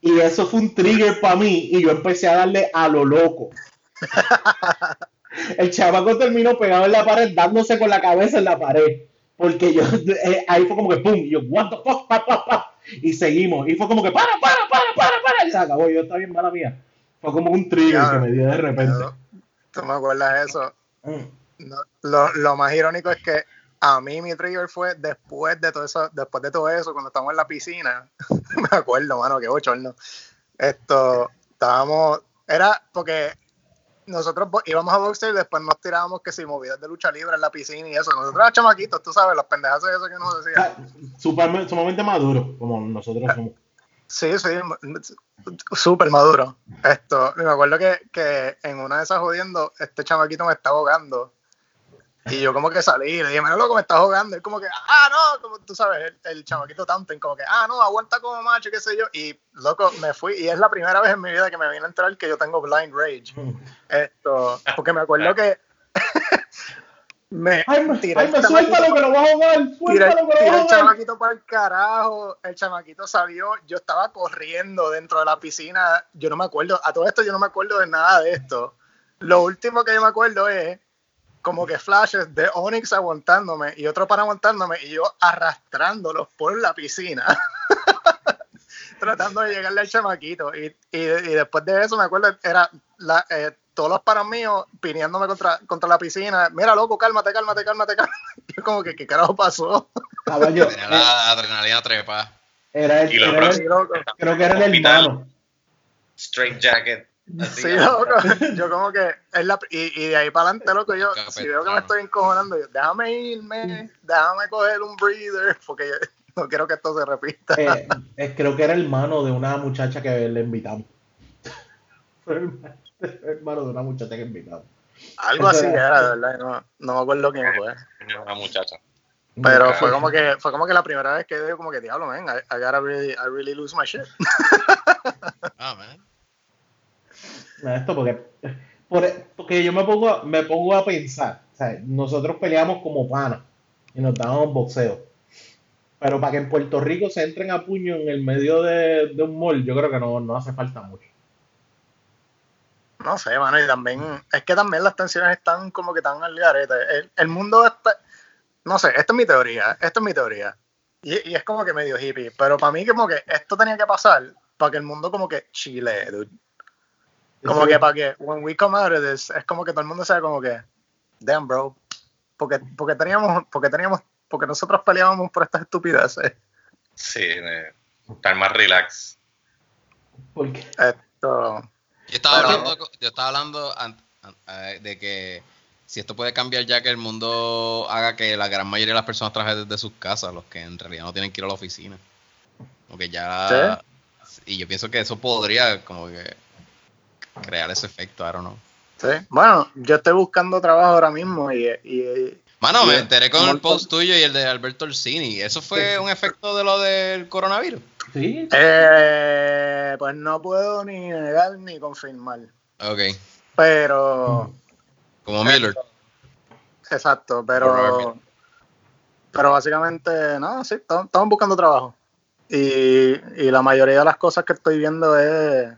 [SPEAKER 2] Y eso fue un trigger para mí y yo empecé a darle a lo loco. El chamaco terminó pegado en la pared, dándose con la cabeza en la pared. Porque yo, eh, ahí fue como que pum, y yo, what the fuck, pa, pa, pa, y seguimos. Y fue como que para, para, para, para, para, y se acabó. Yo, está bien, mala mía. Fue como un trigger
[SPEAKER 4] Ya,
[SPEAKER 2] que me dio de repente.
[SPEAKER 4] ¿Tú me acuerdas de eso?
[SPEAKER 2] Mm.
[SPEAKER 4] No, lo, lo más irónico es que a mí mi trigger fue después de todo eso, después de todo eso, cuando estábamos en la piscina, me acuerdo, mano, qué bochorno. Esto, estábamos, era porque nosotros íbamos a boxear y después nos tirábamos que si movidas de lucha libre en la piscina y eso. Nosotros éramos chamaquitos, tú sabes, los pendejazos de eso que nos decían.
[SPEAKER 2] Ah, sumamente maduro, como nosotros somos.
[SPEAKER 4] Sí, sí, súper maduro. Esto, me acuerdo que, que en una de esas jodiendo, este chamaquito me está ahogando. Y yo como que salí le dije, mira loco, me está jugando. Y como que, ah, no, como tú sabes, el, el chamaquito Tanten, como que, ah, no, aguanta como macho, qué sé yo. Y loco, me fui. Y es la primera vez en mi vida que me vine a enterar que yo tengo blind rage. Esto, porque me acuerdo que me
[SPEAKER 2] Ay, me, ay,
[SPEAKER 4] el
[SPEAKER 2] me suéltalo que lo vas a jugar. Suéltalo que lo vas a
[SPEAKER 4] el
[SPEAKER 2] jugar.
[SPEAKER 4] chamaquito para el carajo, el chamaquito salió, yo estaba corriendo dentro de la piscina, yo no me acuerdo, a todo esto yo no me acuerdo de nada de esto. Lo último que yo me acuerdo es como que flashes de Onyx aguantándome y otro para aguantándome y yo arrastrándolos por la piscina. tratando de llegarle al chamaquito y, y, y después de eso me acuerdo era la, eh, todos los paros míos pineándome contra, contra la piscina mira loco cálmate cálmate cálmate cálmate yo como que qué carajo pasó
[SPEAKER 2] Caballo,
[SPEAKER 3] Tenía
[SPEAKER 2] eh,
[SPEAKER 3] la adrenalina trepa.
[SPEAKER 2] era el, era el- creo que era el hermano.
[SPEAKER 1] Straight jacket. así,
[SPEAKER 4] Sí, loco. Yo como que es la, y, y de ahí para adelante, loco, yo si veo que me estoy encojonando, yo, déjame irme, déjame coger un breather, porque yo no quiero que esto se repita.
[SPEAKER 2] Eh, eh, creo que era hermano de una muchacha que le invitamos. Hermano, de una muchacha que invitamos.
[SPEAKER 4] Algo así
[SPEAKER 2] era-
[SPEAKER 4] de verdad, no, no me acuerdo quién fue.
[SPEAKER 1] Una muchacha.
[SPEAKER 4] Pero fue como que fue como que la primera vez que digo como que diablo, man, I, I gotta really, I really lose my shit.
[SPEAKER 3] Ah, man.
[SPEAKER 2] esto porque, por- porque yo me pongo, a- me pongo a pensar, o sea, nosotros peleamos como panas y nos dábamos boxeo. Pero para que en Puerto Rico se entren a puño en el medio de, de un mall, yo creo que no, no hace falta mucho.
[SPEAKER 4] No sé, mano, y también, es que también las tensiones están como que tan al garete. El, el mundo está, no sé, esta es mi teoría, esta es mi teoría. Y, y es como que medio hippie, pero para mí como que esto tenía que pasar para que el mundo como que chile, dude. Como que para que, when we come out of this, es como que todo el mundo sea como que, damn, bro, porque, porque teníamos, porque teníamos, porque nosotros peleábamos por estas estupideces.
[SPEAKER 1] Sí, estar más relax.
[SPEAKER 2] porque-
[SPEAKER 4] Esto,
[SPEAKER 3] Yo estaba
[SPEAKER 4] Pero-
[SPEAKER 3] hablando, yo estaba hablando an- an- eh, de que si esto puede cambiar ya que el mundo haga que la gran mayoría de las personas trabajen desde sus casas, los que en realidad no tienen que ir a la oficina. Como que ya... Y yo pienso que eso podría como que crear ese efecto, I don't know.
[SPEAKER 4] sí. Bueno, yo estoy buscando trabajo ahora mismo y, y,
[SPEAKER 3] Mano, me enteré con el post tuyo y el de Alberto Orsini. ¿Eso fue
[SPEAKER 2] Sí.
[SPEAKER 3] un efecto de lo del coronavirus?
[SPEAKER 2] sí,
[SPEAKER 4] Eh, pues no puedo ni negar ni confirmar.
[SPEAKER 3] Ok.
[SPEAKER 4] Pero,
[SPEAKER 3] Como Miller.
[SPEAKER 4] exacto, pero, pero básicamente, no, sí, estamos, estamos buscando trabajo. Y, y la mayoría de las cosas que estoy viendo es,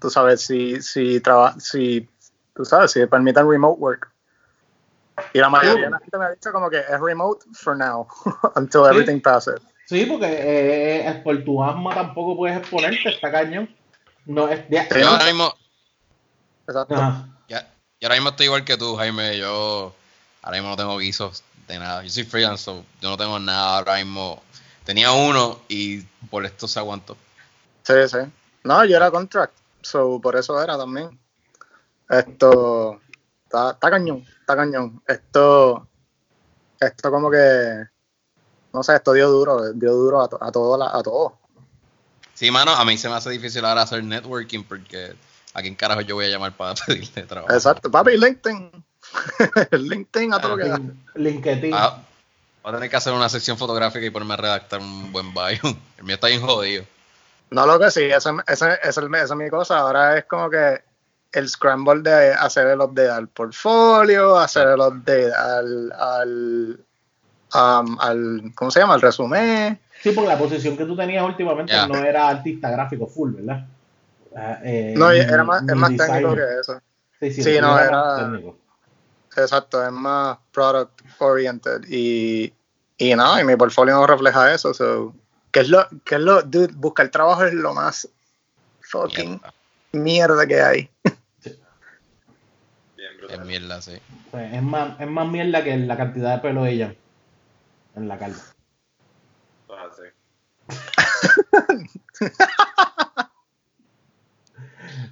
[SPEAKER 4] tú sabes, si, si, traba, si tú sabes, si permiten remote work. Y la mayoría de la gente me ha dicho como que es remote for now, until everything passes.
[SPEAKER 2] sí, porque eh, por tu asma tampoco puedes exponerte, está cañón. No, es, ya-
[SPEAKER 3] Yo ahora mismo,
[SPEAKER 4] Exacto.
[SPEAKER 3] Ya, yo ahora mismo estoy igual que tú, Jaime. Yo ahora mismo no tengo guisos de nada. Yo soy freelance, so yo no tengo nada ahora mismo. Tenía uno y por esto se aguantó.
[SPEAKER 4] Sí, sí. No, yo era contract, so por eso era también. Esto está, está cañón, está cañón. Esto, esto como que, no sé, esto dio duro, dio duro a, to- a todo, la- a todo.
[SPEAKER 3] Sí, mano, a mí se me hace difícil ahora hacer networking porque a quién carajo yo voy a llamar para pedirle trabajo.
[SPEAKER 4] Exacto, papi, LinkedIn. LinkedIn a todo lo que da.
[SPEAKER 2] Lin- LinkedIn.
[SPEAKER 3] Ah, voy a tener que hacer una sección fotográfica y ponerme a redactar un buen bio. El mío está bien jodido.
[SPEAKER 4] No, lo que sí, esa ese, ese, esa es mi cosa. Ahora es como que el scramble de hacer el update al portfolio, hacer el update al, al, um, al ¿cómo se llama? Al resumen.
[SPEAKER 2] Sí, porque la posición que tú tenías últimamente no era artista gráfico full, ¿verdad? Ah, eh,
[SPEAKER 4] No, era más, es más técnico que eso.
[SPEAKER 2] Sí, sí,
[SPEAKER 4] no, era-
[SPEAKER 2] más técnico.
[SPEAKER 4] Exacto, es más product oriented. Y, y no, y mi portfolio no refleja eso. So, ¿qué es lo, qué es lo, dude, buscar trabajo es lo más fucking
[SPEAKER 3] Mierda.
[SPEAKER 4] mierda que hay.
[SPEAKER 1] Bien
[SPEAKER 3] Es mierda, sí.
[SPEAKER 2] Pues es, más, es más mierda que la cantidad de pelo de ella en la calva.
[SPEAKER 1] Así.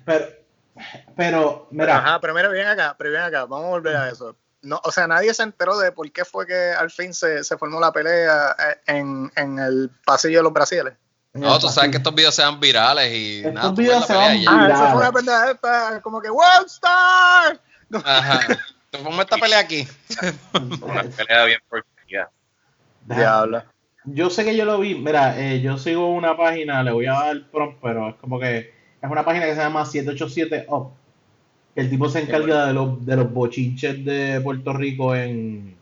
[SPEAKER 2] Pero, pero mira,
[SPEAKER 4] Ajá, pero mira, ven acá, pero ven acá, vamos a volver a eso. No, o sea, nadie se enteró de por qué fue que al fin se, se formó la pelea eh, en, en el pasillo de los brasiles.
[SPEAKER 3] No, tú sabes que estos videos sean virales y
[SPEAKER 2] Estos
[SPEAKER 3] nada,
[SPEAKER 2] videos se van
[SPEAKER 3] ya.
[SPEAKER 4] Ah,
[SPEAKER 2] Virales.
[SPEAKER 4] eso fue una pendeja esta, como que World Star.
[SPEAKER 3] Ajá.
[SPEAKER 5] Te pongo esta pelea aquí.
[SPEAKER 1] Una pelea bien porquería.
[SPEAKER 4] Diablo.
[SPEAKER 2] Yo sé que yo lo vi, mira, eh, yo sigo una página, le voy a dar prompt, pero es como que es una página que se llama 787 Up. El tipo se encarga de los, de los bochinches de Puerto Rico en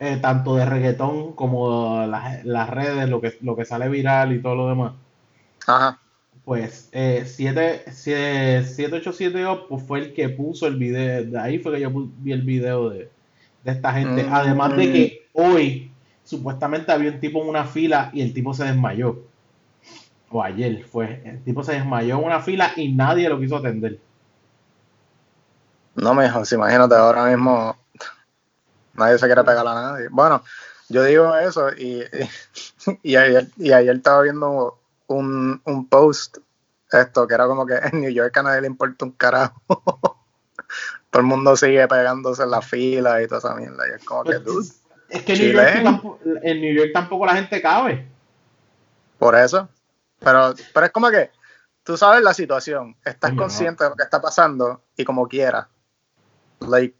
[SPEAKER 2] eh, tanto de reggaetón como las, las redes, lo que, lo que sale viral y todo lo demás.
[SPEAKER 4] Ajá.
[SPEAKER 2] Pues eh, 7, 787 Up pues, fue el que puso el video, de ahí fue que yo vi el video de, de esta gente.
[SPEAKER 4] Mm.
[SPEAKER 2] Además de que hoy supuestamente había un tipo en una fila y el tipo se desmayó. O ayer fue, el tipo se desmayó en una fila y nadie lo quiso atender.
[SPEAKER 4] No, mijo, si imagínate, ahora mismo nadie se quiere pegar a nadie. Bueno, yo digo eso y, y, ayer, y ayer estaba viendo un, un post, esto, que era como que en New York a nadie le importa un carajo. Todo el mundo sigue pegándose en la fila y toda esa mierda. Y es como que, dude,
[SPEAKER 2] Pues, es que en New, York tampoco, en New York tampoco la gente cabe.
[SPEAKER 4] por eso. Pero, pero es como que tú sabes la situación, estás
[SPEAKER 2] no.
[SPEAKER 4] consciente de lo que está pasando y como quieras, like,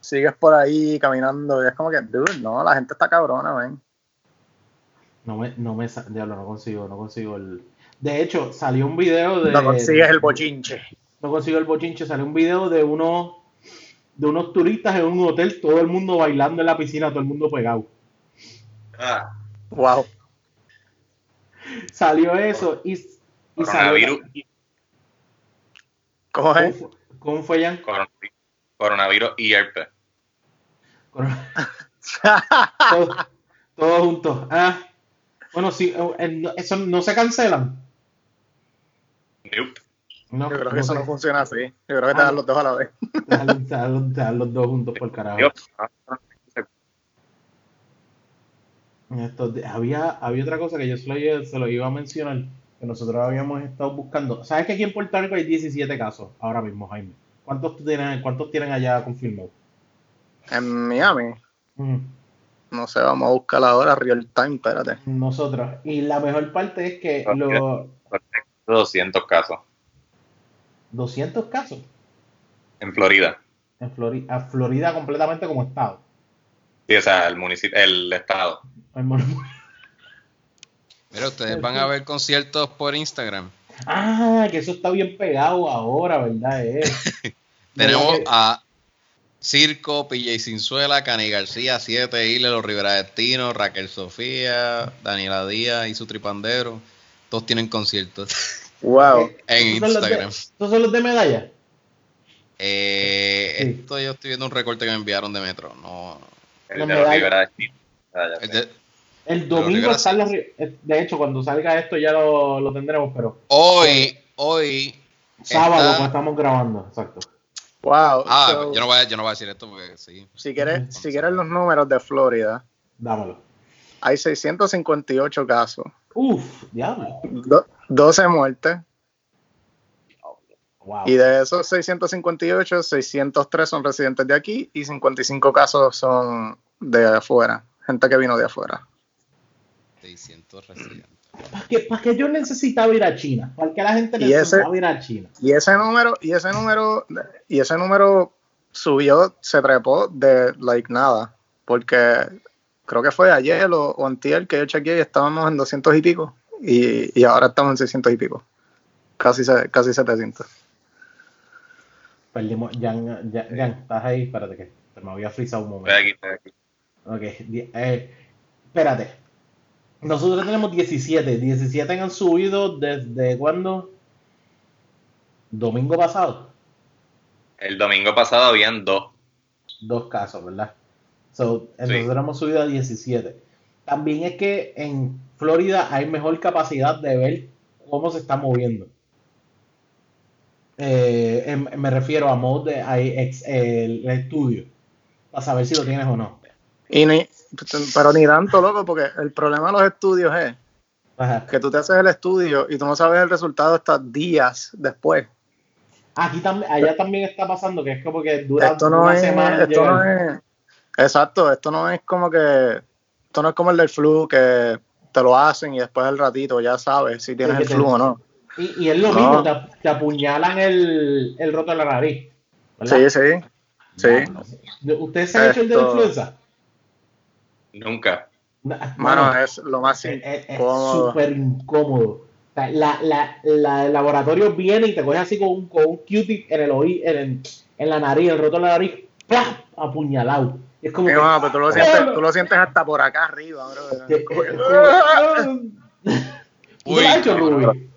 [SPEAKER 4] sigues por ahí caminando y es como que, dude, no, la gente está cabrona, ven.
[SPEAKER 2] No me, no me, diablo, no consigo, no consigo el. De hecho, salió un video de.
[SPEAKER 4] No consigues el bochinche.
[SPEAKER 2] No consigo el bochinche, salió un video de unos de unos turistas en un hotel, todo el mundo bailando en la piscina, todo el mundo pegado.
[SPEAKER 1] Ah,
[SPEAKER 4] Wow.
[SPEAKER 2] Salió eso y, y
[SPEAKER 1] coronavirus,
[SPEAKER 2] salió.
[SPEAKER 4] ¿Cómo
[SPEAKER 2] ¿Cómo
[SPEAKER 4] es?
[SPEAKER 2] fue, cómo fue, Jan?
[SPEAKER 1] coronavirus, coronavirus y herpes.
[SPEAKER 2] Todos todos juntos. Ah, bueno, sí, eh, no- eso no se cancelan.
[SPEAKER 1] Nope.
[SPEAKER 2] No,
[SPEAKER 4] Yo creo
[SPEAKER 2] no
[SPEAKER 4] que eso no funciona así. Yo creo que te
[SPEAKER 2] Ah,
[SPEAKER 4] dan los dos a la vez.
[SPEAKER 2] Déjalo- déjalo los dos juntos por carajo. Estos de- había, había otra cosa que yo se lo, iba- se lo iba a mencionar, que nosotros habíamos estado buscando. ¿Sabes que aquí en Puerto Rico hay 17 casos ahora mismo, Jaime? ¿Cuántos, tú tienes, cuántos tienen allá confirmados?
[SPEAKER 4] En Miami,
[SPEAKER 2] Mm,
[SPEAKER 4] no sé, vamos a buscar ahora real time, espérate.
[SPEAKER 2] Nosotros. Y la mejor parte es que
[SPEAKER 1] Ok.
[SPEAKER 2] los
[SPEAKER 1] 200 casos
[SPEAKER 2] 200 casos
[SPEAKER 1] en Florida.
[SPEAKER 2] en Florida, a Florida completamente como estado.
[SPEAKER 1] Sí, o sea, el municipio, el estado.
[SPEAKER 2] El
[SPEAKER 5] Mira, ustedes van a ver conciertos por Instagram.
[SPEAKER 2] Ah, que eso está bien pegado ahora, ¿verdad? Eh.
[SPEAKER 5] Tenemos
[SPEAKER 2] ¿Verdad que-
[SPEAKER 5] a Circo, PJ Cinzuela, Cani García, Siete Isle, Los Rivera Destino, Raquel Sofía, Daniela Díaz y su tripandero. Todos tienen conciertos
[SPEAKER 4] Wow.
[SPEAKER 5] en
[SPEAKER 2] ¿Estos son los de-
[SPEAKER 5] Instagram.
[SPEAKER 2] ¿Estos son los de medalla?
[SPEAKER 5] Eh,
[SPEAKER 2] Sí.
[SPEAKER 5] Esto yo estoy viendo un recorte que me enviaron de Metro. No,
[SPEAKER 1] El
[SPEAKER 2] Los
[SPEAKER 1] de los. Rivera Destino. Ah,
[SPEAKER 5] el de-
[SPEAKER 2] El domingo están los... eh, De hecho, cuando salga esto ya lo, lo tendremos, pero
[SPEAKER 5] hoy, hoy.
[SPEAKER 2] sábado
[SPEAKER 5] está-
[SPEAKER 2] pues, estamos grabando, exacto.
[SPEAKER 4] Wow.
[SPEAKER 5] Ah,
[SPEAKER 4] So,
[SPEAKER 5] yo no, voy a, yo no voy a decir esto porque sí.
[SPEAKER 4] si, quieres, si quieres los números de Florida,
[SPEAKER 2] Dámelo.
[SPEAKER 4] hay 658 casos,
[SPEAKER 2] Uf, diablo.
[SPEAKER 4] do- 12 muertes,
[SPEAKER 2] Wow.
[SPEAKER 4] y de esos 658, 603 son residentes de aquí y 55 casos son de afuera, gente que vino de afuera.
[SPEAKER 5] 600 residentes.
[SPEAKER 2] ¿Para qué, para qué yo necesitaba ir a China? ¿Para qué la gente
[SPEAKER 4] ese-
[SPEAKER 2] necesitaba ir a China?
[SPEAKER 4] Y ese número, y ese número, y ese número subió, se trepó de like nada, porque creo que fue ayer o, o antier que yo chequeé y estábamos en 200 y pico, y, y ahora estamos en 600 y pico, casi, se- casi 700.
[SPEAKER 2] Perdimos. Jan, Jan, Jan, estás ahí. Espérate que me había frisado un momento.
[SPEAKER 1] Estoy aquí, estoy aquí.
[SPEAKER 2] Ok, eh, espérate. Nosotros tenemos 17. 17 han subido desde cuándo? Domingo pasado.
[SPEAKER 1] El domingo pasado habían dos.
[SPEAKER 2] Dos casos, ¿verdad? So,
[SPEAKER 1] Sí.
[SPEAKER 2] nosotros hemos subido a 17. También es que en Florida hay mejor capacidad de ver cómo se está moviendo. Eh, em- me refiero a modo de hay ex- el, el estudio. Para saber si lo tienes o no.
[SPEAKER 4] Y ni, pero ni tanto, loco, porque el problema de los estudios es
[SPEAKER 2] Ajá.
[SPEAKER 4] que tú te haces el estudio y tú no sabes el resultado hasta días después.
[SPEAKER 2] Aquí también, allá también está pasando que es como que dura
[SPEAKER 4] esto no
[SPEAKER 2] una
[SPEAKER 4] es,
[SPEAKER 2] semana.
[SPEAKER 4] esto no es, exacto, esto no es como que, esto no es como el del flu que te lo hacen y después al ratito ya sabes si tienes
[SPEAKER 2] Sí,
[SPEAKER 4] el flu o no.
[SPEAKER 2] Y, y es lo
[SPEAKER 4] No.
[SPEAKER 2] mismo, te, te apuñalan el, el roto de la nariz. ¿verdad?
[SPEAKER 4] Sí, sí. Sí.
[SPEAKER 2] ¿Ustedes se han hecho el de la influenza?
[SPEAKER 1] Nunca.
[SPEAKER 4] Mano, es lo más
[SPEAKER 2] es es-
[SPEAKER 4] incómodo.
[SPEAKER 2] súper incómodo. La, la, la, el laboratorio viene y te coge así con un, con un Q-tip en el oí- en, el- en la nariz, el roto de la nariz, ¡plá! apuñalado. Y Es como
[SPEAKER 4] Sí,
[SPEAKER 2] que-
[SPEAKER 4] mano, pero tú lo,
[SPEAKER 2] ¡Ah!
[SPEAKER 4] sientes, tú lo sientes hasta por acá arriba, bro. Como
[SPEAKER 2] es como- ¿Tú
[SPEAKER 5] Uy,
[SPEAKER 2] lo has hecho, Ruby?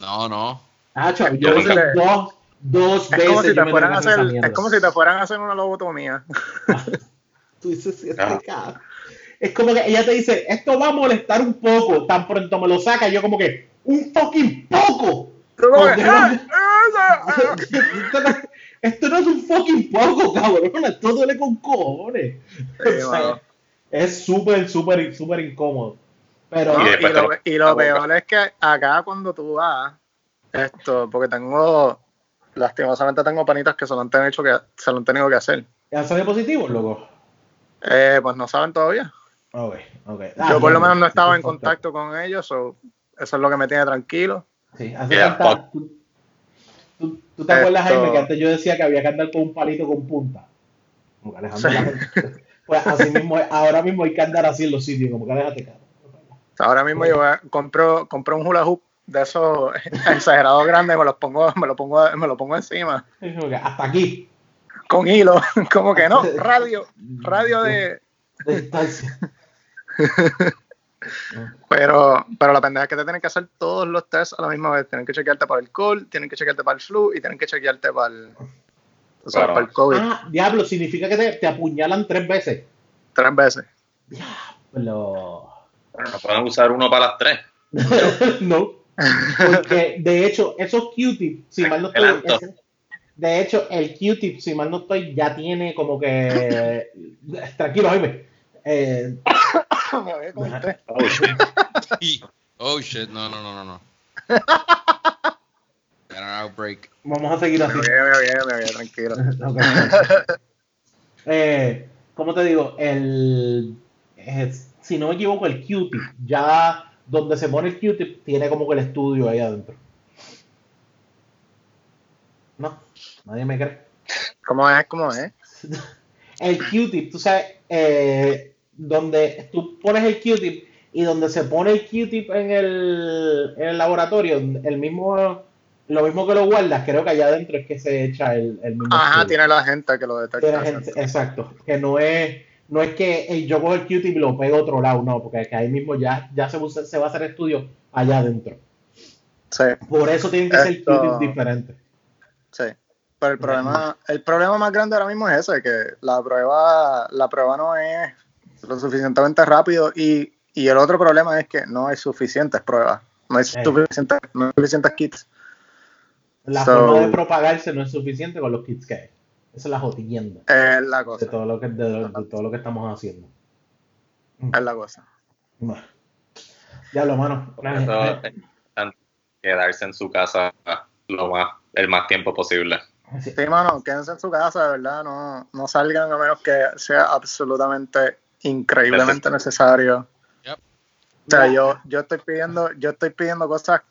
[SPEAKER 5] No, no.
[SPEAKER 2] Ah,
[SPEAKER 1] Yo
[SPEAKER 2] lo
[SPEAKER 4] no
[SPEAKER 2] hice
[SPEAKER 4] sé.
[SPEAKER 2] dos, dos
[SPEAKER 4] Es
[SPEAKER 2] veces.
[SPEAKER 4] como, si te fueran a
[SPEAKER 2] hacer
[SPEAKER 4] es como si te fueran a hacer una lobotomía.
[SPEAKER 2] Tú dices, este
[SPEAKER 1] Ah.
[SPEAKER 2] cabrón. Es como que ella te dice, esto va a molestar un poco, tan pronto me lo saca, yo como que, un fucking poco. Esto, no, es un fucking poco, cabrón, esto duele con cojones.
[SPEAKER 4] Sí,
[SPEAKER 2] O sea,
[SPEAKER 4] mano.
[SPEAKER 2] es súper, súper, súper incómodo. Pero,
[SPEAKER 4] No,
[SPEAKER 1] Y
[SPEAKER 4] lo, y peor es que acá cuando tú vas, esto, porque tengo, lastimosamente tengo panitas que se lo han tenido que, se lo han tenido que hacer.
[SPEAKER 2] ¿ya salió positivo, loco?
[SPEAKER 4] Eh, pues no saben todavía.
[SPEAKER 2] Ok, ok.
[SPEAKER 4] Yo por lo menos no estaba en contacto con ellos, so, eso es lo que me tiene tranquilo.
[SPEAKER 2] Sí, hace
[SPEAKER 1] Yeah,
[SPEAKER 2] falta-. ¿Tú, tú, tú te acuerdas, Jaime, que antes yo decía que había que andar con un palito con punta? Como que Alejandro
[SPEAKER 4] Sí.
[SPEAKER 2] Pues así mismo, ahora mismo hay que andar así en los sitios, como que déjate cabrón.
[SPEAKER 4] Ahora mismo yo a- compro, compro un hula hoop de esos exagerados grandes, me los pongo, me lo pongo, me lo pongo encima,
[SPEAKER 2] hasta aquí,
[SPEAKER 4] con hilo, como que no, radio, radio de,
[SPEAKER 2] de distancia.
[SPEAKER 4] Pero, pero la pendeja es que te tienen que hacer todos los tests a la misma vez. Tienen que chequearte para el cold, tienen que chequearte para el flu y tienen que chequearte para el, o sea,
[SPEAKER 1] Claro.
[SPEAKER 4] para el COVID
[SPEAKER 2] Ah, diablo, significa que te, te apuñalan tres veces.
[SPEAKER 4] tres veces.
[SPEAKER 2] Diablo.
[SPEAKER 1] Bueno, no pueden usar uno para las tres.
[SPEAKER 2] no. Porque de hecho, esos Q-tips, si mal no estoy. Ese- de hecho, el Q-tip, si mal no estoy, ya tiene como que. Tranquilo, Jaime. Eh,
[SPEAKER 4] Me.
[SPEAKER 1] Oh, shit.
[SPEAKER 5] Oh shit, no, no, no, no, no. Outbreak.
[SPEAKER 2] vamos a seguir así.
[SPEAKER 4] voy, me voy, me voy, tranquilo.
[SPEAKER 2] Ok. Eh, ¿Cómo te digo? El, es- si no me equivoco, el Q-tip, ya donde se pone el Q-tip, tiene como que el estudio ahí adentro. No, nadie me cree.
[SPEAKER 4] ¿Cómo es? ¿Cómo es?
[SPEAKER 2] El Q-tip, tú sabes, eh, donde tú pones el Q-tip y donde se pone el Q-tip en el, en el laboratorio, el mismo, lo mismo que lo guardas, creo que allá adentro es que se echa el, el mismo.
[SPEAKER 4] Ajá, tiene la gente que lo detecta.
[SPEAKER 2] Tiene gente- exacto, que no es, no es que yo cojo el Q-tip y lo pego a otro lado, no, porque es que ahí mismo ya, ya se, va a hacer estudio allá adentro.
[SPEAKER 4] Sí,
[SPEAKER 2] Por eso tienen que ser
[SPEAKER 4] Esto-
[SPEAKER 2] Q-tips diferentes.
[SPEAKER 4] sí. Pero el problema, el problema más grande ahora mismo es ese, que la prueba, la prueba no es lo suficientemente rápido y, y el otro problema es que no hay suficientes pruebas. No hay,
[SPEAKER 2] Sí.
[SPEAKER 4] suficientes, no hay suficientes kits.
[SPEAKER 2] La
[SPEAKER 4] So-
[SPEAKER 2] forma de propagarse no es suficiente con los kits que hay. Esa es la jodienda
[SPEAKER 4] Es la
[SPEAKER 2] de
[SPEAKER 4] cosa.
[SPEAKER 2] todo lo que, de, de todo lo que estamos haciendo.
[SPEAKER 4] Es la cosa.
[SPEAKER 2] Bueno. Diablo, mano.
[SPEAKER 1] Eso es importante quedarse en su casa lo más, el más tiempo posible.
[SPEAKER 2] Sí.
[SPEAKER 4] Sí, mano, quédense en su casa, de verdad. No, no salgan a menos que sea absolutamente increíblemente necesario.
[SPEAKER 5] Yep.
[SPEAKER 4] O sea, yo, yo estoy pidiendo, yo estoy pidiendo cosas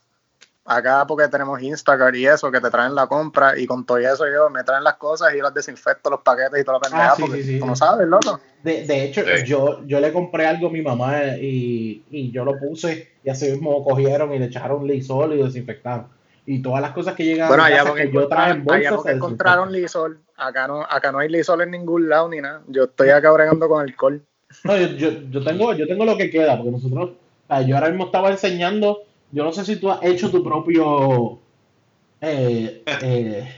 [SPEAKER 4] acá porque tenemos Instagram y eso, que te traen la compra, y con todo eso yo me traen las cosas y yo las desinfecto los paquetes y toda la pendeja,
[SPEAKER 2] Ah, sí,
[SPEAKER 4] porque
[SPEAKER 2] sí, sí,
[SPEAKER 4] tú no sabes, loco.
[SPEAKER 2] De, de hecho,
[SPEAKER 1] Sí.
[SPEAKER 2] yo, yo le compré algo a mi mamá y, y yo lo puse y así mismo cogieron y le echaron lisol y desinfectaron. Y todas las cosas que llegan
[SPEAKER 4] Bueno, allá porque,
[SPEAKER 2] que yo traje en
[SPEAKER 4] encontraron, allá porque encontraron lisol, acá no, acá no hay lisol en ningún lado ni nada. Yo estoy acá bregando con alcohol.
[SPEAKER 2] No, yo, yo, yo tengo, yo tengo lo que queda, porque nosotros, yo ahora mismo estaba enseñando, yo no sé si tú has hecho tu propio eh, eh,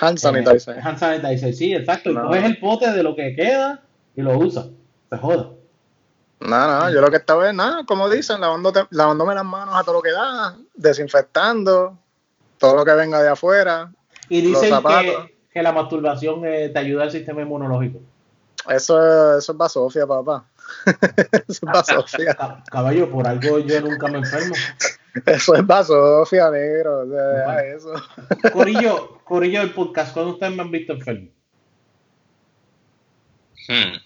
[SPEAKER 4] Hand sanitizer.
[SPEAKER 2] eh, hand sanitizer, sí, exacto, y
[SPEAKER 4] No.
[SPEAKER 2] coges el pote de lo que queda y lo usas, se joda.
[SPEAKER 4] No, no, yo lo que estaba es nada, como dicen, lavándote- lavándome las manos a todo lo que da, desinfectando, todo lo que venga de afuera.
[SPEAKER 2] Y
[SPEAKER 4] Los
[SPEAKER 2] dicen
[SPEAKER 4] zapatos.
[SPEAKER 2] que, que la masturbación eh, te ayuda al sistema inmunológico.
[SPEAKER 4] Eso es, eso es basofia, papá. eso es basofia.
[SPEAKER 2] Ca- Caballo, por algo yo nunca me enfermo.
[SPEAKER 4] Eso es basofia, negro. O sea, eso.
[SPEAKER 2] Corillo, Corillo del podcast, ¿cuándo ustedes me han visto enfermo?
[SPEAKER 1] Hmm.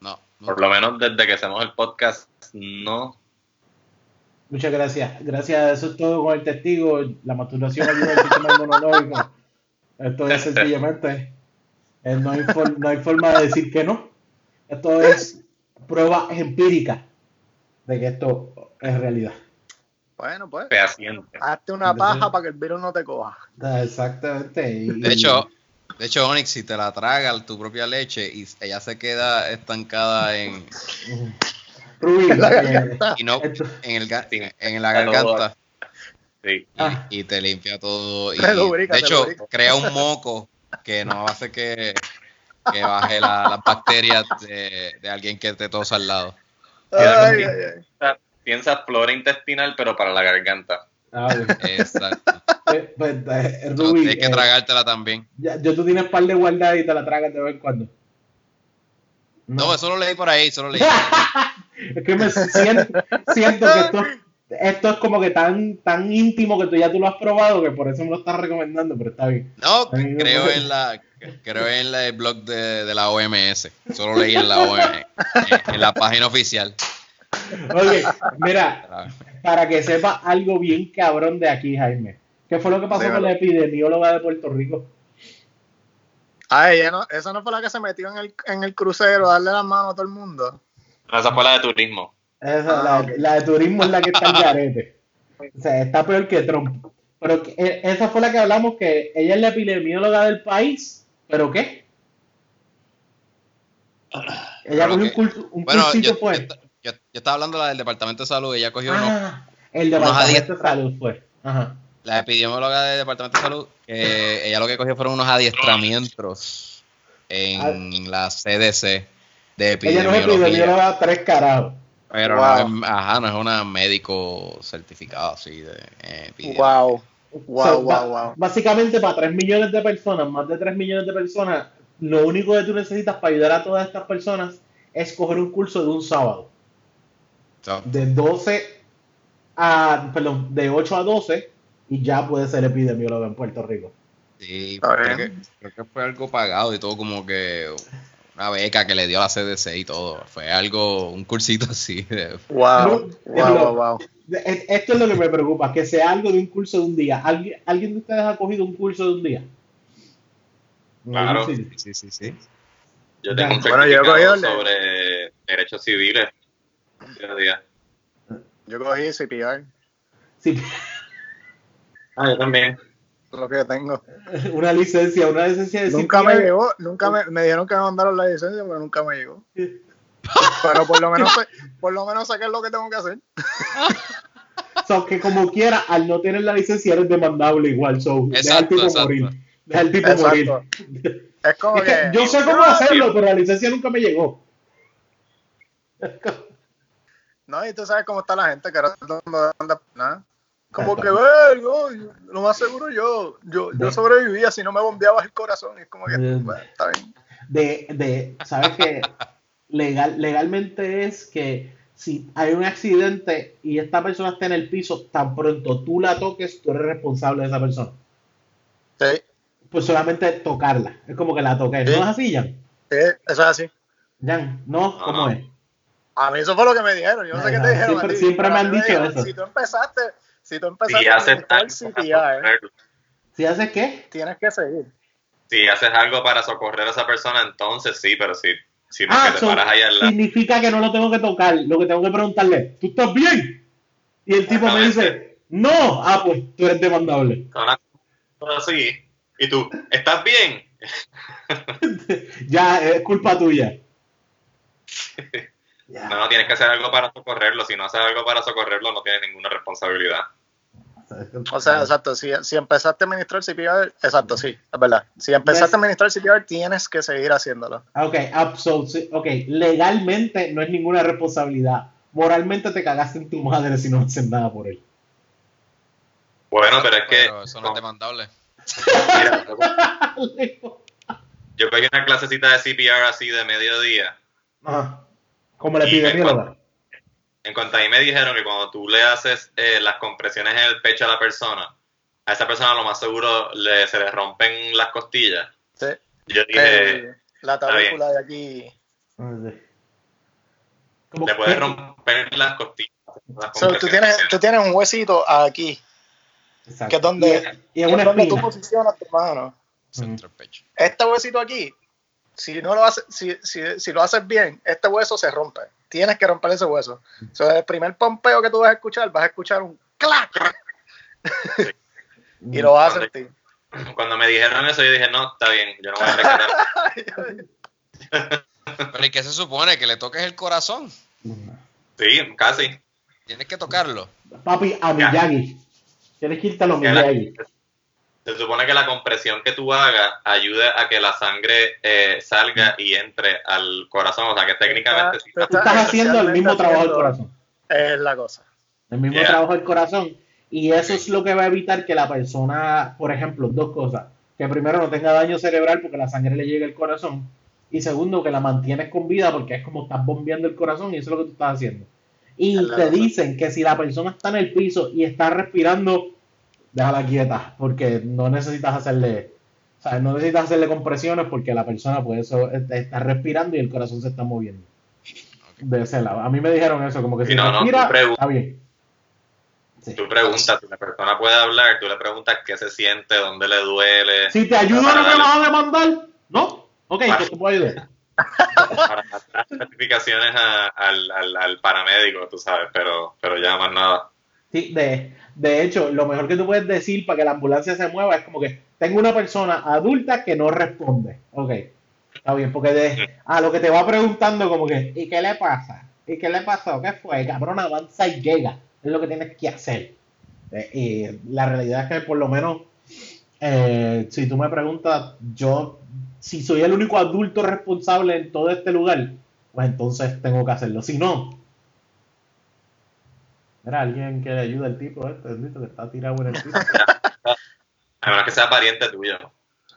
[SPEAKER 5] No, no.
[SPEAKER 1] Por lo menos desde que hacemos el podcast, no.
[SPEAKER 2] Muchas gracias. Gracias, eso es todo con el testigo. La masturbación ayuda al sistema inmunológico. Esto es sencillamente. No, hay for- no hay forma de decir que no. Esto es prueba empírica de que esto es realidad.
[SPEAKER 4] Bueno, pues, hazte una paja para que el virus no te coja.
[SPEAKER 2] Exactamente. y-
[SPEAKER 3] De hecho, de hecho, Onyx, si te la tragas tu propia leche y ella se queda estancada en,
[SPEAKER 2] Rubí,
[SPEAKER 4] La
[SPEAKER 2] eh,
[SPEAKER 4] garganta.
[SPEAKER 3] y no, en, el, ga-
[SPEAKER 1] Sí.
[SPEAKER 3] en la garganta
[SPEAKER 1] Sí.
[SPEAKER 3] y, y te limpia todo. Y,
[SPEAKER 4] Te lubrica,
[SPEAKER 3] de hecho, crea un moco que no hace que, que baje la- las bacterias de, de alguien que te tosa al lado.
[SPEAKER 4] Ay,
[SPEAKER 1] con-
[SPEAKER 4] ay, ay.
[SPEAKER 1] Piensa flora intestinal, pero para la garganta.
[SPEAKER 2] Ah, bien.
[SPEAKER 3] Exacto.
[SPEAKER 2] Pues, eh, Rubí,
[SPEAKER 3] tienes que
[SPEAKER 2] eh,
[SPEAKER 3] tragártela también.
[SPEAKER 2] ya, yo tú tienes par de guardadas y te la tragas de vez en cuando.
[SPEAKER 3] No, eso lo leí por ahí, solo leí.
[SPEAKER 2] Es que me siento, siento que esto, esto es como que tan, tan íntimo que tú ya tú lo has probado que por eso me lo estás recomendando, pero está bien.
[SPEAKER 3] No, creo en la creo en la- el blog de, de la OMS. Solo leí en la OMS, en, en la página oficial.
[SPEAKER 2] Oye, mira, para que sepa algo bien cabrón de aquí, Jaime. ¿Qué fue lo que pasó con la epidemióloga de Puerto Rico?
[SPEAKER 4] Ah, ella no, esa no fue la que se metió en el, en el crucero a darle la mano a todo el mundo.
[SPEAKER 1] No, esa fue la de turismo.
[SPEAKER 2] Esa,
[SPEAKER 4] Ah,
[SPEAKER 2] la,
[SPEAKER 4] ok.
[SPEAKER 2] la de turismo es la que está en garete. O sea, está peor que Trump. Pero que- eh, esa fue la que hablamos, que ella es la epidemióloga del país. ¿Pero qué? Ella
[SPEAKER 3] Pero
[SPEAKER 2] cogió un, curso,
[SPEAKER 3] Bueno,
[SPEAKER 2] cursito,
[SPEAKER 3] yo,
[SPEAKER 2] pues.
[SPEAKER 3] yo, yo- yo estaba hablando de la del Departamento de Salud. Ella cogió unos-
[SPEAKER 2] Ah, el
[SPEAKER 3] unos
[SPEAKER 2] departamento de salud fue. Ajá.
[SPEAKER 3] la epidemióloga del Departamento de Salud. que ella lo que cogió fueron unos adiestramientos en la CDC de
[SPEAKER 2] Ella no es
[SPEAKER 3] epidemiología.
[SPEAKER 2] epidemióloga tres carajos.
[SPEAKER 3] Pero
[SPEAKER 4] Wow.
[SPEAKER 3] no, es, ajá, no es una médico certificado así de eh,
[SPEAKER 4] Wow. Wow,
[SPEAKER 2] So,
[SPEAKER 4] wow, wow.
[SPEAKER 2] Básicamente, para 3 millones de personas, más de 3 millones de personas, lo único que tú necesitas para ayudar a todas estas personas es coger un curso de un sábado.
[SPEAKER 3] So,
[SPEAKER 2] De 12 a, perdón, de 8 a 12 y ya puedes ser epidemiólogo en Puerto Rico.
[SPEAKER 3] Sí, creo que, creo que fue algo pagado y todo como que una beca que le dio a la CDC y todo. Fue algo, un cursito así. de-
[SPEAKER 4] Wow. Wow, wow,
[SPEAKER 2] Esto es lo que me preocupa, que sea algo de un curso de un día. ¿Alguien, ¿alguien de ustedes ha cogido un curso de un día?
[SPEAKER 1] Claro.
[SPEAKER 2] Sí.
[SPEAKER 3] Sí, sí, sí.
[SPEAKER 1] Yo tengo un
[SPEAKER 4] Bueno, yo he
[SPEAKER 1] certificado
[SPEAKER 4] el de-
[SPEAKER 1] sobre derechos civiles.
[SPEAKER 4] Yo cogí CPR,
[SPEAKER 2] Sí.
[SPEAKER 1] Ah, yo también.
[SPEAKER 4] Lo que yo tengo.
[SPEAKER 2] Una licencia, una licencia de
[SPEAKER 4] Nunca me llegó, nunca me, me dijeron que me mandaron la licencia, pero nunca me llegó. Pero por lo menos por lo menos sé qué es lo que tengo que hacer.
[SPEAKER 2] So, que como quiera, al no tener la licencia eres demandable igual. So, deja al tipo
[SPEAKER 3] exacto.
[SPEAKER 2] morir. Deja al tipo
[SPEAKER 4] Exacto.
[SPEAKER 2] morir.
[SPEAKER 4] Es como
[SPEAKER 2] Es que
[SPEAKER 4] que
[SPEAKER 2] yo sé cómo hacerlo, pero la licencia nunca me llegó.
[SPEAKER 4] No, y tú sabes cómo está la gente que ahora todo el mundo anda nada. Como que ver, no, yo- lo más seguro yo, yo, yo sobrevivía si no me bombeabas el corazón. Y es como que, bueno, está bien.
[SPEAKER 2] De, de, ¿sabes que Legal, legalmente es que si hay un accidente y esta persona está en el piso, tan pronto tú la toques, tú eres responsable de esa persona.
[SPEAKER 4] Sí,
[SPEAKER 2] Pues solamente tocarla. Es como que la toqué.
[SPEAKER 4] Sí.
[SPEAKER 2] ¿No es así, Jan?
[SPEAKER 4] sí, eso es así.
[SPEAKER 2] Jan, ¿no?
[SPEAKER 1] No,
[SPEAKER 2] ¿Cómo
[SPEAKER 1] no.
[SPEAKER 2] es?
[SPEAKER 4] A mí eso fue lo que me dijeron. Yo no sé qué te dijeron.
[SPEAKER 2] siempre-
[SPEAKER 4] a ti,
[SPEAKER 2] siempre
[SPEAKER 4] pero
[SPEAKER 2] me han dicho
[SPEAKER 4] dijeron,
[SPEAKER 2] eso.
[SPEAKER 4] Si tú empezaste, si tú
[SPEAKER 1] Si
[SPEAKER 4] empezaste
[SPEAKER 1] haces
[SPEAKER 4] administrar
[SPEAKER 1] algo para
[SPEAKER 4] CPR,
[SPEAKER 1] socorrerlo,
[SPEAKER 2] ¿Si haces qué?
[SPEAKER 4] tienes que seguir.
[SPEAKER 1] si haces algo para socorrer a esa persona, entonces sí, pero si, si no
[SPEAKER 2] Ah,
[SPEAKER 1] que te
[SPEAKER 2] so,
[SPEAKER 1] paras ahí al lado.
[SPEAKER 2] significa que no lo tengo que tocar. Lo que tengo que preguntarle, ¿tú estás bien? Y el tipo me dice, no. Ah, pues tú eres demandable.
[SPEAKER 1] Así. Y tú, ¿estás bien?
[SPEAKER 2] ya, es culpa tuya.
[SPEAKER 1] No, no, tienes que hacer algo para socorrerlo. Si no haces algo para socorrerlo, no tienes ninguna responsabilidad.
[SPEAKER 4] O sea, exacto, si, si empezaste a administrar CPR, exacto, sí, es verdad. Si empezaste a administrar CPR, tienes que seguir haciéndolo.
[SPEAKER 2] Ok, absol- sí, ok, legalmente no es ninguna responsabilidad. Moralmente te cagaste en tu madre si no haces nada por él.
[SPEAKER 1] Bueno, pero es que
[SPEAKER 3] Pero eso no es demandable.
[SPEAKER 1] mira, yo cogí una clasecita de CPR así de mediodía.
[SPEAKER 2] Ajá. Como la epidemióloga.
[SPEAKER 1] En cuanto a mí me dijeron que cuando tú le haces eh, las compresiones en el pecho a la persona, a esa persona lo más seguro le, se le rompen las costillas.
[SPEAKER 4] Sí.
[SPEAKER 1] Yo dije,
[SPEAKER 4] la tabúcula de aquí.
[SPEAKER 2] Ah,
[SPEAKER 1] le puedes romper las costillas. las
[SPEAKER 4] So, tú, tienes, tú tienes un huesito aquí,
[SPEAKER 2] Exacto.
[SPEAKER 4] que es donde,
[SPEAKER 2] Y, y es
[SPEAKER 4] donde tú posicionas tu mano.
[SPEAKER 5] Central page.
[SPEAKER 4] Este huesito aquí, si no lo haces, si, si, si lo haces bien, este hueso se rompe. Tienes que romper ese hueso. So, el primer pompeo que tú vas a escuchar, vas a escuchar un clac. y lo vas a sentir.
[SPEAKER 1] Cuando me dijeron eso, yo dije, no, está bien, yo no voy a rescatar.
[SPEAKER 5] Pero ¿y qué se supone? ¿Que le toques el corazón?
[SPEAKER 1] sí, casi.
[SPEAKER 5] Tienes que tocarlo.
[SPEAKER 2] Papi, a Miyagi. Tienes que irte a los Miyagi.
[SPEAKER 1] Se supone que la compresión que tú hagas ayude a que la sangre eh, salga y entre al corazón. O sea, que técnicamente sí
[SPEAKER 4] Tú
[SPEAKER 2] Tú estás haciendo el mismo trabajo del corazón.
[SPEAKER 4] Es la cosa.
[SPEAKER 2] El mismo
[SPEAKER 1] Yeah.
[SPEAKER 2] trabajo del corazón. Y eso es lo que va a evitar que la persona, por ejemplo, dos cosas. Que primero no tenga daño cerebral porque la sangre le llegue al corazón. Y segundo, que la mantienes con vida porque es como estás bombeando el corazón y eso es lo que tú estás haciendo. Y te dicen que si la persona está en el piso y está respirando, déjala quieta porque no necesitas hacerle, o sea, no necesitas hacerle compresiones porque la persona puede eso, está respirando y el corazón se está moviendo. De ese lado. A mí me dijeron eso, como que si
[SPEAKER 1] no, no,
[SPEAKER 2] respira,
[SPEAKER 1] pregun-
[SPEAKER 2] está bien. Sí.
[SPEAKER 1] Tú preguntas, si la persona puede hablar, tú le preguntas qué se siente, dónde le duele.
[SPEAKER 2] Si te ayudo, no me vas a demandar. ¿No? Ok,
[SPEAKER 1] Vale.
[SPEAKER 2] pues te puedo ayudar.
[SPEAKER 1] para dar certificaciones a- al, al, al paramédico, tú sabes, pero, pero ya más nada.
[SPEAKER 2] Sí, de, de hecho, lo mejor que tú puedes decir para que la ambulancia se mueva es como que tengo una persona adulta que no responde. Ok, está bien, porque de, a lo que te va preguntando como que, ¿y qué le pasa? ¿Y qué le pasó? ¿Qué fue? Cabrón, avanza y llega. Es lo que tienes que hacer. Y la realidad es que por lo menos, eh, si tú me preguntas, yo, si soy el único adulto responsable en todo este lugar, pues entonces tengo que hacerlo. Si no, era alguien que le ayude al tipo este, bendito, que está tirado en el piso.
[SPEAKER 1] A menos que sea pariente tuyo.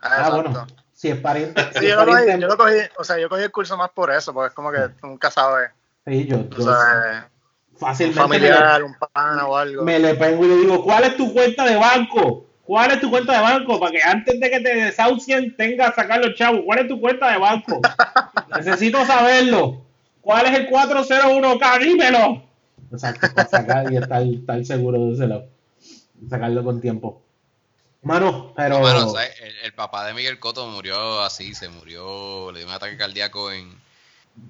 [SPEAKER 2] Ah,
[SPEAKER 4] exacto.
[SPEAKER 2] bueno, si es pariente. si
[SPEAKER 4] Sí,
[SPEAKER 2] es
[SPEAKER 4] yo lo, cogí,
[SPEAKER 2] pariente-
[SPEAKER 4] yo lo cogí, o sea, yo cogí el curso más por eso, porque es como que tú nunca sabes,
[SPEAKER 2] sí, yo,
[SPEAKER 4] tú
[SPEAKER 2] yo
[SPEAKER 4] sabes, un
[SPEAKER 2] fácilmente
[SPEAKER 4] familiar, un pana o algo.
[SPEAKER 2] me, le, pongo y le digo, ¿cuál es tu cuenta de banco? ¿Cuál es tu cuenta de banco? Para que antes de que te desahucien tenga sacar los chavos. ¿Cuál es tu cuenta de banco? Necesito saberlo. ¿Cuál es el 401k? Dímelo. Exacto, para sacar y estar, estar seguro de ese lado. Sacarlo con tiempo. Mano, pero...
[SPEAKER 5] No, mano, ¿sabes? El, el papá de Miguel Cotto murió así, se murió, le dio un ataque cardíaco en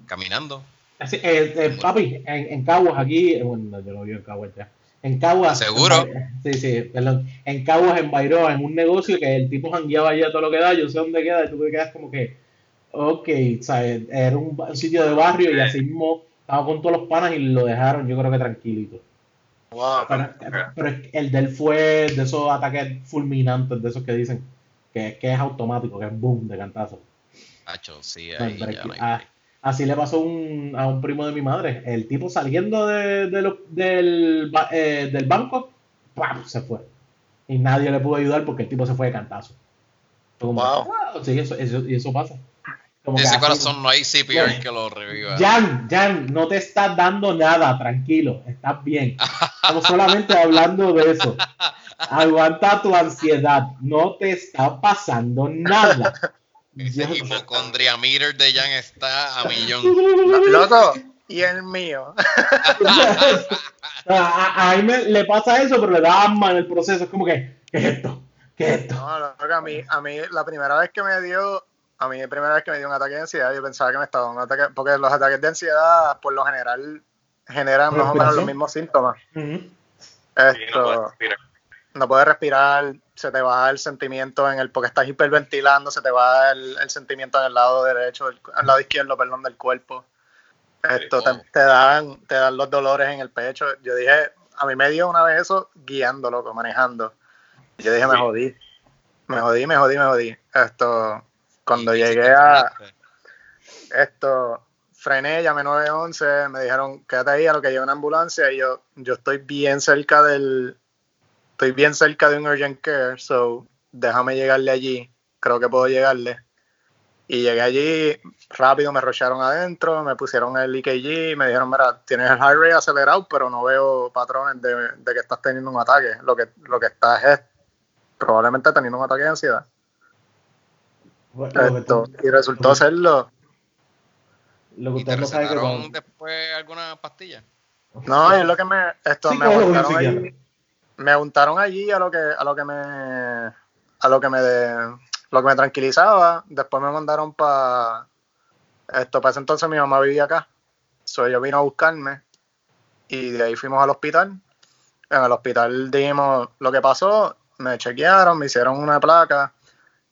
[SPEAKER 5] caminando.
[SPEAKER 2] Sí, eh, eh, papi, en, en Caguas aquí, eh, bueno, yo lo vi en Caguas ya. En Caguas.
[SPEAKER 5] ¿Seguro?
[SPEAKER 2] en sí, sí, perdón. En Caguas, en Bairoa, en un negocio que el tipo jangueaba allá todo lo que da, yo sé dónde queda, y tú te quedas como que, ok, ¿sabes? Era un sitio de barrio y así mismo estaba con todos los panas y lo dejaron, yo creo que tranquilito.
[SPEAKER 4] Wow.
[SPEAKER 2] Pero, pero es que el de él fue de esos ataques fulminantes, de esos que dicen que, que es automático, que es boom de cantazo.
[SPEAKER 5] Hacho, sí,
[SPEAKER 2] No,
[SPEAKER 5] ahí ya no hay
[SPEAKER 2] así le pasó un- a un primo de mi madre. El tipo saliendo de, de lo- del, eh, del banco, ¡pam! se fue. Y nadie le pudo ayudar porque el tipo se fue de cantazo. Fue como,
[SPEAKER 4] Wow.
[SPEAKER 2] "Ah", sí, eso, eso- y eso pasa. Como que
[SPEAKER 5] Ese
[SPEAKER 2] así-
[SPEAKER 5] corazón no hay CPR
[SPEAKER 2] Yeah.
[SPEAKER 5] que lo reviva.
[SPEAKER 2] Jan, Jan, no te estás dando nada, tranquilo, estás bien. Estamos solamente hablando de eso. Aguanta tu ansiedad, no te está pasando nada.
[SPEAKER 5] Ese
[SPEAKER 2] Yo-
[SPEAKER 5] hipocondria meter de Jan está a millón.
[SPEAKER 4] Loco, y el mío.
[SPEAKER 2] a, a- a mí me- le pasa eso, pero le da asma en el proceso. Es como que, ¿qué es esto? ¿Qué es esto?
[SPEAKER 4] No, loco, a mí, a mí la primera vez que me dio, a mí la primera vez que me dio un ataque de ansiedad, yo pensaba que me estaba dando un ataque, porque los ataques de ansiedad, por lo general, generan más o menos los mismos síntomas.
[SPEAKER 1] Y no
[SPEAKER 4] Esto,
[SPEAKER 1] puedes respirar.
[SPEAKER 4] no puedes respirar, se te va el sentimiento en el, porque estás hiperventilando, se te va el, el sentimiento en el lado derecho, el lado izquierdo, perdón, del cuerpo. Esto te, te dan, te dan los dolores en el pecho. Yo dije, a mí me dio una vez eso guiando, loco, manejando. Yo dije, me jodí. Me jodí, me jodí, me jodí. Esto, cuando llegué a esto, frené, llamé 911, me dijeron, quédate ahí a lo que lleve una ambulancia y yo, yo estoy bien cerca del, estoy bien cerca de un urgent care, so déjame llegarle allí, creo que puedo llegarle. Y llegué allí, rápido me rocharon adentro, me pusieron el EKG, me dijeron, mira, tienes el heart rate acelerado, pero no veo patrones de, de que estás teniendo un ataque. Lo que, lo que estás es probablemente teniendo un ataque de ansiedad.
[SPEAKER 2] Bueno, que
[SPEAKER 4] y resultó serlo.
[SPEAKER 2] lo que
[SPEAKER 5] ¿Y te
[SPEAKER 2] usted no sabe que
[SPEAKER 5] recetaron
[SPEAKER 2] cuando-
[SPEAKER 5] después alguna pastilla?
[SPEAKER 4] No, es lo que me, esto,
[SPEAKER 2] Sí,
[SPEAKER 4] me untaron allí, me untaron allí a lo que, a lo que me, a lo que me, de- lo que me tranquilizaba. Después me mandaron para. Esto, para ese entonces mi mamá vivía acá. So, ella vino a buscarme y de ahí fuimos al hospital. En el hospital dijimos lo que pasó, me chequearon, me hicieron una placa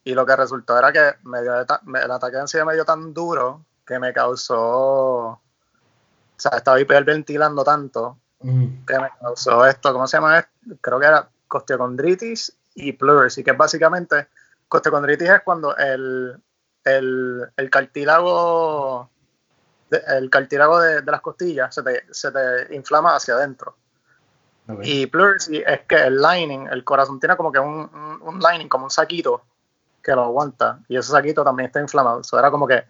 [SPEAKER 4] y lo que resultó era que me dio, el ataque de ansiedad me dio tan duro que me causó, o sea, estaba hiperventilando tanto que me causó esto, ¿cómo se llama? Creo que era costeocondritis y pleurisy, que es básicamente, costeocondritis es cuando el, el, el cartílago el cartílago de, las costillas se te, se te, inflama hacia adentro. Y pleurisy es que el lining, el corazón tiene como que un, un, lining, como un saquito que lo aguanta. Y ese saquito también está inflamado. Eso era como que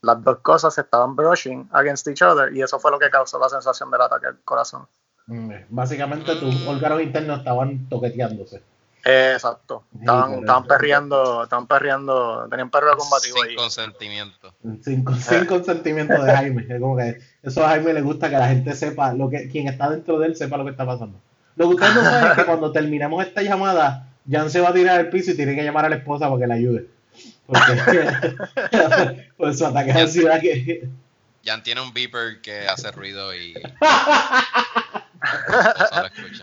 [SPEAKER 4] las dos cosas se estaban brushing against each other y eso fue lo que causó la sensación del ataque al corazón.
[SPEAKER 2] Mm, básicamente tus órganos internos estaban toqueteándose.
[SPEAKER 4] Exacto. Estaban, estaban perreando, estaban perreando, tenían perro combativo
[SPEAKER 3] sin Consentimiento.
[SPEAKER 2] Sin, sin consentimiento de Jaime. Es como que eso a Jaime le gusta que la gente sepa, lo que quien está dentro de él sepa lo que está pasando. Lo que ustedes no saben es que cuando terminemos esta llamada, Jan se va a tirar al piso y tiene que llamar a la esposa para que le ayude. Porque por su ataque de ansiedad que...
[SPEAKER 3] Jan tiene un beeper que hace ruido y...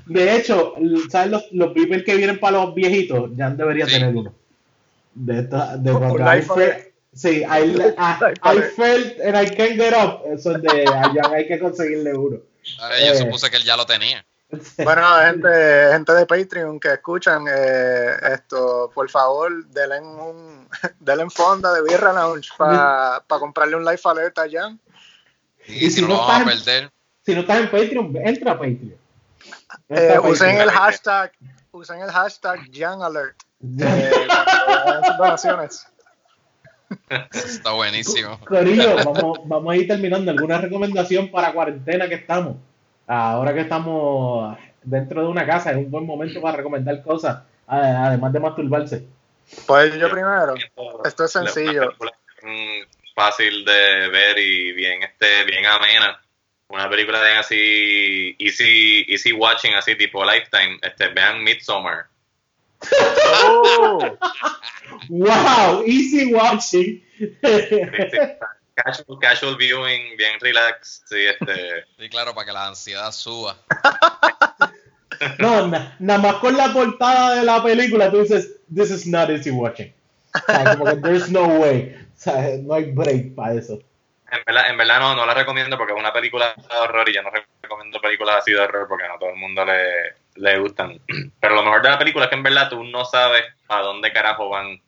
[SPEAKER 2] de hecho, ¿sabes los, los beepers que vienen para los viejitos? Jan debería tener uno. De, esta, de cuando felt, sí, I, I, felt and I can't get up. Eso es de Jan, hay que conseguirle uno.
[SPEAKER 3] yo eh, supuse que él ya lo tenía.
[SPEAKER 4] Bueno, gente, gente de Patreon que escuchan eh, esto, por favor, denle un denle fonda de Birra Lounge para comprarle un life alert a Jan.
[SPEAKER 3] Y, si, no, vamos a perder
[SPEAKER 2] si no estás en Patreon, entra a Patreon.
[SPEAKER 4] Eh, usen el hashtag, usen el hashtag Young Alert.
[SPEAKER 3] Está buenísimo.
[SPEAKER 2] Corillo, vamos, vamos a ir terminando. ¿Alguna recomendación para cuarentena que estamos? Ahora que estamos dentro de una casa, es un buen momento para recomendar cosas, además de masturbarse.
[SPEAKER 4] Pues yo primero. Esto es sencillo.
[SPEAKER 1] Fácil de ver y bien, este, bien amena una película de así easy easy watching así tipo Lifetime este vean Midsommar
[SPEAKER 2] oh. wow easy watching
[SPEAKER 1] casual, casual viewing bien relax sí este.
[SPEAKER 3] Sí claro para que la ansiedad suba.
[SPEAKER 2] No nada más con la portada de la película tú dices this is not easy watching. Como que there's no way. O sea, no hay break para eso.
[SPEAKER 1] En verdad, en verdad no, no la recomiendo porque es una película de horror y yo no recomiendo películas así de horror porque no a todo el mundo le, le gustan. Pero lo mejor de la película es que en verdad tú no sabes a dónde carajo van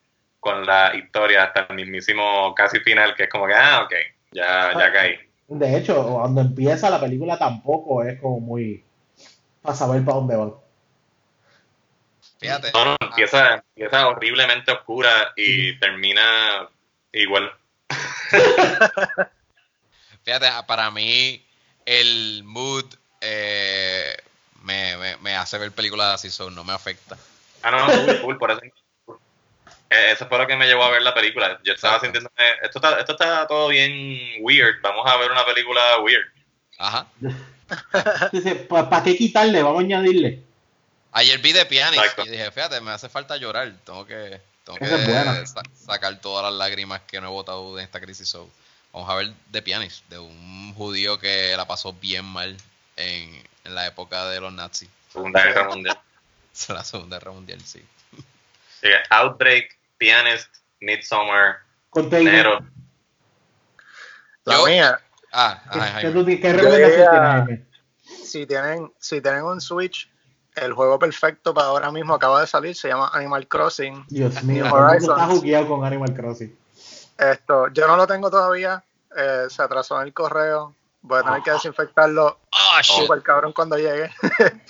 [SPEAKER 1] con la historia hasta el mismísimo casi final, que es como que, ah, ok, ya, ya caí.
[SPEAKER 2] De hecho, cuando empieza la película tampoco es como muy para saber para dónde van.
[SPEAKER 1] Fíjate. No, no, empieza, empieza horriblemente oscura y termina igual.
[SPEAKER 3] Fíjate, para mí el mood eh, me, me, hace ver películas así, so no me afecta.
[SPEAKER 1] Ah, no, no, cool, por eso. Eh, eso fue lo que me llevó a ver la película. Yo estaba sintiendo esto está, esto está todo bien weird, vamos a ver una película weird.
[SPEAKER 3] Ajá.
[SPEAKER 2] ¿Para qué quitarle? Vamos a añadirle.
[SPEAKER 3] Ayer vi de Pianist y dije, fíjate, me hace falta llorar, tengo que tengo que sacar todas las lágrimas que no he botado en esta crisis. vamos a ver The Pianist, de un judío que la pasó bien mal en, la época de los nazis.
[SPEAKER 1] Segunda Guerra Mundial.
[SPEAKER 3] la Segunda Guerra Mundial, sí.
[SPEAKER 1] Outbreak, Pianist, Midsummer,
[SPEAKER 2] Negro.
[SPEAKER 4] La mía.
[SPEAKER 3] Ah,
[SPEAKER 2] ¿Qué, ¿qué,
[SPEAKER 4] Si tienen, si tienen un Switch, el juego perfecto para ahora mismo acaba de salir, se llama Animal Crossing.
[SPEAKER 2] Dios mío, está jugueado con Animal Crossing.
[SPEAKER 4] Esto, yo no lo tengo todavía, eh, se atrasó en el correo, voy a tener que desinfectarlo
[SPEAKER 3] oh,
[SPEAKER 4] super cabrón cuando llegue.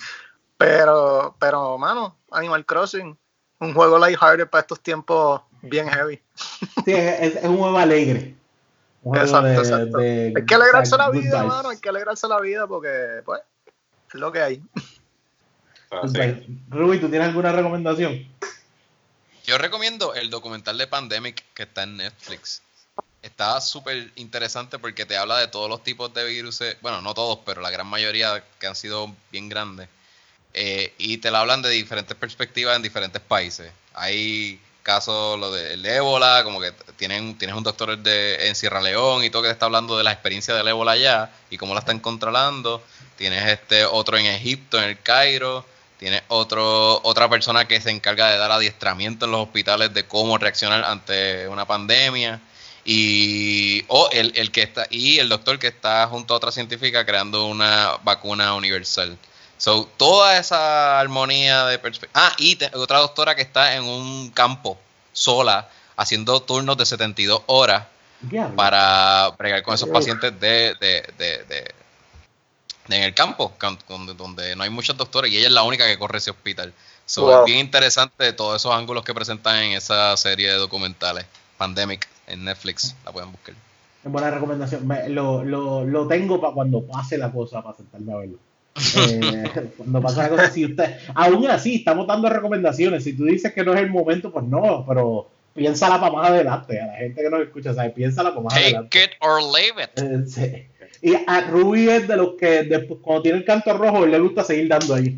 [SPEAKER 4] pero, pero, mano, Animal Crossing, un juego lighthearted para estos tiempos bien heavy.
[SPEAKER 2] sí, es, un juego alegre.
[SPEAKER 4] exacto, exacto. hay que alegrarse la vida, mano, hay que alegrarse la vida porque, pues, es lo que hay.
[SPEAKER 2] Ruby, ¿tú tienes alguna recomendación?
[SPEAKER 3] Yo recomiendo el documental de Pandemic que está en Netflix. Está súper interesante porque te habla de todos los tipos de virus, bueno, no todos, pero la gran mayoría que han sido bien grandes. Eh, y te la hablan de diferentes perspectivas en diferentes países. Hay casos, lo del ébola, como que tienen, tienes un doctor de, en Sierra León y todo que te está hablando de la experiencia del ébola allá y cómo la están controlando. Tienes este otro en Egipto, en el Cairo. Tienes otro, otra persona que se encarga de dar adiestramiento en los hospitales de cómo reaccionar ante una pandemia. Y, o el, el que está, y el doctor que está junto a otra científica creando una vacuna universal. So, toda esa armonía de perspectiva. Ah, y otra doctora que está en un campo sola, haciendo turnos de 72 horas para bregar con esos pacientes de, de, de, de, en el campo, donde, no hay muchos doctores y ella es la única que corre ese hospital. So, Es bien interesante todos esos ángulos que presentan en esa serie de documentales, Pandemic, en Netflix, la pueden buscar.
[SPEAKER 2] Es buena recomendación. lo, lo, lo tengo para cuando pase la cosa, para sentarme a verlo. Eh, cuando pasa la cosa, si usted, aún así, estamos dando recomendaciones. Si tú dices que no es el momento, pues no, pero piénsala para más adelante. A la gente que nos escucha, ¿sabes? Piénsala para más adelante.
[SPEAKER 3] Take it or leave it.
[SPEAKER 2] Eh, sí. Y a Ruby es de los que después, cuando tiene el canto rojo, le gusta seguir dando ahí.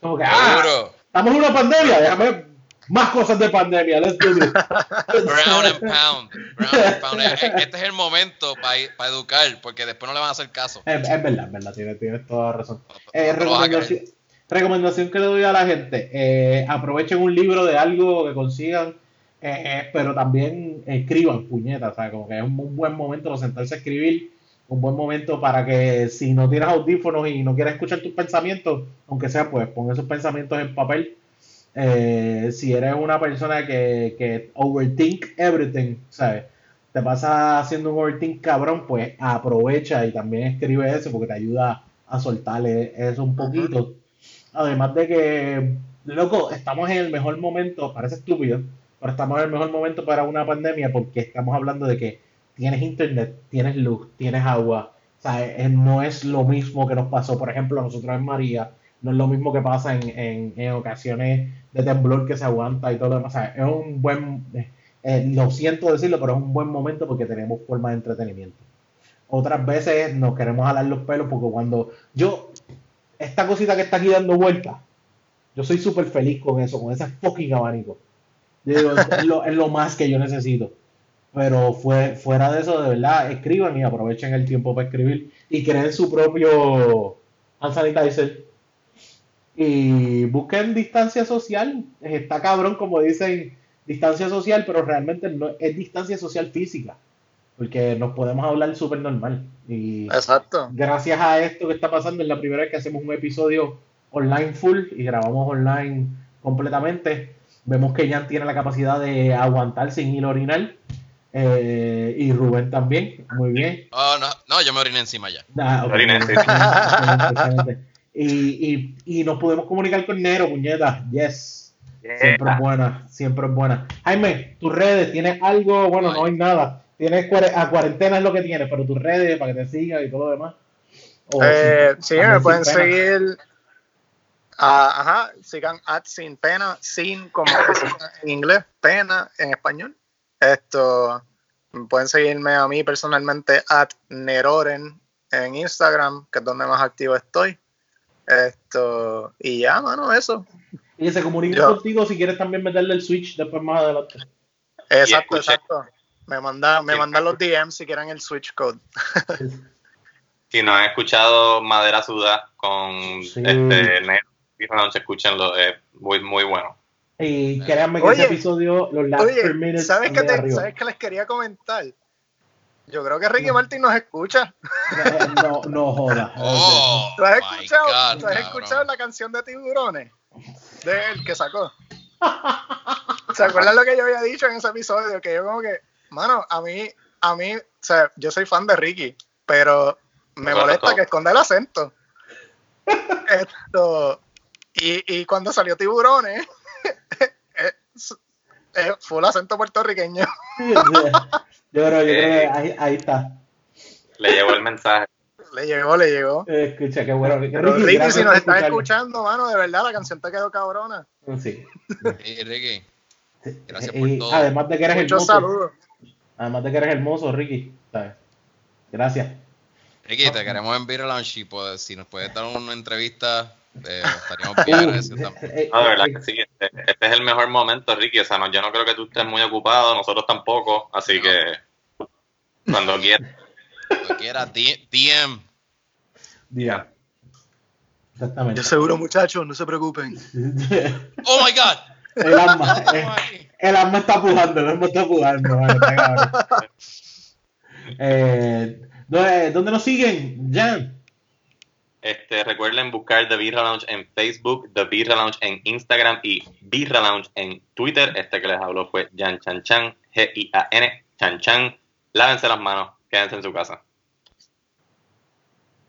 [SPEAKER 2] Como que, ah, estamos en una pandemia, déjame más cosas de pandemia. Let's do this.
[SPEAKER 3] Brown and pound. Brown and pound. Eh, eh, este es el momento para educar, porque después no le van a hacer caso.
[SPEAKER 2] Es, verdad, es verdad, tienes, toda razón. Eh, recomendación, recomendación, que le doy a la gente: eh, aprovechen un libro de algo que consigan, pero también escriban puñetas. O sea, como que es un, buen momento para sentarse a escribir. Un buen momento para que si no tienes audífonos y no quieres escuchar tus pensamientos, aunque sea, pues pon esos pensamientos en papel eh, si eres una persona que, que overthink everything, ¿sabes? Te pasa haciendo un overthink cabrón, pues aprovecha y también escribe eso porque te ayuda a soltarle eso un poquito. Además de que, loco, estamos en el mejor momento, parece estúpido, pero estamos en el mejor momento para una pandemia porque estamos hablando de que tienes internet, tienes luz, tienes agua. O sea, eh, no es lo mismo que nos pasó, por ejemplo, a nosotros en María, no es lo mismo que pasa en, en, ocasiones de temblor que se aguanta y todo lo demás. es un buen, eh, eh, lo siento decirlo, pero es un buen momento porque tenemos forma de entretenimiento. Otras veces nos queremos jalar los pelos porque cuando yo, esta cosita que está aquí dando vueltas, yo soy súper feliz con eso, con ese fucking abanico. es, lo, es, lo, más que yo necesito. Pero fue, fuera de eso, de verdad, escriban y aprovechen el tiempo para escribir y creen su propio hand sanitizer y busquen distancia social. Está cabrón, como dicen, distancia social, pero realmente no es distancia social física, porque nos podemos hablar súper normal. Y
[SPEAKER 4] Exacto.
[SPEAKER 2] Gracias a esto que está pasando, es la primera vez que hacemos un episodio online full y grabamos online completamente. Vemos que Jan tiene la capacidad de aguantar sin ir a orinar. Eh, y Rubén también, muy bien.
[SPEAKER 3] Oh, no, no, yo me oriné encima ya.
[SPEAKER 1] Ah, oriné
[SPEAKER 2] Y, y, nos podemos comunicar con Nero, puñeta. Yes. Siempre es buena, siempre es buena. Jaime, tus redes, ¿tienes algo? Bueno, no hay nada. Tienes a cuarentena es lo que tienes, pero tus redes para que te sigan y todo lo demás.
[SPEAKER 4] Eh, sí, me pueden seguir. Ah, ajá, sigan at sin pena, sin como en inglés, pena en español. Esto, pueden seguirme a mí personalmente at Neroren en Instagram, que es donde más activo estoy. Esto, y ya, mano, eso.
[SPEAKER 2] Y se comunica contigo si quieres también meterle el switch después más adelante.
[SPEAKER 4] Exacto, exacto. Me mandan me manda los DMs si quieren el switch code.
[SPEAKER 1] si no han escuchado Madera Suda con sí. este esta noche escúchenlo, es muy, muy bueno.
[SPEAKER 2] Y créanme que ese episodio, los last
[SPEAKER 4] oye, ¿sabes qué, ¿sabes qué les quería comentar? Yo creo que Ricky Martin nos escucha.
[SPEAKER 2] No, no joda.
[SPEAKER 3] Oh,
[SPEAKER 4] ¿Tú has, escuchado, ¿tú has escuchado la canción de Tiburones? De él que sacó. ¿Se acuerdan lo que yo había dicho en ese episodio? Que yo como que, mano, a mí, a mí, o sea, yo soy fan de Ricky, pero me molesta que esconda el acento. Esto, y, y cuando salió Tiburones, fue el acento puertorriqueño.
[SPEAKER 2] Yo creo, yo creo que eh, ahí, ahí está.
[SPEAKER 1] Le llegó el mensaje.
[SPEAKER 4] Le llegó, le llegó.
[SPEAKER 2] Eh, escucha, qué bueno.
[SPEAKER 4] Ricky, Ricky si nos estás escuchando, mano, de verdad, la canción te quedó cabrona.
[SPEAKER 2] Sí.
[SPEAKER 3] Y Ricky, gracias
[SPEAKER 2] por
[SPEAKER 3] todo.
[SPEAKER 2] Además de que eres
[SPEAKER 4] Muchos
[SPEAKER 2] hermoso.
[SPEAKER 4] saludos.
[SPEAKER 2] Además de que eres hermoso, Ricky. ¿sabes? Gracias.
[SPEAKER 5] Ricky, te queremos en Beer Lounge y pues, si nos puedes dar una entrevista, eh, estaríamos bien agradecidos también.
[SPEAKER 2] Eh,
[SPEAKER 1] No, de
[SPEAKER 2] eh,
[SPEAKER 1] verdad
[SPEAKER 2] eh,
[SPEAKER 1] que sí. Este, este es el mejor momento, Ricky. O sea, no, yo no creo que tú estés muy ocupado, nosotros tampoco. Así
[SPEAKER 5] No.
[SPEAKER 1] que cuando quieras.
[SPEAKER 5] Cuando quieras, DM.
[SPEAKER 2] diga. Exactamente.
[SPEAKER 6] Yo seguro, muchachos, no se preocupen.
[SPEAKER 5] Oh my god.
[SPEAKER 2] el alma, eh,
[SPEAKER 5] aquí.
[SPEAKER 2] el alma está pujando, el alma está pujando. cabrón. Eh, ¿dónde, dónde nos siguen? Jan.
[SPEAKER 1] Este, recuerden buscar The Birra Lounge en Facebook, The Birra Lounge en Instagram y Birra Lounge en Twitter. Este que les habló fue Jan Chan Chan, G-I-A-N, Chan Chan. Lávense las manos, quédense en su casa.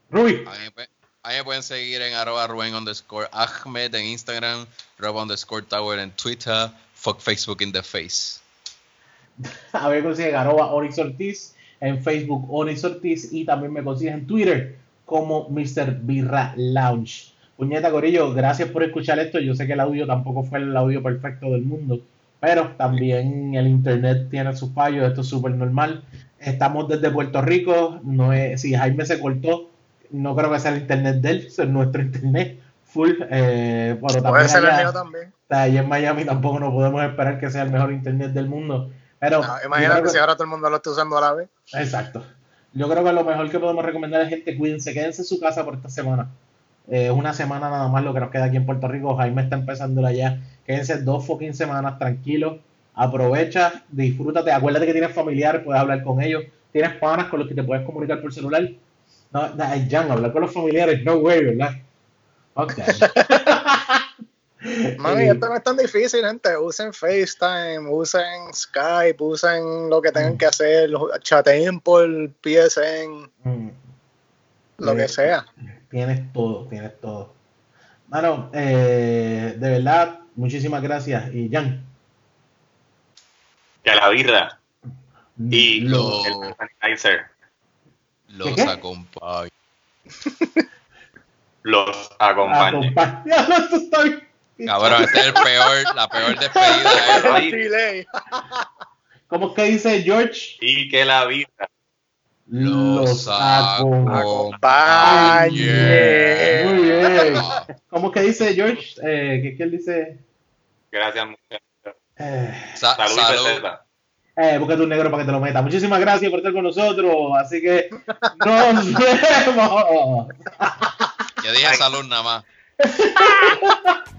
[SPEAKER 2] Ruby.
[SPEAKER 5] A mí, me pueden- seguir en arroba Rubén underscore Ahmed en Instagram, Rob underscore Tower en Twitter, fuck Facebook in the face.
[SPEAKER 2] A ver, consiguen arroba Onyx Ortiz en Facebook Onyx Ortiz y también me consigues en Twitter como Mr. Birra Lounge. Puñeta Corillo, gracias por escuchar esto. Yo sé que el audio tampoco fue el audio perfecto del mundo, pero también el internet tiene sus fallos, esto es súper normal. Estamos desde Puerto Rico, no es, si Jaime se cortó, no creo que sea el internet de él, es nuestro internet full. Eh, pero también
[SPEAKER 4] Puede ser el mío también.
[SPEAKER 2] allá en Miami tampoco no podemos esperar que sea el mejor internet del mundo. Pero
[SPEAKER 4] No, Ah, imagínate si ahora todo el mundo lo está usando a la vez.
[SPEAKER 2] Exacto. Yo creo que lo mejor que podemos recomendar es gente, cuídense, quédense en su casa por esta semana. Eh, Es una semana nada más lo que nos queda aquí en Puerto Rico. Jaime está empezando allá. Quédense dos fucking semanas tranquilos. Aprovecha, disfrútate. Acuérdate que tienes familiares, puedes hablar con ellos. Tienes panas con los que te puedes comunicar por celular. No, no, Jan, hablar con los familiares, no way, ¿verdad? Ok.
[SPEAKER 4] Mami,
[SPEAKER 2] Eh,
[SPEAKER 4] esto no es tan difícil, gente. Usen FaceTime, usen Skype, usen lo que tengan que hacer, chateen por PSN,
[SPEAKER 2] mm,
[SPEAKER 4] lo
[SPEAKER 2] Eh,
[SPEAKER 4] que sea.
[SPEAKER 2] Tienes todo, tienes todo. Mano, eh, de verdad, muchísimas gracias. Y Jan,
[SPEAKER 1] Que la birra y
[SPEAKER 2] lo-
[SPEAKER 1] el sanitizer
[SPEAKER 5] Los
[SPEAKER 2] ¿Qué,
[SPEAKER 5] acompaño.
[SPEAKER 1] los
[SPEAKER 2] acompaña- bien.
[SPEAKER 5] Cabrón, este es el peor, la peor despedida.
[SPEAKER 4] Delay.
[SPEAKER 2] ¿Cómo es que dice George?
[SPEAKER 1] Y que la birra
[SPEAKER 5] Los
[SPEAKER 2] acompaña.
[SPEAKER 4] acompañe.
[SPEAKER 2] Muy bien. ¿Cómo es que dice George? Eh, ¿qué, qué él dice?
[SPEAKER 1] Gracias, muchachos.
[SPEAKER 2] Eh,
[SPEAKER 5] Sa-
[SPEAKER 1] Salud,
[SPEAKER 5] salud.
[SPEAKER 2] eh, búscate un negro para que te lo meta. Muchísimas gracias por estar con nosotros. Así que nos vemos.
[SPEAKER 5] Yo dije salud nada más.